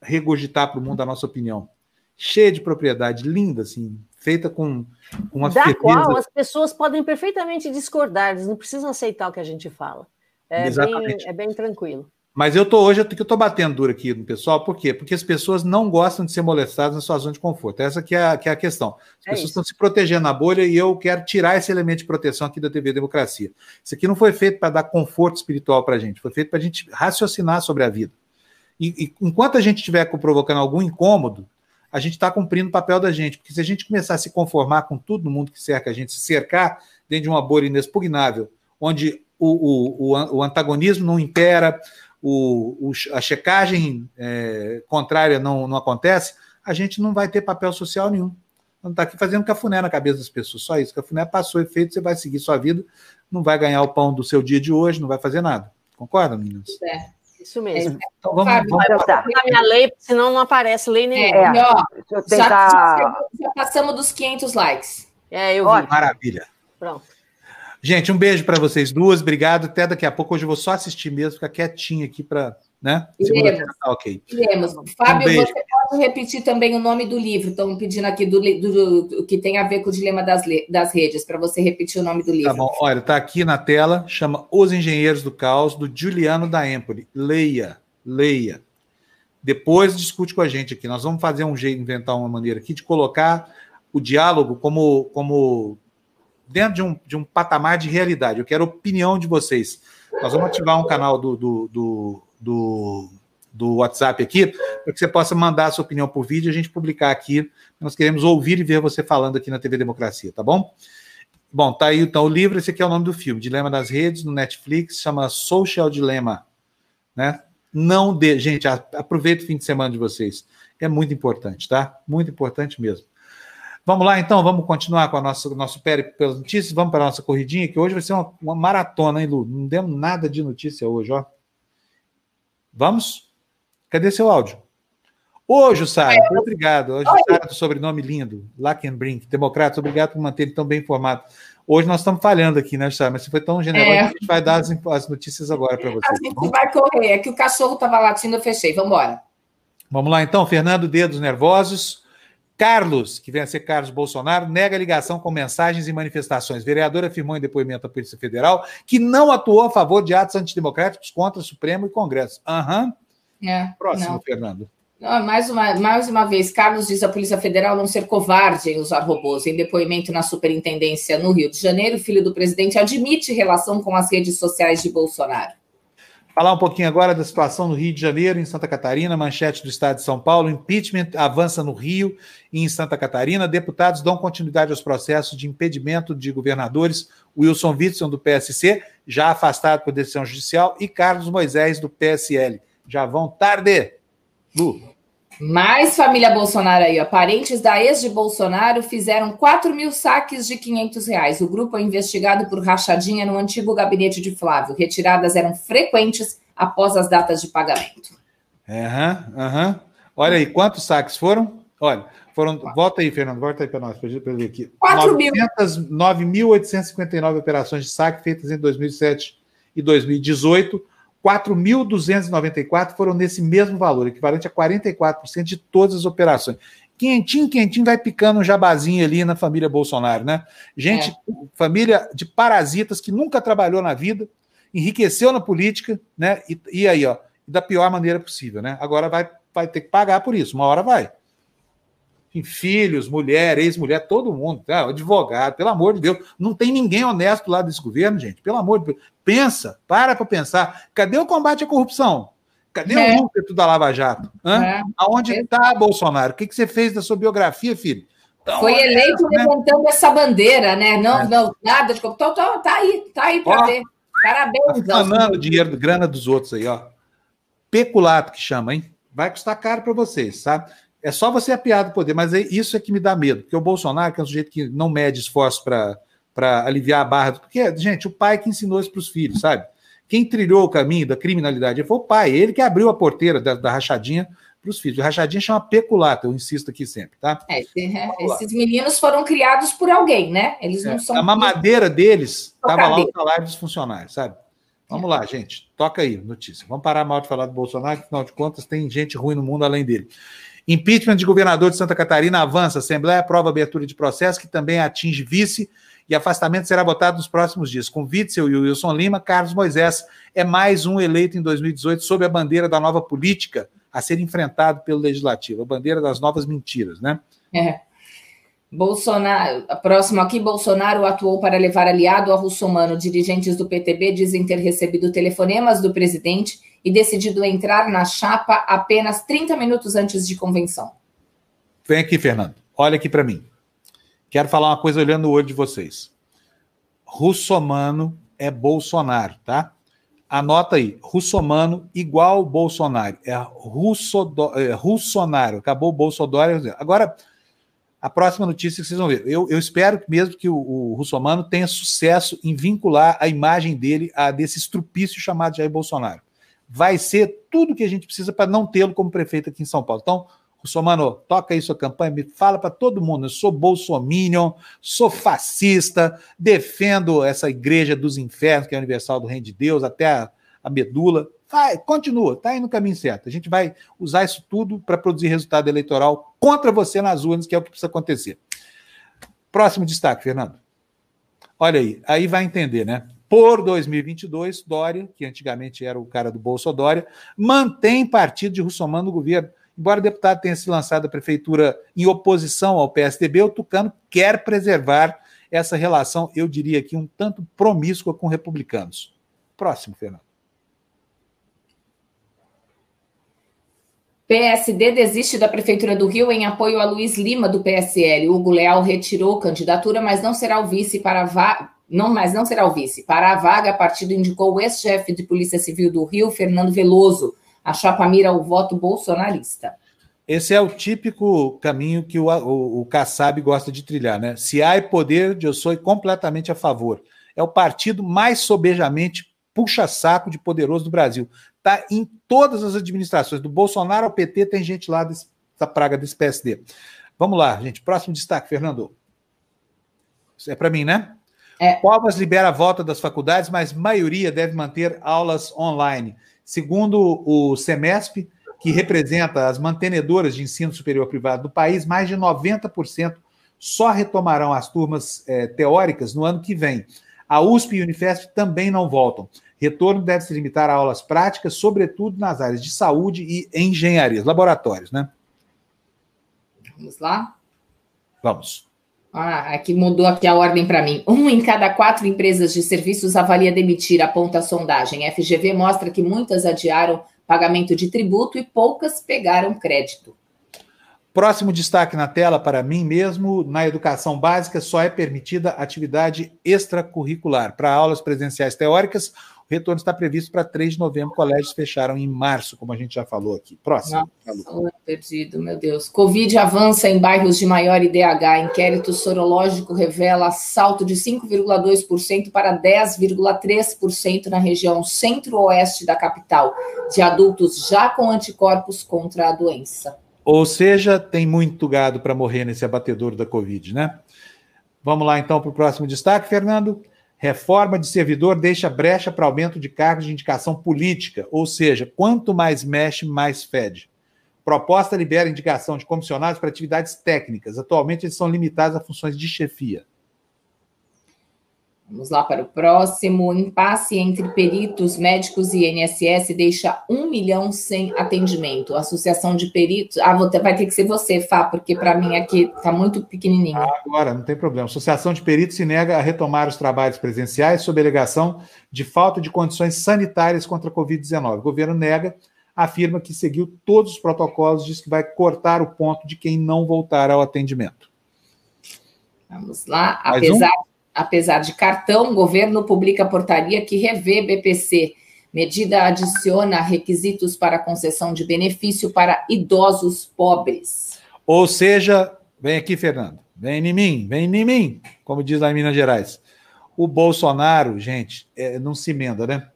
regurgitar para o mundo a nossa opinião. Cheia de propriedade, linda, assim, feita com uma Da firmeza. qual as pessoas podem perfeitamente discordar, eles não precisam aceitar o que a gente fala. É, bem, é bem tranquilo. Mas eu tô hoje, eu tô batendo duro aqui no pessoal, por quê? Porque as pessoas não gostam de ser molestadas na sua zona de conforto. Essa que é a, que é a questão. As é pessoas isso. estão se protegendo na bolha e eu quero tirar esse elemento de proteção aqui da TV Democracia. Isso aqui não foi feito para dar conforto espiritual para a gente, foi feito para a gente raciocinar sobre a vida. E, e enquanto a gente estiver provocando algum incômodo, a gente está cumprindo o papel da gente. Porque se a gente começar a se conformar com tudo no mundo que cerca a gente, se cercar dentro de uma bolha inexpugnável, onde o, o, o, antagonismo não impera, o, o, a checagem é, contrária não, não acontece, a gente não vai ter papel social nenhum. Não está aqui fazendo cafuné na cabeça das pessoas, só isso. Cafuné passou efeito, você vai seguir sua vida, não vai ganhar o pão do seu dia de hoje, não vai fazer nada. Concorda, meninas? É. Isso mesmo. É, então vamos, Fábio, vamos na minha lei, senão não aparece lei nenhuma. É, é. Ó, tentar... já, já, passamos dos 500 likes. É, eu vi. Maravilha. Pronto. Gente, um beijo para vocês duas. Obrigado. Até daqui a pouco. Hoje eu vou só assistir mesmo, ficar quietinho aqui para. Né? Iremos. Tá ok. Iremos. Fábio, um você pode repetir também o nome do livro. Estão pedindo aqui do, do, do, que tem a ver com o dilema das, das redes, para você repetir o nome do livro. Tá bom. Olha, está aqui na tela, chama Os Engenheiros do Caos, do Giuliano da Empoli. Leia, leia. Depois discute com a gente aqui. Nós vamos fazer um jeito, inventar uma maneira aqui de colocar o diálogo como, como dentro de um, de um patamar de realidade. Eu quero a opinião de vocês. Nós vamos ativar um canal do, do, do, do, do WhatsApp aqui, para que você possa mandar a sua opinião por vídeo e a gente publicar aqui. Nós queremos ouvir e ver você falando aqui na TV Democracia, tá bom? Bom, tá aí então o livro, esse aqui é o nome do filme, Dilema das Redes, no Netflix, chama Social Dilema, né? Não de, gente, aproveita o fim de semana de vocês. É muito importante, tá? Muito importante mesmo. Vamos lá, então, vamos continuar com o nosso, nosso périplo pelas notícias, vamos para a nossa corridinha, que hoje vai ser uma, uma, maratona, hein, Lu? Não demos nada de notícia hoje, ó. Vamos? Cadê seu áudio? Hoje, Sara, obrigado. Hoje, Sara, do sobrenome lindo, Lackenbrink, democrata, obrigado por manter ele tão bem informado. Hoje nós estamos falhando aqui, né, Sara? Mas você foi tão generoso é. que a gente vai dar as, as notícias agora para você. A gente tá vai correr, é que o cachorro estava latindo, eu fechei. Vamos embora. Vamos lá, então. Fernando Dedos Nervosos. Carlos, que vem a ser Carlos Bolsonaro, nega ligação com mensagens e manifestações. Vereador afirmou em depoimento à Polícia Federal que não atuou a favor de atos antidemocráticos contra o Supremo e Congresso. Aham. Uhum. É, Próximo, não. Fernando. Não, mais, uma, mais uma vez, Carlos diz à Polícia Federal não ser covarde em usar robôs. Em depoimento na Superintendência no Rio de Janeiro, o filho do presidente admite relação com as redes sociais de Bolsonaro. Falar um pouquinho agora da situação no Rio de Janeiro, em Santa Catarina, manchete do Estado de São Paulo, impeachment avança no Rio e em Santa Catarina. Deputados dão continuidade aos processos de impedimento de governadores Wilson Witson, do PSC, já afastado por decisão judicial, e Carlos Moisés, do PSL. Já vão tarde. Lu. Mais família Bolsonaro aí, ó. Parentes da ex de Bolsonaro fizeram 4 mil saques de 500 reais. O grupo é investigado por rachadinha no antigo gabinete de Flávio. Retiradas eram frequentes após as datas de pagamento. Aham, uhum, aham. Uhum. Olha aí, quantos saques foram? Olha, foram. Volta aí, Fernando, volta aí para nós, para eu ver aqui. 4 mil. 9.859 operações de saque feitas em 2007 e 2018 4.294 foram nesse mesmo valor, equivalente a 44% de todas as operações. Quentinho, quentinho, vai picando um jabazinho ali na família Bolsonaro, né? Gente, é. família de parasitas que nunca trabalhou na vida, enriqueceu na política, né? E, e aí, ó, da pior maneira possível, né? Agora vai, vai ter que pagar por isso, uma hora vai. filhos, mulher, ex-mulher, todo mundo, tá? advogado, pelo amor de Deus. Não tem ninguém honesto lá desse governo, gente. Pelo amor de Deus. Pensa, para para pensar. Cadê o combate à corrupção? Cadê é. o ímpeto da Lava Jato? É. Aonde está Bolsonaro? O que, que você fez da sua biografia, filho? Então, Foi eleito né? levantando essa bandeira, né? Não, é. não, nada de corrupção. Tá, tá aí, tá aí para ver. Parabéns. Tá dinheiro, grana dos outros aí, ó. Peculato que chama, hein? Vai custar caro para vocês, sabe? É só você apiar do poder, mas é isso é que me dá medo, porque o Bolsonaro, que é um sujeito que não mede esforço para aliviar a barra, porque, gente, o pai que ensinou isso para os filhos, sabe? Quem trilhou o caminho da criminalidade foi o pai, ele que abriu a porteira da, da rachadinha para os filhos. A rachadinha chama peculato, eu insisto aqui sempre, tá? É, esses meninos foram criados por alguém, né? Eles não é, são. A mamadeira deles estava lá o salário dos funcionários, sabe? Vamos lá, gente. Toca aí, notícia. Vamos parar mal de falar do Bolsonaro, que, afinal de contas, tem gente ruim no mundo além dele. Impeachment de governador de Santa Catarina avança. Assembleia aprova abertura de processo que também atinge vice e afastamento será votado nos próximos dias. Com Witzel e Wilson Lima, Carlos Moisés é mais um eleito em 2018 sob a bandeira da nova política a ser enfrentado pelo Legislativo, a bandeira das novas mentiras, né? É. Bolsonaro, próximo aqui, Bolsonaro atuou para levar aliado a Russomano. Dirigentes do PTB dizem ter recebido telefonemas do presidente e decidido entrar na chapa apenas 30 minutos antes de convenção. Vem aqui, Fernando. Olha aqui para mim. Quero falar uma coisa olhando o olho de vocês. Russomano é Bolsonaro, tá? Anota aí, Russomano igual Bolsonaro. É, Russodo, é Russonaro. Acabou o Bolsonaro. Agora, a próxima notícia que vocês vão ver. Eu, eu espero mesmo que o, o Russomano tenha sucesso em vincular a imagem dele a desse estrupício chamado Jair Bolsonaro. Vai ser tudo que a gente precisa para não tê-lo como prefeito aqui em São Paulo. Então, Russomano, toca aí sua campanha, me fala para todo mundo. Eu sou bolsominion, sou fascista, defendo essa igreja dos infernos, que é Universal do Reino de Deus, até a, a medula. Vai, continua, tá aí no caminho certo. A gente vai usar isso tudo para produzir resultado eleitoral contra você nas urnas, que é o que precisa acontecer. Próximo destaque, Fernando. Olha aí, aí vai entender, né? Por 2022, Dória, que antigamente era o cara do Bolso Dória, mantém partido de Russomano no governo. Embora o deputado tenha se lançado à prefeitura em oposição ao PSDB, o Tucano quer preservar essa relação, eu diria aqui, um tanto promíscua com republicanos. Próximo, Fernando. PSD desiste da Prefeitura do Rio em apoio a Luiz Lima, do PSL. Hugo Leal retirou candidatura, mas não será o vice para va... não, mas não será o vice. Para a vaga, o partido indicou o ex-chefe de Polícia Civil do Rio, Fernando Veloso. A chapa mira o voto bolsonarista. Esse é o típico caminho que o, o, o Kassab gosta de trilhar, né? Se há poder, eu sou completamente a favor. É o partido mais sobejamente puxa-saco de poderoso do Brasil. Está em todas as administrações, do Bolsonaro ao PT, tem gente lá dessa praga desse PSD. Vamos lá, gente. Próximo destaque, Fernando. Isso é para mim, né? É. Povas libera a volta das faculdades, mas maioria deve manter aulas online. Segundo o SEMESP, que representa as mantenedoras de ensino superior privado do país, mais de 90% só retomarão as turmas é, teóricas no ano que vem. A USP e a Unifesp também não voltam. Retorno deve se limitar a aulas práticas, sobretudo nas áreas de saúde e engenharia, laboratórios, né? Vamos lá? Vamos. Ah, aqui mudou aqui a ordem para mim. Um em cada quatro empresas de serviços avalia demitir, aponta a sondagem. A FGV mostra que muitas adiaram pagamento de tributo e poucas pegaram crédito. Próximo destaque na tela para mim mesmo: na educação básica só é permitida atividade extracurricular. Para aulas presenciais teóricas, o retorno está previsto para 3 de novembro. Colégios fecharam em março, como a gente já falou aqui. Próximo. Nossa, perdido, meu Deus. Covid avança em bairros de maior IDH. Inquérito sorológico revela salto de 5,2% para 10,3% na região centro-oeste da capital, de adultos já com anticorpos contra a doença. Ou seja, tem muito gado para morrer nesse abatedor da Covid, né? Vamos lá então para o próximo destaque, Fernando. Reforma de servidor deixa brecha para aumento de cargos de indicação política, ou seja, quanto mais mexe, mais fede. Proposta libera indicação de comissionados para atividades técnicas. Atualmente, eles são limitados a funções de chefia. Vamos lá para o próximo. Impasse entre peritos, médicos e INSS deixa um milhão sem atendimento. Associação de peritos. Ah, vai ter que ser você, Fá, porque para mim aqui está muito pequenininho. Ah, agora, não tem problema. Associação de peritos se nega a retomar os trabalhos presenciais sob alegação de falta de condições sanitárias contra a Covid-19. O governo nega, afirma que seguiu todos os protocolos, diz que vai cortar o ponto de quem não voltar ao atendimento. Vamos lá. Apesar. Um? Apesar de cartão, o governo publica portaria que revê BPC. Medida adiciona requisitos para concessão de benefício para idosos pobres. Ou seja, vem aqui, Fernando, vem em mim, vem em mim, como diz lá em Minas Gerais. O Bolsonaro, gente, é, não se emenda, né?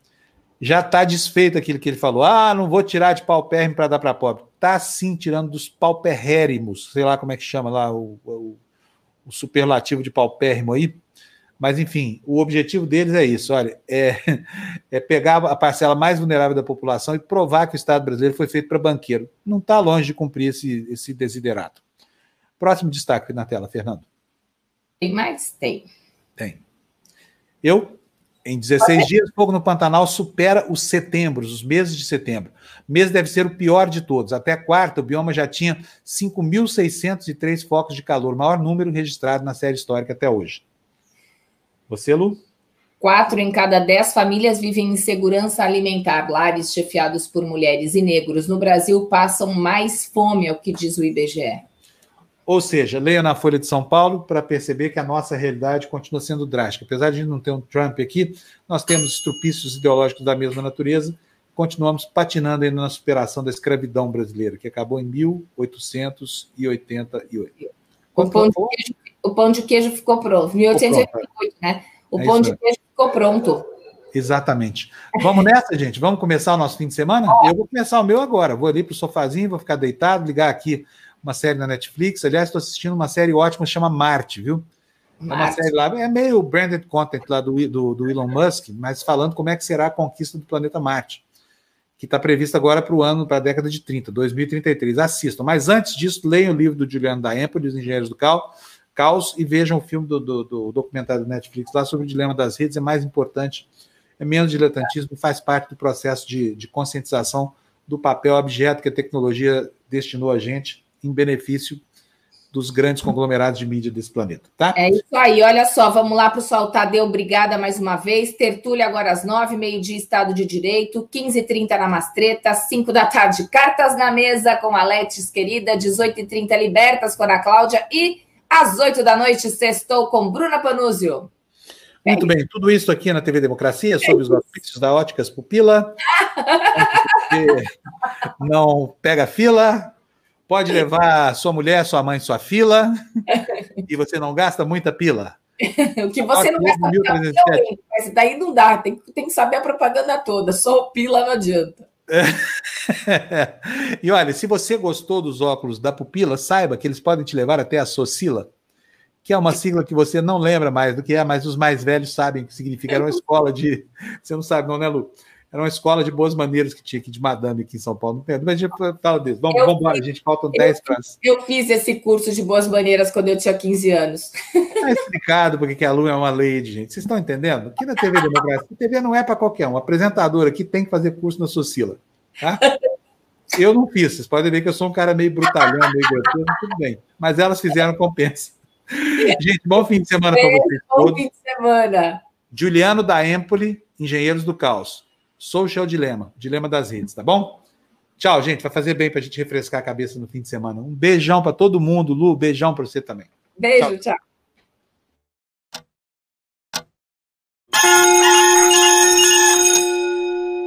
Já está desfeito aquilo que ele falou. Ah, não vou tirar de paupérrimo para dar para pobre. Está sim tirando dos paupérrimos, sei lá como é que chama lá o, o, o superlativo de paupérrimo aí mas, enfim, o objetivo deles é isso: olha, é, é pegar a parcela mais vulnerável da população e provar que o Estado brasileiro foi feito para banqueiro. Não está longe de cumprir esse, esse desiderato. Próximo destaque na tela, Fernando. Tem mais? Tem. Tem. Eu, em 16 dias, Fogo no Pantanal supera os setembros, os meses de setembro. Mês deve ser o pior de todos. Até quarta, o bioma já tinha 5.603 focos de calor, maior número registrado na série histórica até hoje. Você, Lu? Quatro em cada dez famílias vivem em segurança alimentar. Lares chefiados por mulheres e negros no Brasil passam mais fome, é o que diz o IBGE. Ou seja, leia na Folha de São Paulo para perceber que a nossa realidade continua sendo drástica. Apesar de não ter um Trump aqui, nós temos estrupícios ideológicos da mesma natureza, continuamos patinando ainda na superação da escravidão brasileira, que acabou em 1888. O pão, queijo, o pão, de queijo, ficou pronto, 1888, né? O é pão de queijo ficou pronto. Exatamente. Vamos nessa, gente? Vamos começar o nosso fim de semana? Eu vou começar o meu agora. Vou ali para o sofazinho, vou ficar deitado, ligar aqui uma série na Netflix. Aliás, estou assistindo uma série ótima, chama Marte, viu? Marte. É uma série lá, é meio branded content lá do, do, do Elon Musk, mas falando como é que será a conquista do planeta Marte que está prevista agora para o ano, para a década de 30, 2033. Assistam. Mas antes disso, leiam o livro do Juliano da Empoli, Os Engenheiros do Caos, e vejam o filme do, do, do, documentário do Netflix lá sobre o dilema das redes. É mais importante, é menos diletantismo, faz parte do processo de, de conscientização do papel objeto que a tecnologia destinou a gente em benefício dos grandes conglomerados de mídia desse planeta, tá? É isso aí, olha só, vamos lá para o Sol Tadeu, obrigada mais uma vez, tertúlia agora às nove, meio-dia, Estado de Direito, 15h30 na Mastreta, cinco da tarde, Cartas na Mesa com a Letes, querida, 18h30, Libertas com a Ana Cláudia e às oito da noite, sextou com Bruna Panúzio. Muito é bem, tudo isso aqui na TV Democracia, sobre os ofícios da Óticas Pupila. não pega fila, Pode levar sua mulher, sua mãe, sua fila, e você não gasta muita pila. o que você não gasta pila, mas daí não dá, tem, tem que saber a propaganda toda, só pila não adianta. e olha, se você gostou dos óculos da pupila, saiba que eles podem te levar até a Socila, que é uma sigla que você não lembra mais do que é, mas os mais velhos sabem o que significa. Era uma escola de. Você não sabe, não, né, Lu? Era uma escola de boas maneiras que tinha aqui de madame aqui em São Paulo. Mas a gente fala disso. Vamos, vamos embora, gente. Faltam 10 para. Eu fiz esse curso de boas maneiras quando eu tinha 15 anos. Está explicado porque que a Lu é uma lady, gente. Vocês estão entendendo? Aqui na TV Democracia, a TV não é para qualquer um. O apresentador aqui tem que fazer curso na Socila. Tá? Eu não fiz. Vocês podem ver que eu sou um cara meio brutalhão, meio gratuito, tudo bem. Mas elas fizeram compensa. Gente, bom fim de semana para vocês. Bom todos. fim de semana. Juliano da Empoli, Engenheiros do Caos. Social Dilema, dilema das redes, tá bom? Tchau, gente. Vai fazer bem para a gente refrescar a cabeça no fim de semana. Um beijão para todo mundo, Lu. Beijão para você também. Beijo, tchau. tchau.